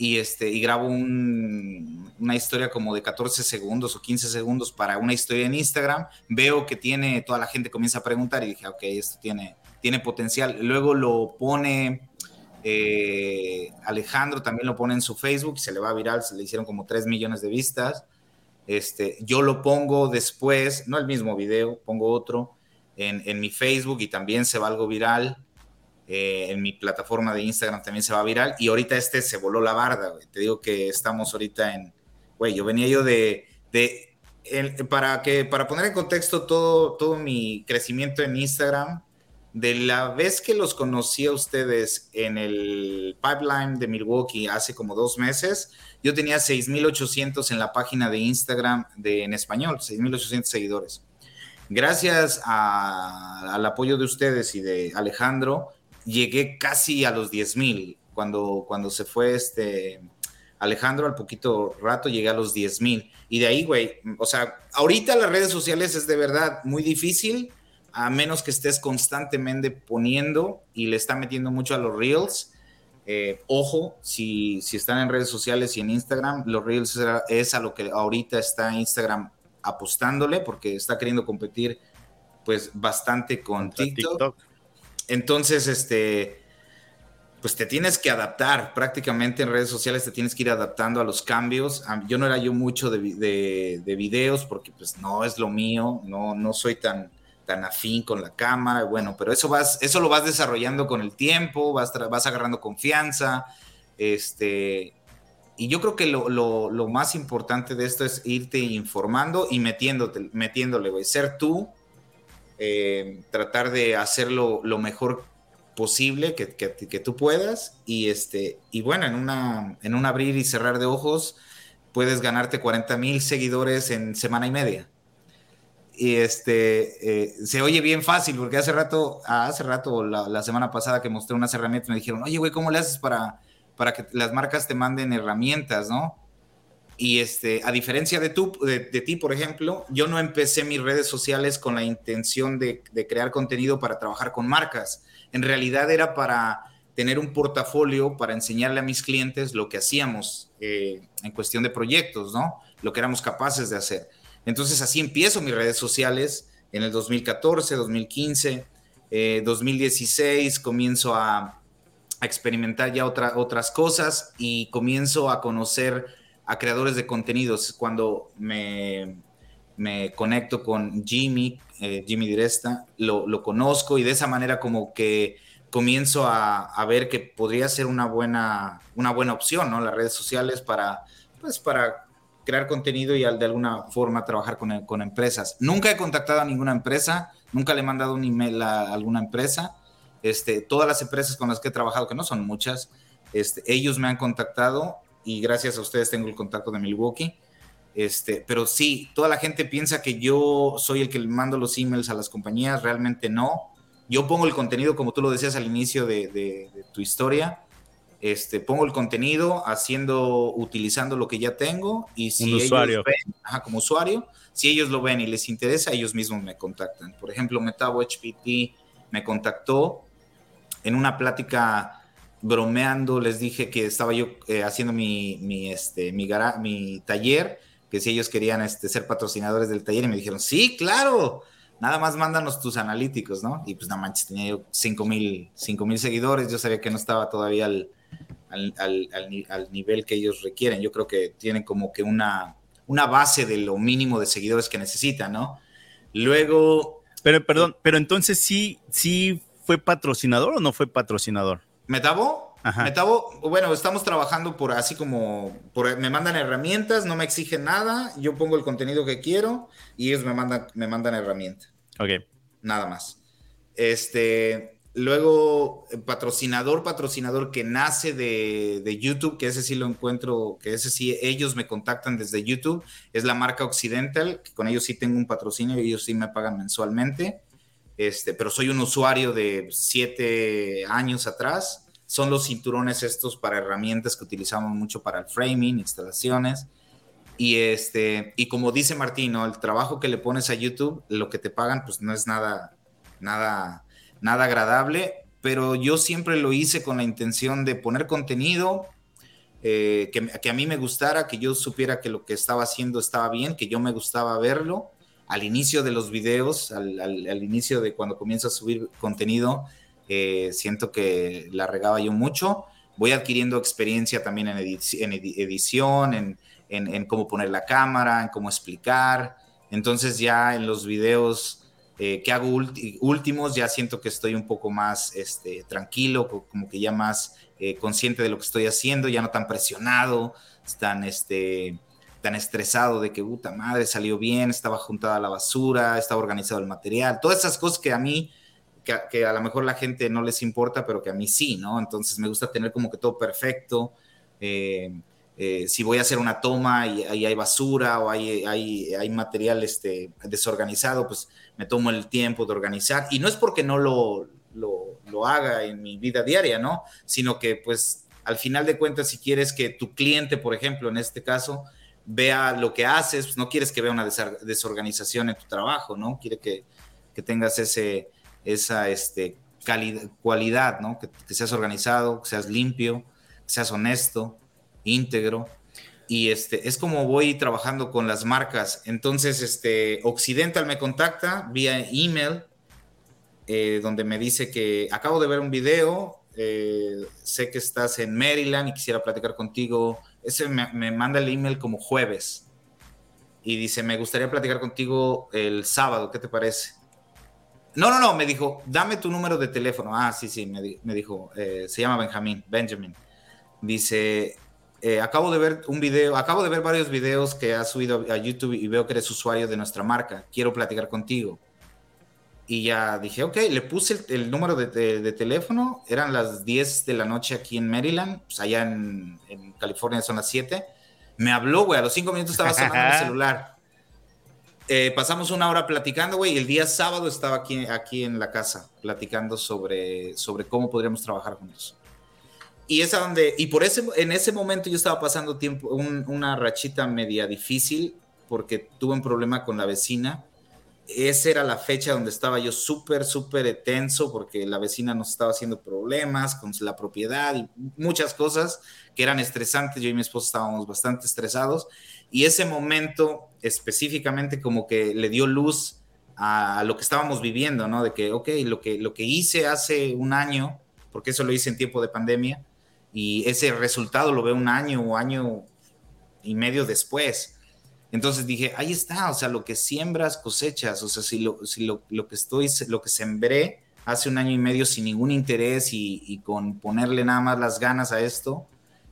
y, este, y grabo una historia como de 14 segundos o 15 segundos para una historia en Instagram, veo que tiene, toda la gente comienza a preguntar y dije, ok, esto tiene, tiene potencial. Luego lo pone Eh, Alejandro también lo pone en su Facebook se le va viral, se le hicieron como 3 millones de vistas. Este, yo lo pongo después, no el mismo video, pongo otro en, en mi Facebook y también se va algo viral. Eh, en mi plataforma de Instagram también se va viral. Y ahorita este se voló la barda, Te digo que estamos ahorita en, güey, yo venía yo de, de para, que, para poner en contexto todo, todo mi crecimiento en Instagram, de la vez que los conocí a ustedes en el pipeline de Milwaukee hace como dos meses, yo tenía 6.800 en la página de Instagram de, en español, 6.800 seguidores. Gracias al apoyo de ustedes y de Alejandro, llegué casi a los 10 mil. Cuando, cuando se fue este Alejandro, al poquito rato llegué a los 10 mil. Y de ahí, güey, o sea, ahorita las redes sociales es de verdad muy difícil, a menos que estés constantemente poniendo y le está metiendo mucho a los reels. Eh, ojo, si, si están en redes sociales y en Instagram, los reels es a lo que ahorita está Instagram apostándole porque está queriendo competir pues bastante con TikTok. Entonces, este, pues te tienes que adaptar. Prácticamente en redes sociales, te tienes que ir adaptando a los cambios. Yo no era yo mucho de, videos porque pues no es lo mío, no, no soy tan, tan afín con la cámara, bueno, pero eso, vas, eso lo vas desarrollando con el tiempo, vas, vas agarrando confianza, este, y yo creo que lo, lo, más importante de esto es irte informando y metiéndote, metiéndole, ser tú, eh, tratar de hacerlo lo mejor posible que, que, tú puedas. Y este y bueno en una en un abrir y cerrar de ojos puedes ganarte 40 mil seguidores en semana y media. Y este eh, se oye bien fácil porque hace rato hace rato la, la, semana pasada que mostré unas herramientas me dijeron oye güey cómo le haces para para que las marcas te manden herramientas no y este, a diferencia de, tú, de, ti, por ejemplo, yo no empecé mis redes sociales con la intención de, crear contenido para trabajar con marcas. En realidad era para tener un portafolio para enseñarle a mis clientes lo que hacíamos eh, en cuestión de proyectos, ¿no? Lo que éramos capaces de hacer. Entonces así empiezo mis redes sociales en el 2014, 2015, 2016 comienzo a, experimentar ya otra, otras cosas y comienzo a conocer a creadores de contenidos. Cuando me, me conecto con Jimmy, eh, Jimmy Diresta, lo, lo, conozco y de esa manera como que comienzo a, a, ver que podría ser una buena, una buena opción, ¿no? Las redes sociales para, pues, para crear contenido y de alguna forma trabajar con, con empresas. Nunca he contactado a ninguna empresa, nunca le he mandado un email a alguna empresa. Este, todas las empresas con las que he trabajado, que no son muchas, este, ellos me han contactado y gracias a ustedes tengo el contacto de Milwaukee. Este, pero sí, toda la gente piensa que yo soy el que mando los emails a las compañías, realmente no. Yo pongo el contenido, como tú lo decías al inicio de, tu historia, este, pongo el contenido haciendo, utilizando lo que ya tengo y si ellos ven, como usuario, si ellos lo ven y les interesa, ellos mismos me contactan. Por ejemplo, Metabo HPT me contactó en una plática bromeando les dije que estaba yo eh, haciendo mi, mi, este, mi, taller, que si ellos querían este, ser patrocinadores del taller y me dijeron, sí, claro, nada más mándanos tus analíticos, ¿no? Y pues nada manches, tenía yo 5 mil seguidores, yo sabía que no estaba todavía al, al, al, al, nivel que ellos requieren, yo creo que tienen como que una, una base de lo mínimo de seguidores que necesitan, ¿no? Luego... Pero, perdón, pero entonces sí, sí fue patrocinador o no fue patrocinador? ¿Metabo? Metabo, bueno, estamos trabajando por así como, por, me mandan herramientas, no me exigen nada, yo pongo el contenido que quiero y ellos me mandan, me mandan herramientas. Ok. Nada más. Este, luego, patrocinador, patrocinador que nace de, de, YouTube, que ese sí lo encuentro, que ese sí ellos me contactan desde YouTube, es la marca Occidental, que con ellos sí tengo un patrocinio y ellos sí me pagan mensualmente. Este, pero soy un usuario de siete años atrás. Son los cinturones estos para herramientas que utilizamos mucho para el framing, instalaciones. Y, este, y como dice Martín, el trabajo que le pones a YouTube, lo que te pagan, pues no es nada, nada, nada agradable, pero yo siempre lo hice con la intención de poner contenido eh, que, que, a mí me gustara, que yo supiera que lo que estaba haciendo estaba bien, que yo me gustaba verlo. Al inicio de los videos, al, inicio de cuando comienzo a subir contenido, siento que la regaba yo mucho. Voy adquiriendo experiencia también en, edición, en, en, cómo poner la cámara, en cómo explicar. Entonces ya en los videos eh, que hago últimos ya siento que estoy un poco más este, tranquilo, como que ya más eh, consciente de lo que estoy haciendo, ya no tan presionado, tan, este, tan estresado de que, puta madre, salió bien, estaba juntada la basura, estaba organizado el material, todas esas cosas que a mí que, a lo mejor la gente no les importa, pero que a mí sí, ¿no? Entonces me gusta tener como que todo perfecto. Eh, eh, si voy a hacer una toma y, ahí hay basura o hay, hay, hay, material este, desorganizado, pues me tomo el tiempo de organizar. Y no es porque no lo, lo, lo, haga en mi vida diaria, ¿no? Sino que pues al final de cuentas, si quieres que tu cliente, por ejemplo, en este caso, vea lo que haces, pues no quieres que vea una desorganización en tu trabajo, ¿no? Quiere que, que tengas ese esa este, calidad, cualidad, ¿no? Que, seas organizado, que seas limpio, que seas honesto, íntegro. Y este, es como voy trabajando con las marcas. Entonces, este, Occidental me contacta vía email, eh, donde me dice que acabo de ver un video, eh, sé que estás en Maryland y quisiera platicar contigo. Ese me, me manda el email como jueves y dice, me gustaría platicar contigo el sábado, ¿qué te parece? No, no, no, me dijo, dame tu número de teléfono. Ah, sí, sí, me, dijo, eh, se llama Benjamín, Benjamin. Dice, eh, acabo de ver un video, acabo de ver varios videos que has subido a YouTube y veo que eres usuario de nuestra marca. Quiero platicar contigo. Y ya dije, ok, le puse el, número de, teléfono. Eran las 10 de la noche aquí en Maryland, pues allá en, en California son las 7. Me habló, güey, a los 5 minutos estaba sonando el celular. Eh, pasamos una hora platicando, güey, y el día sábado estaba aquí, aquí en la casa platicando sobre, sobre cómo podríamos trabajar juntos. Y es donde, y por ese, en ese momento yo estaba pasando tiempo, una rachita media difícil porque tuve un problema con la vecina. Esa era la fecha donde estaba yo súper, súper tenso porque la vecina nos estaba haciendo problemas con la propiedad y muchas cosas que eran estresantes. Yo y mi esposo estábamos bastante estresados y ese momento específicamente como que le dio luz a lo que estábamos viviendo, ¿no? De que, ok, lo que, lo que hice hace un año, porque eso lo hice en tiempo de pandemia, y ese resultado lo veo un año o año y medio después. Entonces dije, ahí está, o sea, lo que siembras cosechas, o sea, si lo, si lo, lo que estoy, lo que sembré hace un año y medio sin ningún interés y, y, con ponerle nada más las ganas a esto,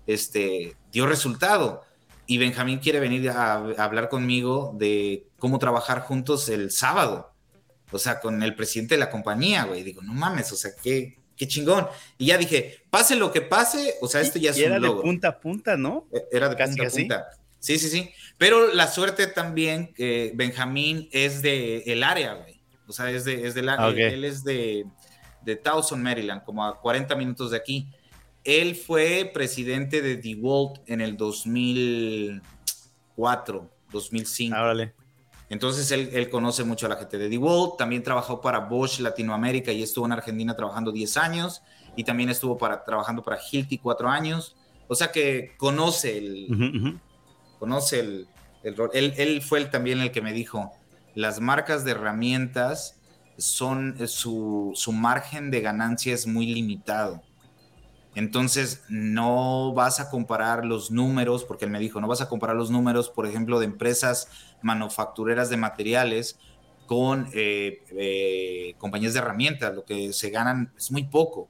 este, dio resultado y Benjamín quiere venir a, hablar conmigo de cómo trabajar juntos el sábado. O sea, con el presidente de la compañía, güey. Digo, no mames, o sea, qué, qué chingón. Y ya dije, pase lo que pase, o sea, esto ya es y era de punta a punta, ¿no? E, era de punta a punta. Sí, sí, sí. Pero la suerte también que Benjamín es de el área, güey. O sea, es de, es de la, ah, él, es de, de Towson, Maryland, como a 40 minutos de aquí. Él fue presidente de DeWalt en el 2004, 2005. Ah, Entonces él, conoce mucho a la gente de DeWalt. También trabajó para Bosch Latinoamérica y estuvo en Argentina trabajando 10 años. Y también estuvo para, trabajando para Hilti 4 años. O sea que conoce el, conoce el, rol. Él, fue también el que me dijo, las marcas de herramientas son, su, su margen de ganancia es muy limitado. Entonces, no vas a comparar los números, porque él me dijo, no vas a comparar los números, por ejemplo, de empresas manufactureras de materiales con eh, eh, compañías de herramientas. Lo que se ganan es muy poco.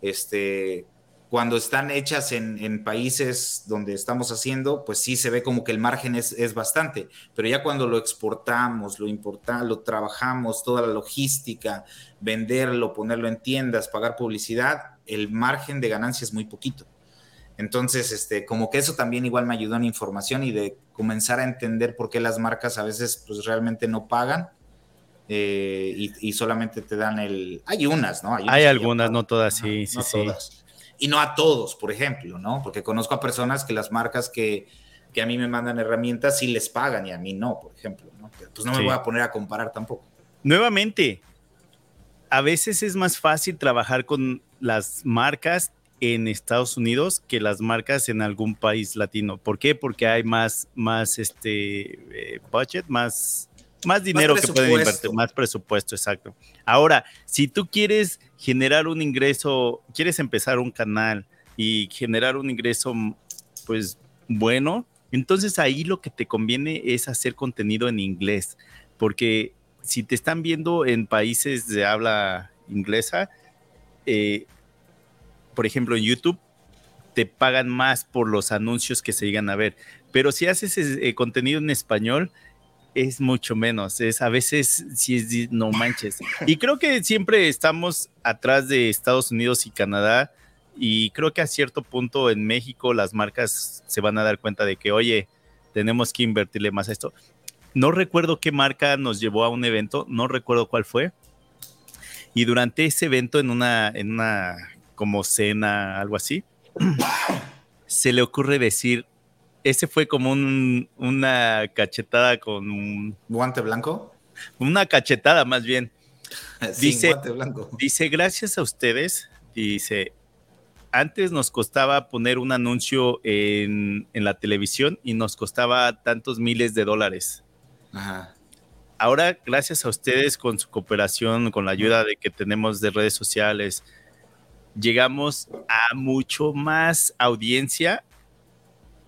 Este, cuando están hechas en, países donde estamos haciendo, pues sí se ve como que el margen es, es bastante, pero ya cuando lo exportamos, lo importamos, lo trabajamos, toda la logística, venderlo, ponerlo en tiendas, pagar publicidad, el margen de ganancia es muy poquito. Entonces, este, como que eso también igual me ayudó en información y de comenzar a entender por qué las marcas a veces pues realmente no pagan eh, y, solamente te dan el... Hay unas, ¿no? Hay, algunas, no todas, sí, sí, sí. Y no a todos, por ejemplo, ¿no? Porque conozco a personas que las marcas que, que a mí me mandan herramientas sí les pagan y a mí no, por ejemplo, ¿no? Pues no me voy a poner a comparar tampoco. Nuevamente, a veces es más fácil trabajar con las marcas en Estados Unidos que las marcas en algún país latino. ¿Por qué? Porque hay más, más este, eh, budget, más más dinero que pueden invertir, más presupuesto, exacto. Ahora, si tú quieres generar un ingreso, quieres empezar un canal y generar un ingreso, pues bueno, entonces ahí lo que te conviene es hacer contenido en inglés, porque si te están viendo en países de habla inglesa, eh, por ejemplo en YouTube, te pagan más por los anuncios que se llegan a ver. Pero si haces eh, contenido en español, es mucho menos. Es a veces si es no manches. Y creo que siempre estamos atrás de Estados Unidos y Canadá. Y creo que a cierto punto en México las marcas se van a dar cuenta de que, oye, tenemos que invertirle más a esto. No recuerdo qué marca nos llevó a un evento, no recuerdo cuál fue. Y durante ese evento, en una, en una como cena, algo así, se le ocurre decir, ese fue como una cachetada con un... ¿Guante blanco? Una cachetada más bien. dice, guante blanco. dice, gracias a ustedes, dice, antes nos costaba poner un anuncio en, la televisión y nos costaba tantos miles de dólares. Ahora, gracias a ustedes con su cooperación, con la ayuda de que tenemos de redes sociales, llegamos a mucho más audiencia.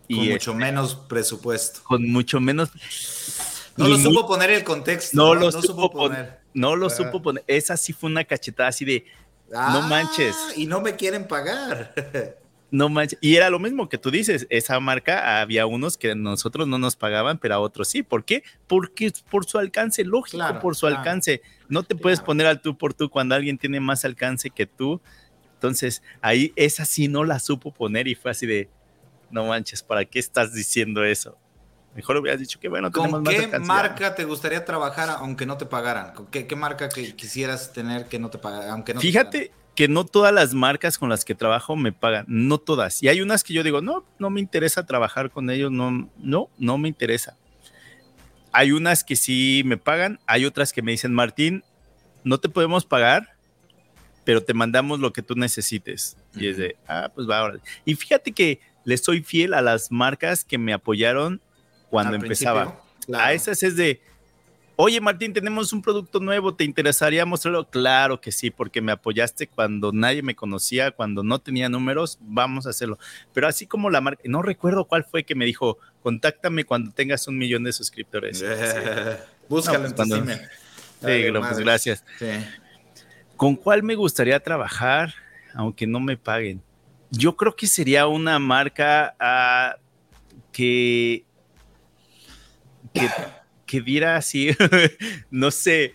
Y con mucho menos presupuesto. Con mucho menos. No lo supo poner el contexto. No, lo supo, poner. No lo ah. supo poner. Esa sí fue una cachetada así de. no ah, manches. Y no me quieren pagar. No manches. Y era lo mismo que tú dices, esa marca había unos que nosotros no nos pagaban, pero a otros sí. ¿Por qué? Porque por su alcance, lógico, por su alcance. No te puedes poner al tú por tú cuando alguien tiene más alcance que tú. Entonces, ahí esa sí no la supo poner y fue así de, no manches, ¿para qué estás diciendo eso? Mejor hubieras dicho que bueno, ¿Con qué marca te gustaría trabajar aunque no te pagaran? ¿Con qué, marca que quisieras tener que no te pagaran? Aunque no Fíjate que no todas las marcas con las que trabajo me pagan, no todas. Y hay unas que yo digo, no, no me interesa trabajar con ellos, no, no, no me interesa. Hay unas que sí me pagan, hay otras que me dicen, Martín, no te podemos pagar, pero te mandamos lo que tú necesites. Y es de, ah, pues va ahora. Y fíjate que le soy fiel a las marcas que me apoyaron cuando empezaba. A esas es de, oye Martín, tenemos un producto nuevo, ¿te interesaría mostrarlo? Claro que sí, porque me apoyaste cuando nadie me conocía, cuando no tenía números, vamos a hacerlo. Pero así como la marca, no recuerdo cuál fue que me dijo, contáctame cuando tengas un millón de suscriptores. Búscalo en tu Sí, pues gracias. Sí. ¿Con cuál me gustaría trabajar, aunque no me paguen? Yo creo que sería una marca ah, que, que, diera así, no sé,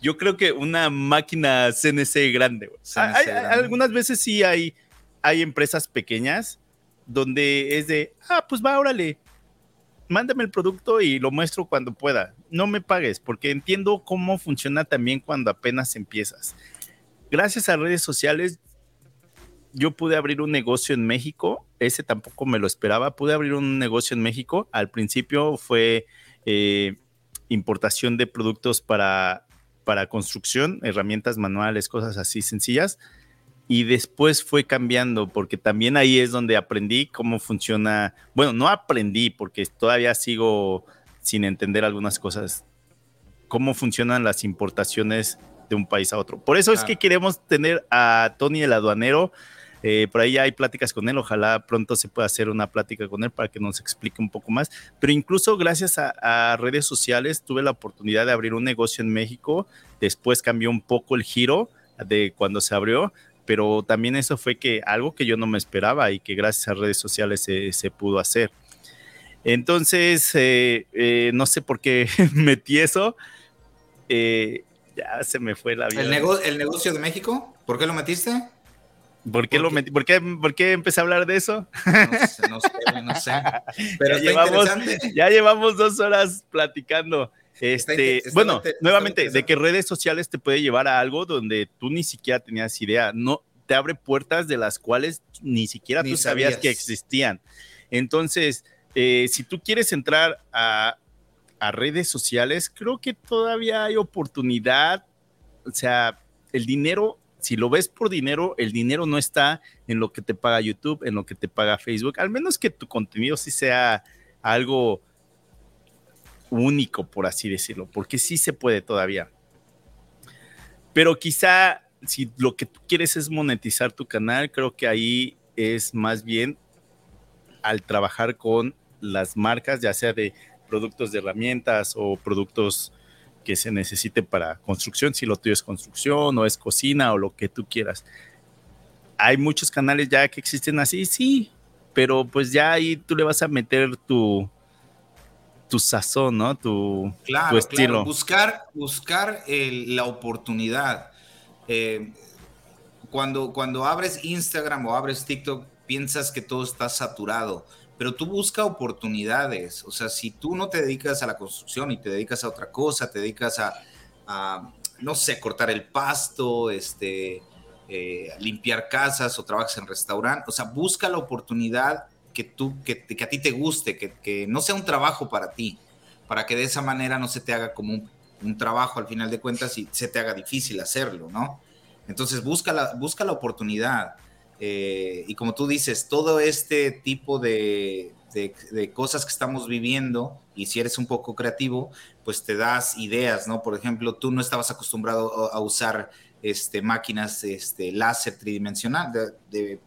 yo creo que una máquina CNC grande. algunas veces sí hay, hay empresas pequeñas donde es de, ah, pues va, órale, mándame el producto y lo muestro cuando pueda. No me pagues, porque entiendo cómo funciona también cuando apenas empiezas. Gracias a redes sociales, yo pude abrir un negocio en México. Ese tampoco me lo esperaba. Pude abrir un negocio en México. Al principio fue eh, importación de productos para, para construcción, herramientas manuales, cosas así sencillas y después fue cambiando porque también ahí es donde aprendí cómo funciona, bueno, no aprendí porque todavía sigo sin entender algunas cosas, cómo funcionan las importaciones de un país a otro. Por eso es que queremos tener a Tony el aduanero. Eh, por ahí ya hay pláticas con él, ojalá pronto se pueda hacer una plática con él para que nos explique un poco más. Pero incluso gracias a redes sociales tuve la oportunidad de abrir un negocio en México, después cambió un poco el giro de cuando se abrió, pero también eso fue que algo que yo no me esperaba y que gracias a redes sociales se, pudo hacer. Entonces, eh, eh, no sé por qué metí eso. Eh, ya se me fue la vida. ¿El, ¿El, negocio de México? ¿Por qué lo metiste? ¿Por qué, lo metí? ¿Por qué, ¿Por qué empecé a hablar de eso? No sé, no sé, no sé. Pero ya, llevamos, ya llevamos dos horas platicando. Este, bueno, nuevamente, de que redes sociales te puede llevar a algo donde tú ni siquiera tenías idea, no te abre puertas de las cuales ni siquiera tú sabías. que existían. Entonces, eh, si tú quieres entrar a, a redes sociales, creo que todavía hay oportunidad. O sea, el dinero si lo ves por dinero, el dinero no está en lo que te paga YouTube, en lo que te paga Facebook, al menos que tu contenido sí sea algo único, por así decirlo, porque sí se puede todavía. Pero quizá si lo que tú quieres es monetizar tu canal, creo que ahí es más bien al trabajar con las marcas, ya sea de productos de herramientas o productos que se necesite para construcción, si lo tuyo es construcción o es cocina o lo que tú quieras. Hay muchos canales ya que existen así, sí, pero pues ya ahí tú le vas a meter tu, tu sazón, ¿no? Tu, tu estilo. Buscar, buscar la oportunidad. Eh, cuando, cuando abres Instagram o abres TikTok, piensas que todo está saturado, pero tú busca oportunidades. O sea, si tú no te dedicas a la construcción y te dedicas a otra cosa, te dedicas a, no sé, cortar el pasto, este, eh, limpiar casas o trabajas en restaurante, o sea, busca la oportunidad que tú, que, a ti te guste, que, no sea un trabajo para ti, para que de esa manera no se te haga como un, un trabajo al final de cuentas y se te haga difícil hacerlo, ¿no? Entonces busca la, busca la oportunidad. Eh, y como tú dices, todo este tipo de, cosas que estamos viviendo, y si eres un poco creativo, pues te das ideas, ¿no? Por ejemplo, tú no estabas acostumbrado a, usar este, máquinas este, láser tridimensional, de,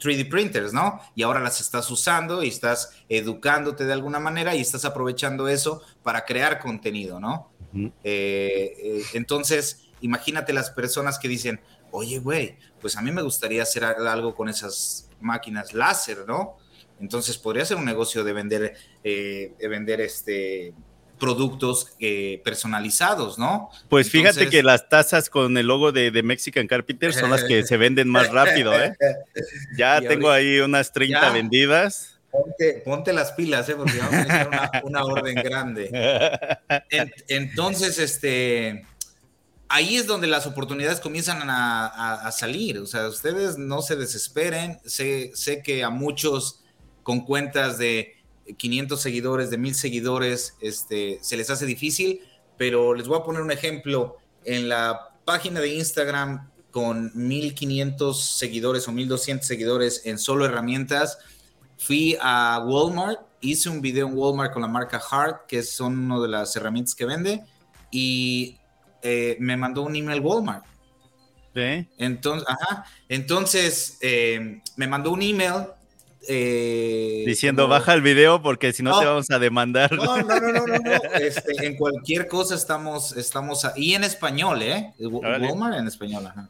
3D printers, ¿no? Y ahora las estás usando y estás educándote de alguna manera y estás aprovechando eso para crear contenido, ¿no? Eh, eh, entonces, imagínate las personas que dicen, oye, güey, pues a mí me gustaría hacer algo con esas máquinas láser, ¿no? Entonces podría ser un negocio de vender, eh, de vender este productos eh, personalizados, ¿no? Pues fíjate que las tazas con el logo de, Mexican Carpenter son las que se venden más rápido, ¿eh? Ya tengo ahí unas 30 vendidas. Ponte, las pilas, ¿eh? Porque vamos a hacer una, orden grande. entonces, este, ahí es donde las oportunidades comienzan a, salir. O sea, ustedes no se desesperen. Sé, que a muchos con cuentas de 500 seguidores, de 1000 seguidores, este, se les hace difícil, pero les voy a poner un ejemplo. En la página de Instagram con 1500 seguidores o 1200 seguidores en solo herramientas, fui a Walmart, hice un video en Walmart con la marca Heart, que son una de las herramientas que vende, y eh, me mandó un email Walmart. ¿Sí? Entonces, ajá, entonces eh, me mandó un email. Eh, Diciendo, baja el video porque si no, te vamos a demandar. No, no, no, no, no. Este, en cualquier cosa estamos, estamos, y en español, ¿eh? Walmart en español, ajá.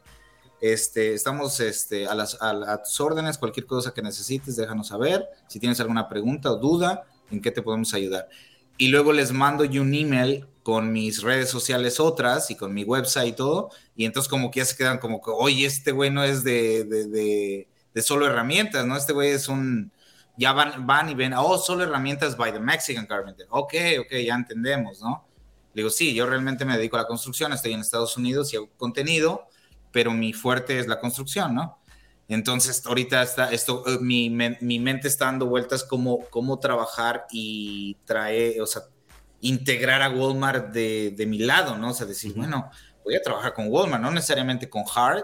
Este, estamos este, a, las, a, tus órdenes, cualquier cosa que necesites, déjanos saber. Si tienes alguna pregunta o duda, en qué te podemos ayudar. Y luego les mando yo un email con mis redes sociales otras y con mi website y todo, y entonces como que ya se quedan como que, oye, este güey no es de, de, solo herramientas, ¿no? Este güey es un, ya van, van y ven, oh, solo herramientas by the Mexican Carpenter. Ok, ok, ya entendemos, ¿no? Le digo, sí, yo realmente me dedico a la construcción, estoy en Estados Unidos y hago contenido, pero mi fuerte es la construcción, ¿no? Entonces, ahorita está esto, eh, mi, mi mente está dando vueltas como cómo trabajar y traer, o sea, integrar a Walmart de, de mi lado, ¿no? O sea, decir, bueno, voy a trabajar con Walmart, no necesariamente con Hard,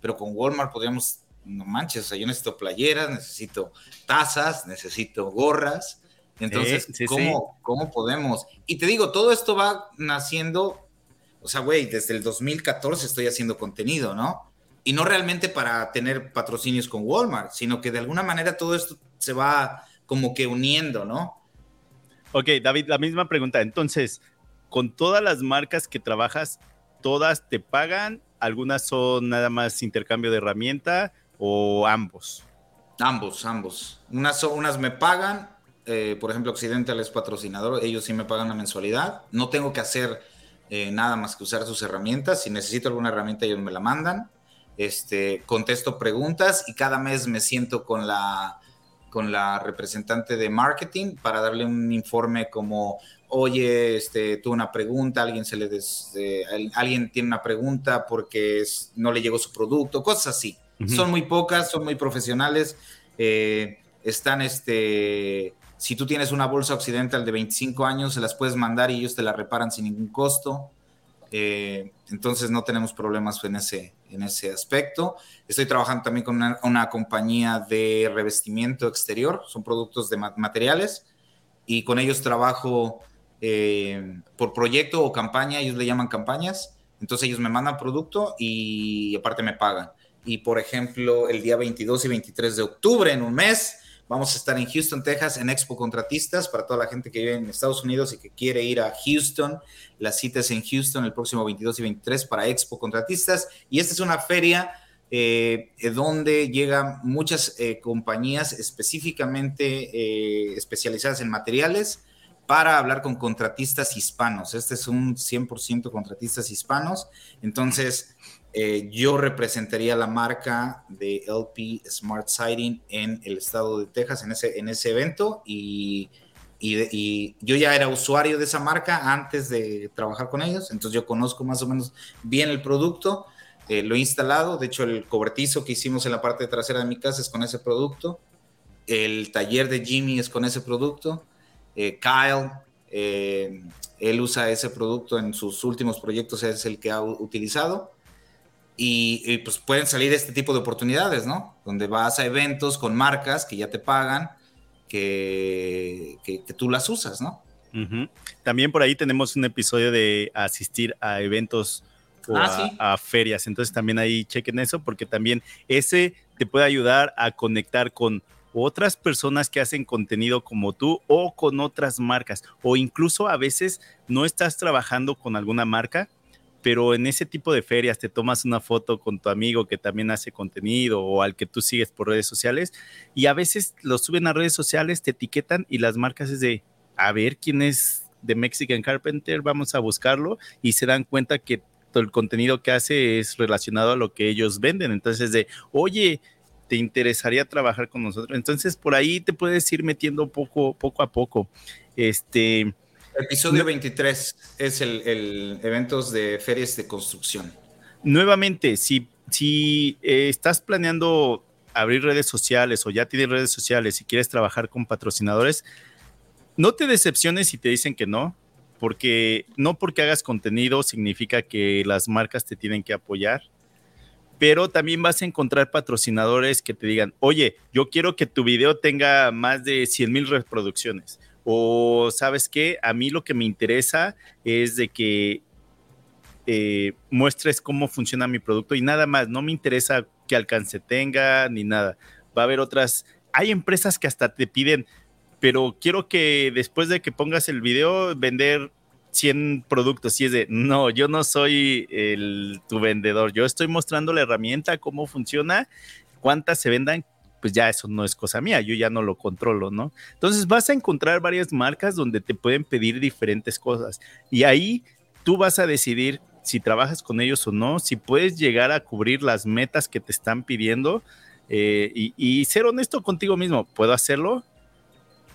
pero con Walmart podríamos, no manches, o sea, yo necesito playeras, necesito tazas, necesito gorras. Entonces, ¿cómo, ¿cómo podemos? Y te digo, todo esto va naciendo, o sea, güey, desde el 2014 estoy haciendo contenido, ¿no? Y no realmente para tener patrocinios con Walmart, sino que de alguna manera todo esto se va como que uniendo, ¿no? Ok, David, la misma pregunta. Entonces, con todas las marcas que trabajas, ¿todas te pagan? ¿Algunas son nada más intercambio de herramienta o ambos? Ambos, ambos. Unas, unas me pagan, eh, por ejemplo, Occidental es patrocinador, ellos sí me pagan la mensualidad. No tengo que hacer eh, nada más que usar sus herramientas. Si necesito alguna herramienta, ellos me la mandan. Este, contesto preguntas y cada mes me siento con la con la representante de marketing para darle un informe como, oye, este, tuve una pregunta, alguien, se le alguien tiene una pregunta porque no le llegó su producto, cosas así. Son muy pocas, son muy profesionales. Eh, están, este, si tú tienes una bolsa occidental de 25 años, se las puedes mandar y ellos te la reparan sin ningún costo. Eh, entonces no tenemos problemas en ese, en ese aspecto. Estoy trabajando también con una, compañía de revestimiento exterior, son productos de materiales, y con ellos trabajo eh, por proyecto o campaña, ellos le llaman campañas, entonces ellos me mandan producto y aparte me pagan. Y por ejemplo, el día 22 y 23 de octubre, en un mes, vamos a estar en Houston, Texas, en Expo Contratistas, para toda la gente que vive en Estados Unidos y que quiere ir a Houston. La cita es en Houston el próximo 22 y 23 para Expo Contratistas. Y esta es una feria eh, donde llegan muchas eh, compañías específicamente eh, especializadas en materiales para hablar con contratistas hispanos. Este es un 100% contratistas hispanos. Entonces, eh, yo representaría la marca de LP Smart Siding en el estado de Texas en ese, en ese evento y, y, yo ya era usuario de esa marca antes de trabajar con ellos, entonces yo conozco más o menos bien el producto, eh, lo he instalado, de hecho el cobertizo que hicimos en la parte trasera de mi casa es con ese producto, el taller de Jimmy es con ese producto, eh, Kyle, él usa ese producto en sus últimos proyectos, es el que ha utilizado. Y, pues pueden salir este tipo de oportunidades, ¿no? Donde vas a eventos con marcas que ya te pagan, que, que, tú las usas, ¿no? También por ahí tenemos un episodio de asistir a eventos o ah, a, ferias. Entonces también ahí chequen eso porque también ese te puede ayudar a conectar con otras personas que hacen contenido como tú o con otras marcas o incluso a veces no estás trabajando con alguna marca, pero en ese tipo de ferias te tomas una foto con tu amigo que también hace contenido o al que tú sigues por redes sociales y a veces lo suben a redes sociales, te etiquetan y las marcas es de a ver quién es de Mexican Carpenter, vamos a buscarlo y se dan cuenta que todo el contenido que hace es relacionado a lo que ellos venden. Entonces de, oye, te interesaría trabajar con nosotros. Entonces, por ahí te puedes ir metiendo poco, poco a poco. Este. Episodio 23 es el, el eventos de ferias de construcción. Nuevamente, si, si eh, estás planeando abrir redes sociales o ya tienes redes sociales y quieres trabajar con patrocinadores, no te decepciones si te dicen que no, porque no porque hagas contenido significa que las marcas te tienen que apoyar pero también vas a encontrar patrocinadores que te digan, oye, yo quiero que tu video tenga más de 100 mil reproducciones. O sabes qué, a mí lo que me interesa es de que eh, muestres cómo funciona mi producto y nada más, no me interesa qué alcance tenga ni nada. Va a haber otras, hay empresas que hasta te piden, pero quiero que después de que pongas el video, vender 100 productos. Y es de, no, yo no soy el, tu vendedor, yo estoy mostrando la herramienta, cómo funciona, cuántas se vendan, pues ya eso no es cosa mía, yo ya no lo controlo, ¿no? Entonces vas a encontrar varias marcas donde te pueden pedir diferentes cosas y ahí tú vas a decidir si trabajas con ellos o no, si puedes llegar a cubrir las metas que te están pidiendo eh, y, y ser honesto contigo mismo, ¿puedo hacerlo?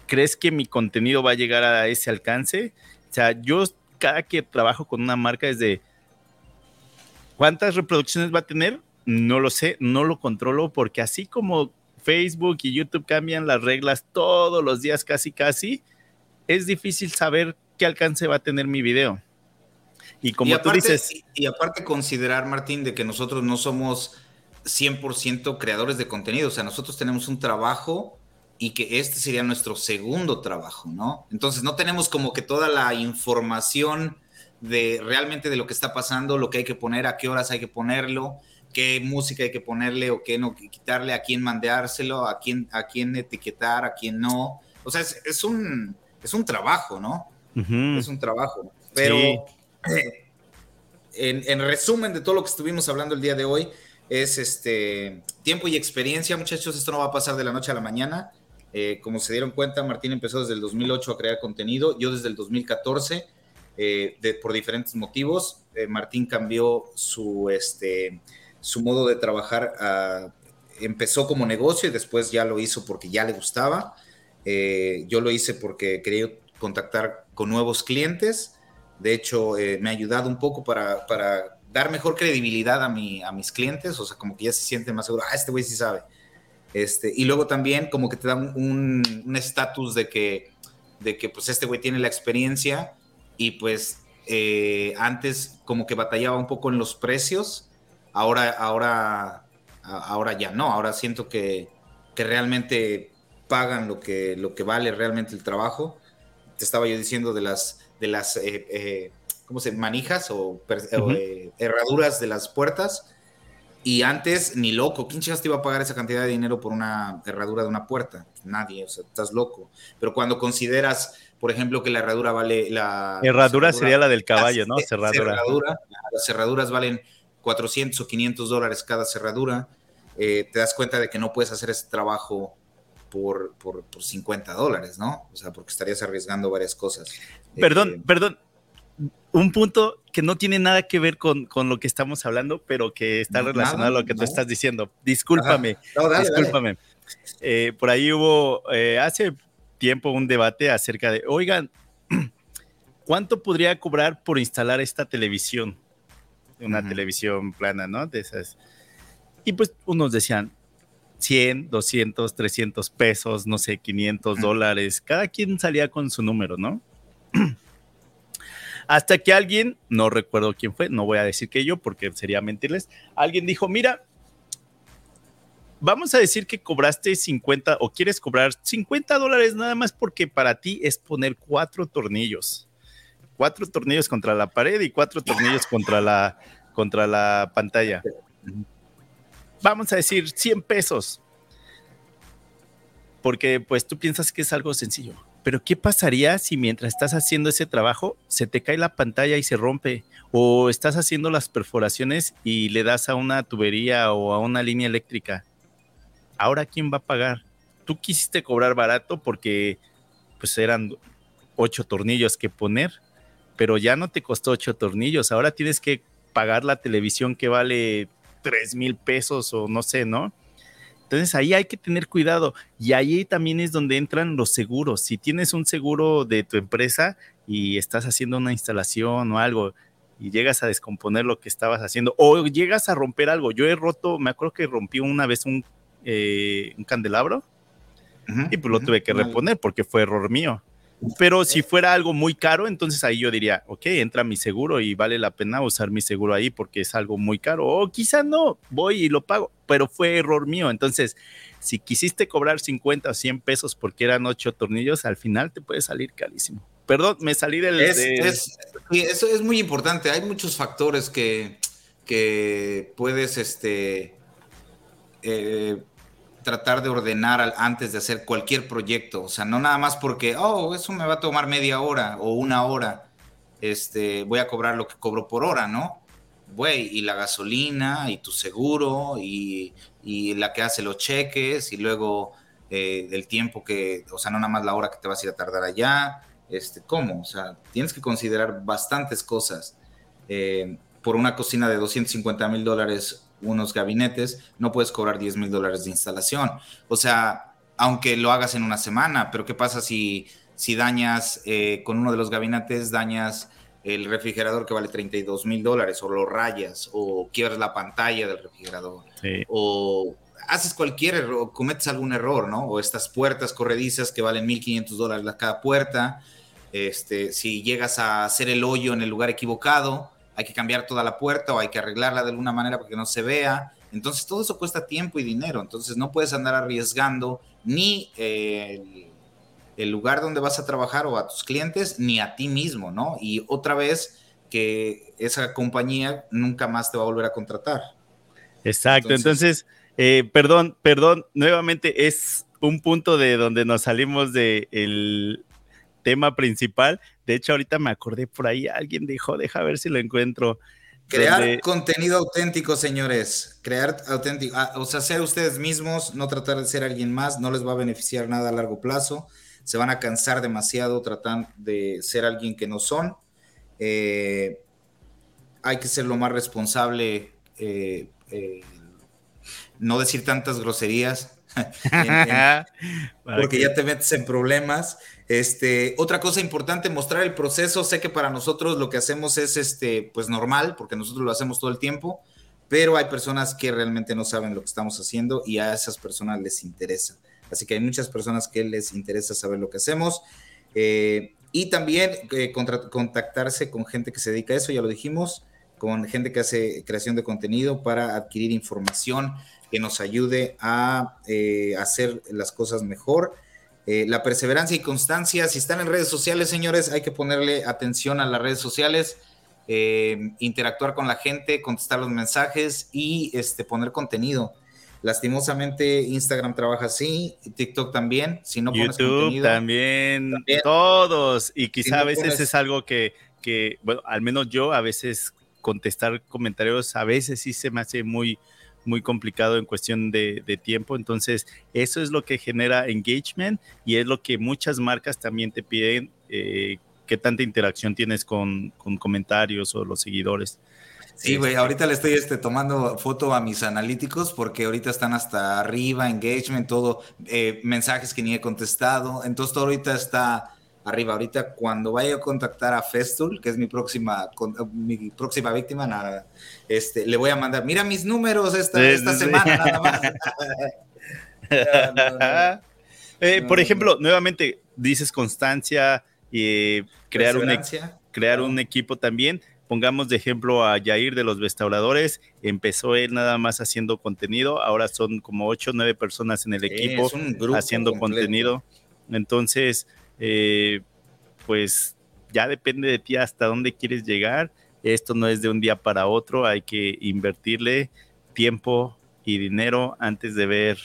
¿Crees que mi contenido va a llegar a ese alcance? O sea, yo cada que trabajo con una marca es de cuántas reproducciones va a tener, no lo sé, no lo controlo porque así como Facebook y YouTube cambian las reglas todos los días casi casi, es difícil saber qué alcance va a tener mi video. Y como tú dices... Y, aparte considerar, Martín, de que nosotros no somos 100% creadores de contenido, o sea, nosotros tenemos un trabajo y que este sería nuestro segundo trabajo, ¿no? Entonces no tenemos como que toda la información de realmente de lo que está pasando, lo que hay que poner, a qué horas hay que ponerlo, qué música hay que ponerle o qué no quitarle, a quién mandárselo, a quién, a quién etiquetar, a quién no. O sea, es, un, es un trabajo, ¿no? Es un trabajo. Pero en, en resumen de todo lo que estuvimos hablando el día de hoy, es este tiempo y experiencia, muchachos. Esto no va a pasar de la noche a la mañana. Eh, como se dieron cuenta, Martín empezó desde el 2008 a crear contenido, yo desde el 2014, eh, por diferentes motivos. Eh, Martín cambió su, este, su modo de trabajar, empezó como negocio y después ya lo hizo porque ya le gustaba. yo lo hice porque quería contactar con nuevos clientes. De hecho, me ha ayudado un poco para, para dar mejor credibilidad a, mi, a mis clientes, o sea, como que ya se sienten más seguros, ah, este güey sí sabe. Este, y luego también como que te dan un estatus de que, de que pues este güey tiene la experiencia y pues eh, antes como que batallaba un poco en los precios, ahora, ahora, ahora ya no, ahora siento que, que realmente pagan lo que, lo que vale realmente el trabajo. Te estaba yo diciendo de las de las, ¿cómo se manijas o, herraduras de las puertas. Y antes, ni loco, ¿quién chingas te iba a pagar esa cantidad de dinero por una herradura de una puerta? Nadie, o sea, estás loco. Pero cuando consideras, por ejemplo, que la herradura vale la... Herradura, sería la del caballo, ¿no? Cerradura. Las cerraduras valen 400 o 500 dólares cada cerradura. Eh, te das cuenta de que no puedes hacer ese trabajo por, por, 50 dólares, ¿no? O sea, porque estarías arriesgando varias cosas. Perdón, eh, perdón, un punto que no tiene nada que ver con, lo que estamos hablando, pero que está relacionado a lo que tú estás diciendo. Discúlpame, discúlpame. Eh, por ahí hubo hace tiempo un debate acerca de, oigan, ¿cuánto podría cobrar por instalar esta televisión? Una televisión plana, ¿no? De esas. Y pues unos decían 100, 200, 300 pesos, no sé, 500 dólares. Cada quien salía con su número, ¿no? Hasta que alguien, no recuerdo quién fue, no voy a decir que yo porque sería mentirles, alguien dijo, mira, vamos a decir que cobraste 50 o quieres cobrar 50 dólares nada más porque para ti es poner cuatro tornillos. Cuatro tornillos contra la pared y cuatro tornillos contra la, contra la pantalla. Vamos a decir 100 pesos. Porque pues tú piensas que es algo sencillo. Pero ¿qué pasaría si mientras estás haciendo ese trabajo se te cae la pantalla y se rompe? O estás haciendo las perforaciones y le das a una tubería o a una línea eléctrica. Ahora, ¿quién va a pagar? Tú quisiste cobrar barato porque pues eran ocho tornillos que poner, pero ya no te costó ocho tornillos. Ahora tienes que pagar la televisión que vale tres mil pesos o no sé, ¿no? Entonces ahí hay que tener cuidado y ahí también es donde entran los seguros. Si tienes un seguro de tu empresa y estás haciendo una instalación o algo y llegas a descomponer lo que estabas haciendo o llegas a romper algo. Yo he roto, me acuerdo que rompí una vez un, eh, un candelabro y pues lo tuve que reponer porque fue error mío. Pero si fuera algo muy caro, entonces ahí yo diría, ok, entra mi seguro y vale la pena usar mi seguro ahí porque es algo muy caro. O quizá no, voy y lo pago, pero fue error mío. Entonces, si quisiste cobrar 50 o 100 pesos porque eran ocho tornillos, al final te puede salir carísimo. Perdón, me salí del... Es, eso es muy importante. Hay muchos factores que, que puedes, este... Eh, tratar de ordenar antes de hacer cualquier proyecto. O sea, no nada más porque, oh, eso me va a tomar media hora o una hora. Este, voy a cobrar lo que cobro por hora, ¿no? Güey, y la gasolina, y tu seguro, y, la que hace los cheques, y luego eh, el tiempo que, o sea, no nada más la hora que te vas a ir a tardar allá. Este, ¿Cómo? O sea, tienes que considerar bastantes cosas. Eh, por una cocina de 250 mil dólares unos gabinetes, no puedes cobrar 10 mil dólares de instalación. O sea, aunque lo hagas en una semana, pero ¿qué pasa si, si dañas eh, con uno de los gabinetes, dañas el refrigerador que vale 32 mil dólares o lo rayas o quiebras la pantalla del refrigerador o haces cualquier error, cometes algún error, ¿no? O estas puertas corredizas que valen 1.500 dólares cada puerta, este, si llegas a hacer el hoyo en el lugar equivocado, hay que cambiar toda la puerta o hay que arreglarla de alguna manera para que no se vea. Entonces todo eso cuesta tiempo y dinero. Entonces no puedes andar arriesgando ni eh, el, lugar donde vas a trabajar o a tus clientes, ni a ti mismo, ¿no? Y otra vez que esa compañía nunca más te va a volver a contratar. Exacto. Entonces, eh, perdón, perdón, nuevamente es un punto de donde nos salimos del tema principal, de hecho, ahorita me acordé por ahí, alguien dijo, deja ver si lo encuentro. Crear contenido auténtico, señores. Crear auténtico. Ah, o sea, ser ustedes mismos, no tratar de ser alguien más, no les va a beneficiar nada a largo plazo. Se van a cansar demasiado tratando de ser alguien que no son. Eh, hay que ser lo más responsable, eh, eh, no decir tantas groserías, porque ya te metes en problemas. Este, otra cosa importante, mostrar el proceso. Sé que para nosotros lo que hacemos es este, pues normal, porque nosotros lo hacemos todo el tiempo, pero hay personas que realmente no saben lo que estamos haciendo y a esas personas les interesa. Así que hay muchas personas que les interesa saber lo que hacemos. Eh, y también eh, contactarse con gente que se dedica a eso, ya lo dijimos, con gente que hace creación de contenido para adquirir información que nos ayude a eh, hacer las cosas mejor. Eh, la perseverancia y constancia, si están en redes sociales, señores, hay que ponerle atención a las redes sociales, eh, interactuar con la gente, contestar los mensajes y este, poner contenido. Lastimosamente Instagram trabaja así, TikTok también, si no pones YouTube también, todos, y quizá a veces es algo que, que, bueno, al menos yo a veces contestar comentarios a veces sí se me hace muy, muy complicado en cuestión de, tiempo. Entonces, eso es lo que genera engagement y es lo que muchas marcas también te piden, eh, qué tanta interacción tienes con, comentarios o los seguidores. Sí, güey, ahorita le estoy este, tomando foto a mis analíticos porque ahorita están hasta arriba, engagement, todo, eh, mensajes que ni he contestado. Entonces, todo ahorita está arriba. Ahorita cuando vaya a contactar a Festool, que es mi próxima, mi próxima víctima, nada, este, le voy a mandar, mira mis números esta, esta semana nada más. Eh, por ejemplo, nuevamente dices constancia y crear, un, crear un equipo también. Pongamos de ejemplo a Jair de los restauradores. Empezó él nada más haciendo contenido. Ahora son como ocho o nueve personas en el equipo haciendo contenido. Entonces, eh, pues ya depende de ti hasta dónde quieres llegar. Esto no es de un día para otro, hay que invertirle tiempo y dinero antes de ver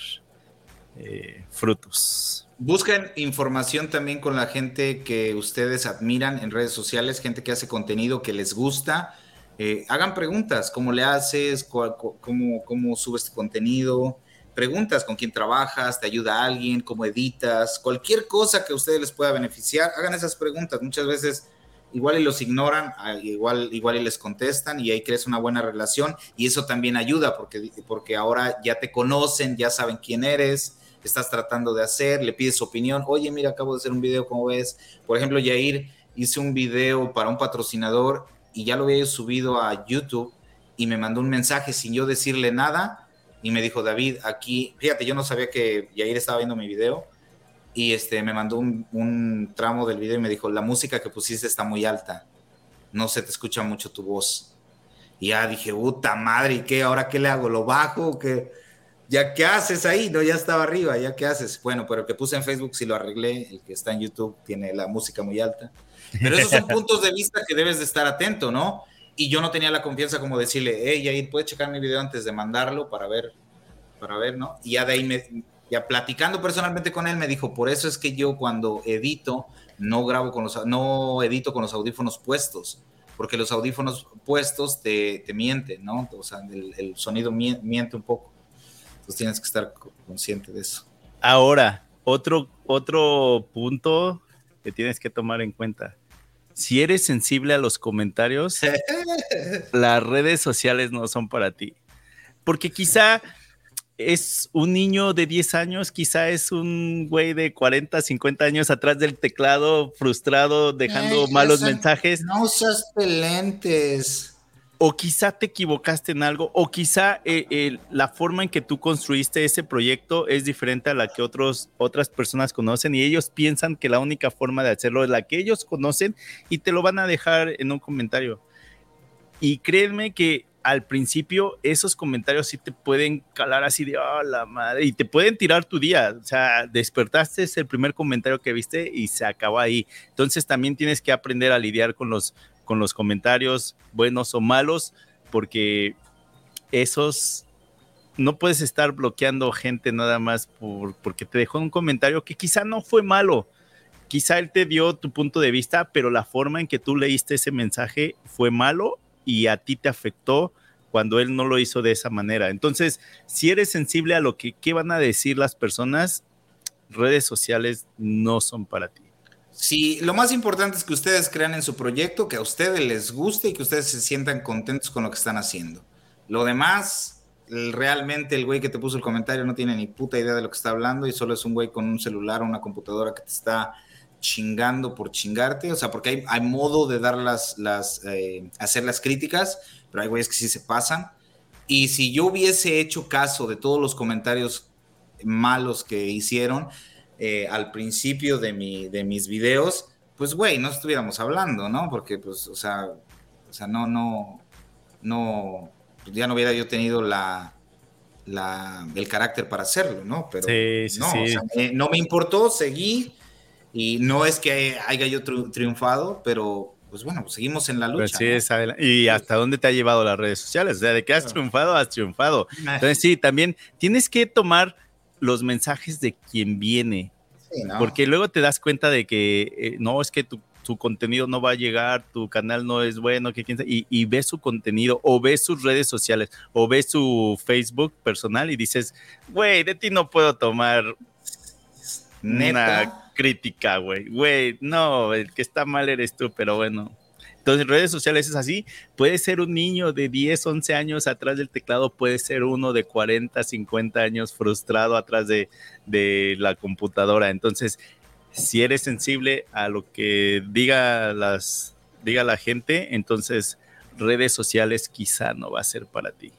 eh, frutos. Buscan información también con la gente que ustedes admiran en redes sociales, gente que hace contenido que les gusta. Eh, hagan preguntas, ¿cómo le haces? ¿Cómo, cómo subes tu contenido? Preguntas con quién trabajas, te ayuda alguien, cómo editas, cualquier cosa que a ustedes les pueda beneficiar, hagan esas preguntas. Muchas veces igual y los ignoran, igual, igual y les contestan y ahí crees una buena relación y eso también ayuda porque, porque ahora ya te conocen, ya saben quién eres, estás tratando de hacer, le pides opinión, oye, mira, acabo de hacer un video, ¿cómo ves? Por ejemplo, Yair hice un video para un patrocinador y ya lo había subido a YouTube y me mandó un mensaje sin yo decirle nada y me dijo, David, aquí, fíjate, yo no sabía que Yair estaba viendo mi video y este, me mandó un, tramo del video y me dijo, la música que pusiste está muy alta, no se te escucha mucho tu voz. Y ya dije, puta madre, ¿y qué? ¿Ahora qué le hago? ¿Lo bajo? ¿Qué? ¿Ya qué haces ahí? No, ya estaba arriba, ¿ya qué haces? Bueno, pero el que puse en Facebook sí lo arreglé, el que está en YouTube tiene la música muy alta. Pero esos son puntos de vista que debes de estar atento, ¿no? Y yo no tenía la confianza como decirle, hey, Jair, ¿puedes checar mi video antes de mandarlo para ver, para ver, ¿no? Y ya de ahí, ya platicando personalmente con él, me dijo, por eso es que yo cuando edito, no grabo con los, no edito con los audífonos puestos, porque los audífonos puestos te, te mienten, ¿no? O sea, el, sonido miente un poco. Entonces tienes que estar consciente de eso. Ahora, otro, otro punto que tienes que tomar en cuenta si eres sensible a los comentarios, las redes sociales no son para ti. Porque quizá es un niño de 10 años, quizá es un güey de 40, 50 años atrás del teclado, frustrado, dejando malos mensajes. No usas pelentes o quizá te equivocaste en algo, o quizá eh, la forma en que tú construiste ese proyecto es diferente a la que otros, otras personas conocen y ellos piensan que la única forma de hacerlo es la que ellos conocen y te lo van a dejar en un comentario. Y créeme que al principio esos comentarios sí te pueden calar así de, oh, la madre, y te pueden tirar tu día. O sea, despertaste, es el primer comentario que viste y se acabó ahí. Entonces también tienes que aprender a lidiar con los con los comentarios buenos o malos, porque esos no puedes estar bloqueando gente nada más por, porque te dejó un comentario que quizá no fue malo. Quizá él te dio tu punto de vista, pero la forma en que tú leíste ese mensaje fue malo y a ti te afectó cuando él no lo hizo de esa manera. Entonces, si eres sensible a lo que ¿qué van a decir las personas, redes sociales no son para ti. Sí, lo más importante es que ustedes crean en su proyecto, que a ustedes les guste y que ustedes se sientan contentos con lo que están haciendo. Lo demás, realmente el güey que te puso el comentario no tiene ni puta idea de lo que está hablando y solo es un güey con un celular o una computadora que te está chingando por chingarte, o sea, porque hay, modo de dar las, las eh, hacer las críticas, pero hay güeyes que sí se pasan. Y si yo hubiese hecho caso de todos los comentarios malos que hicieron, eh, al principio de, mi, de mis videos, pues, güey, no estuviéramos hablando, ¿no? Porque, pues, o sea, o sea, no, no, no, pues, ya no hubiera yo tenido la, el carácter para hacerlo, ¿no? Pero no, no me importó, seguí y no es que haya yo triunfado, pero pues bueno, pues seguimos en la lucha. y hasta dónde te ha llevado las redes sociales, o sea, de que has triunfado, has triunfado. Entonces sí, también tienes que tomar los mensajes de quien viene, porque luego te das cuenta de que eh, no, es que tu, contenido no va a llegar, tu canal no es bueno, que quién y, y ves su contenido o ves sus redes sociales o ves su Facebook personal y dices, güey, de ti no puedo tomar una crítica, güey. Güey, no, el que está mal eres tú, pero bueno. Entonces, redes sociales es así. Puede ser un niño de 10, 11 años atrás del teclado, puede ser uno de 40, 50 años frustrado atrás de, la computadora. Entonces, si eres sensible a lo que diga, las, diga la gente, entonces redes sociales quizá no va a ser para ti.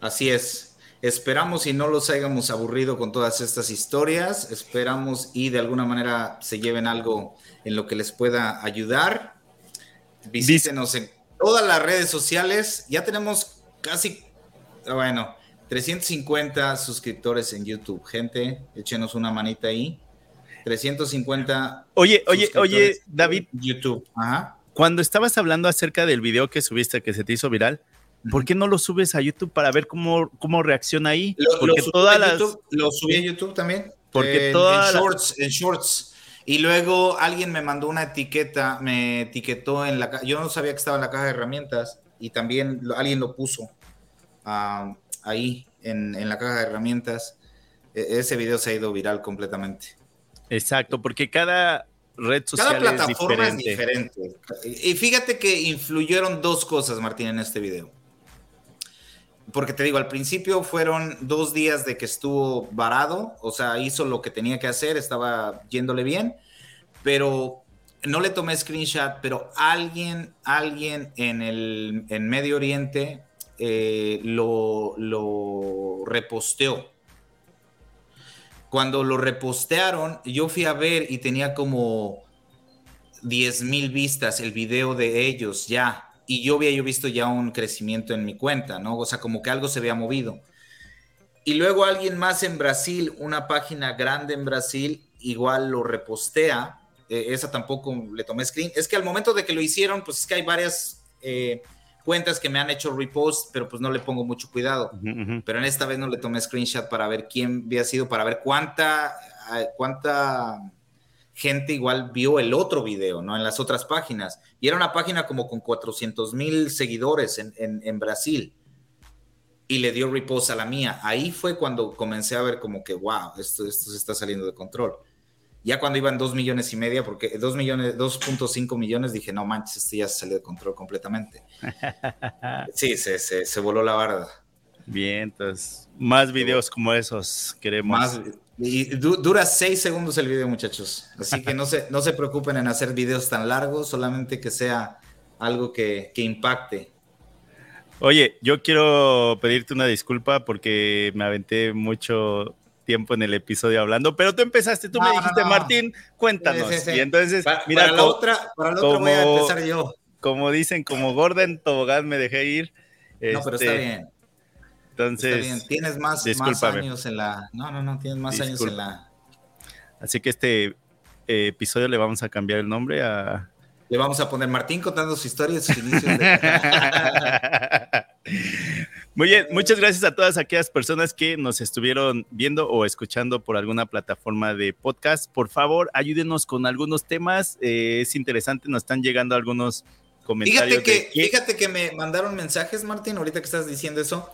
Así es. Esperamos y no los hayamos aburrido con todas estas historias. Esperamos y de alguna manera se lleven algo en lo que les pueda ayudar. Visítenos en todas las redes sociales. Ya tenemos casi, bueno, 350 suscriptores en YouTube. Gente, échenos una manita ahí. 350. Oye, oye, oye, David. YouTube. Ajá. Cuando estabas hablando acerca del video que subiste que se te hizo viral, ¿Por qué no lo subes a YouTube para ver cómo, cómo reacciona ahí? Porque lo, todas las... lo subí a YouTube también. Porque todas en shorts, en shorts. Y luego alguien me mandó una etiqueta, me etiquetó en la yo no sabía que estaba en la caja de herramientas y también alguien lo puso ah, ahí en, en, la caja de herramientas. E, ese video se ha ido viral completamente. Exacto, porque cada red social cada plataforma es diferente. es diferente. Y fíjate que influyeron dos cosas, Martín, en este video porque te digo, al principio fueron dos días de que estuvo varado, o sea, hizo lo que tenía que hacer, estaba yéndole bien, pero no le tomé screenshot, pero alguien, alguien en el en Medio Oriente eh, lo, lo reposteó. Cuando lo repostearon, yo fui a ver y tenía como 10 mil vistas el video de ellos ya y yo había yo visto ya un crecimiento en mi cuenta, ¿no? O sea, como que algo se había movido. Y luego alguien más en Brasil, una página grande en Brasil, igual lo repostea. E, esa tampoco le tomé screen. Es que al momento de que lo hicieron, pues es que hay varias eh, cuentas que me han hecho repost, pero pues no le pongo mucho cuidado. Pero en esta vez no le tomé screenshot para ver quién había sido, para ver cuánta, cuánta gente igual vio el otro video, ¿no? En las otras páginas. Y era una página como con 400 mil seguidores en, Brasil. Y le dio repost a la mía. Ahí fue cuando comencé a ver como que, wow, esto, esto se está saliendo de control. Ya cuando iban 2 millones y media, porque 2 millones, 2.5 millones, dije, no manches, esto ya se salió de control completamente. Sí, se, se, se voló la barda. Bien, entonces, más videos como esos queremos. Más, y dura seis segundos el video, muchachos. Así que no se, no se preocupen en hacer videos tan largos, solamente que sea algo que, que impacte. Oye, yo quiero pedirte una disculpa porque me aventé mucho tiempo en el episodio hablando, pero tú empezaste, tú me dijiste, Martín, cuéntanos. Y entonces, mira, para la otra, para la otra voy a empezar yo. Como dicen, como Gordon Tobogán me dejé ir. No, pero está este, bien. Entonces, tienes más, más, años en la. No, no, no, tienes más años en la. Así que este eh, episodio le vamos a cambiar el nombre a. Le vamos a poner Martín contando su historia sus inicios. Muy bien, muchas gracias a todas aquellas personas que nos estuvieron viendo o escuchando por alguna plataforma de podcast. Por favor, ayúdenos con algunos temas. Eh, es interesante, nos están llegando algunos comentarios. Fíjate que, fíjate que me mandaron mensajes, Martín, ahorita que estás diciendo eso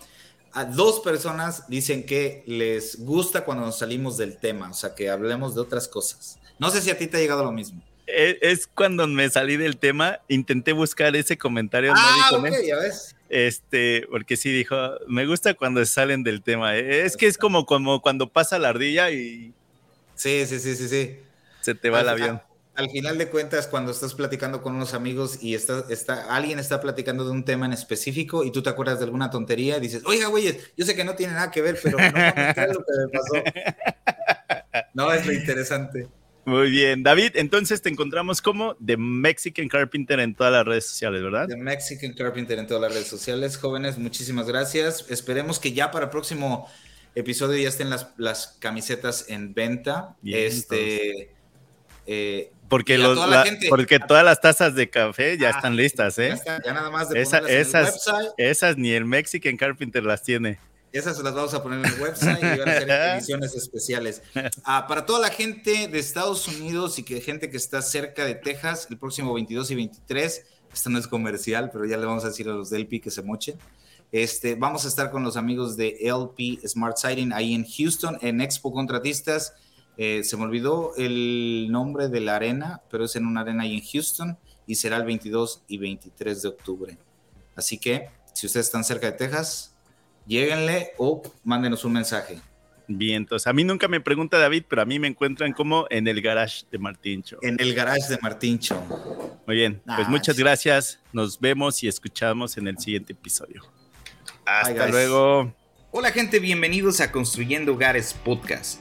a dos personas dicen que les gusta cuando nos salimos del tema, o sea, que hablemos de otras cosas. No sé si a ti te ha llegado lo mismo. Es, cuando me salí del tema, intenté buscar ese comentario. Ah, ok, ya ves. Este, porque sí dijo, me gusta cuando salen del tema. Es que es como, como cuando pasa la ardilla y... Sí, sí, sí, sí, sí. Se te va el avión al final de cuentas, cuando estás platicando con unos amigos y está, está, alguien está platicando de un tema en específico y tú te acuerdas de alguna tontería y dices, oiga, güey, yo sé que no tiene nada que ver, pero no, es lo que me pasó. No, es lo interesante. Muy bien, David, entonces te encontramos como The Mexican Carpenter en todas las redes sociales, ¿verdad? The Mexican Carpenter en todas las redes sociales. Jóvenes, muchísimas gracias. Esperemos que ya para el próximo episodio ya estén las, las camisetas en venta. este, eh, porque, los, porque todas las tazas de café ya ah, están listas, ¿eh? Ya, nada más de esas, en el website. Esas ni el Mexican Carpenter las tiene. Esas las vamos a poner en el website y van a ser ediciones especiales. Ah, para toda la gente de Estados Unidos y que gente que está cerca de Texas, el próximo 22 y 23, esto no es comercial, pero ya le vamos a decir a los de LP que se mochen. Este, vamos a estar con los amigos de LP Smart Sighting ahí en Houston, en Expo Contratistas. Eh, se me olvidó el nombre de la arena, pero es en una arena ahí en Houston y será el 22 y 23 de octubre. Así que, si ustedes están cerca de Texas, lléguenle o mándenos un mensaje. Bien, entonces a mí nunca me pregunta David, pero a mí me encuentran como en el garage de Martincho. En el garage de Martincho. Muy bien, pues muchas gracias. Nos vemos y escuchamos en el siguiente episodio. Hasta luego. Hola gente, bienvenidos a Construyendo Hogares Podcast.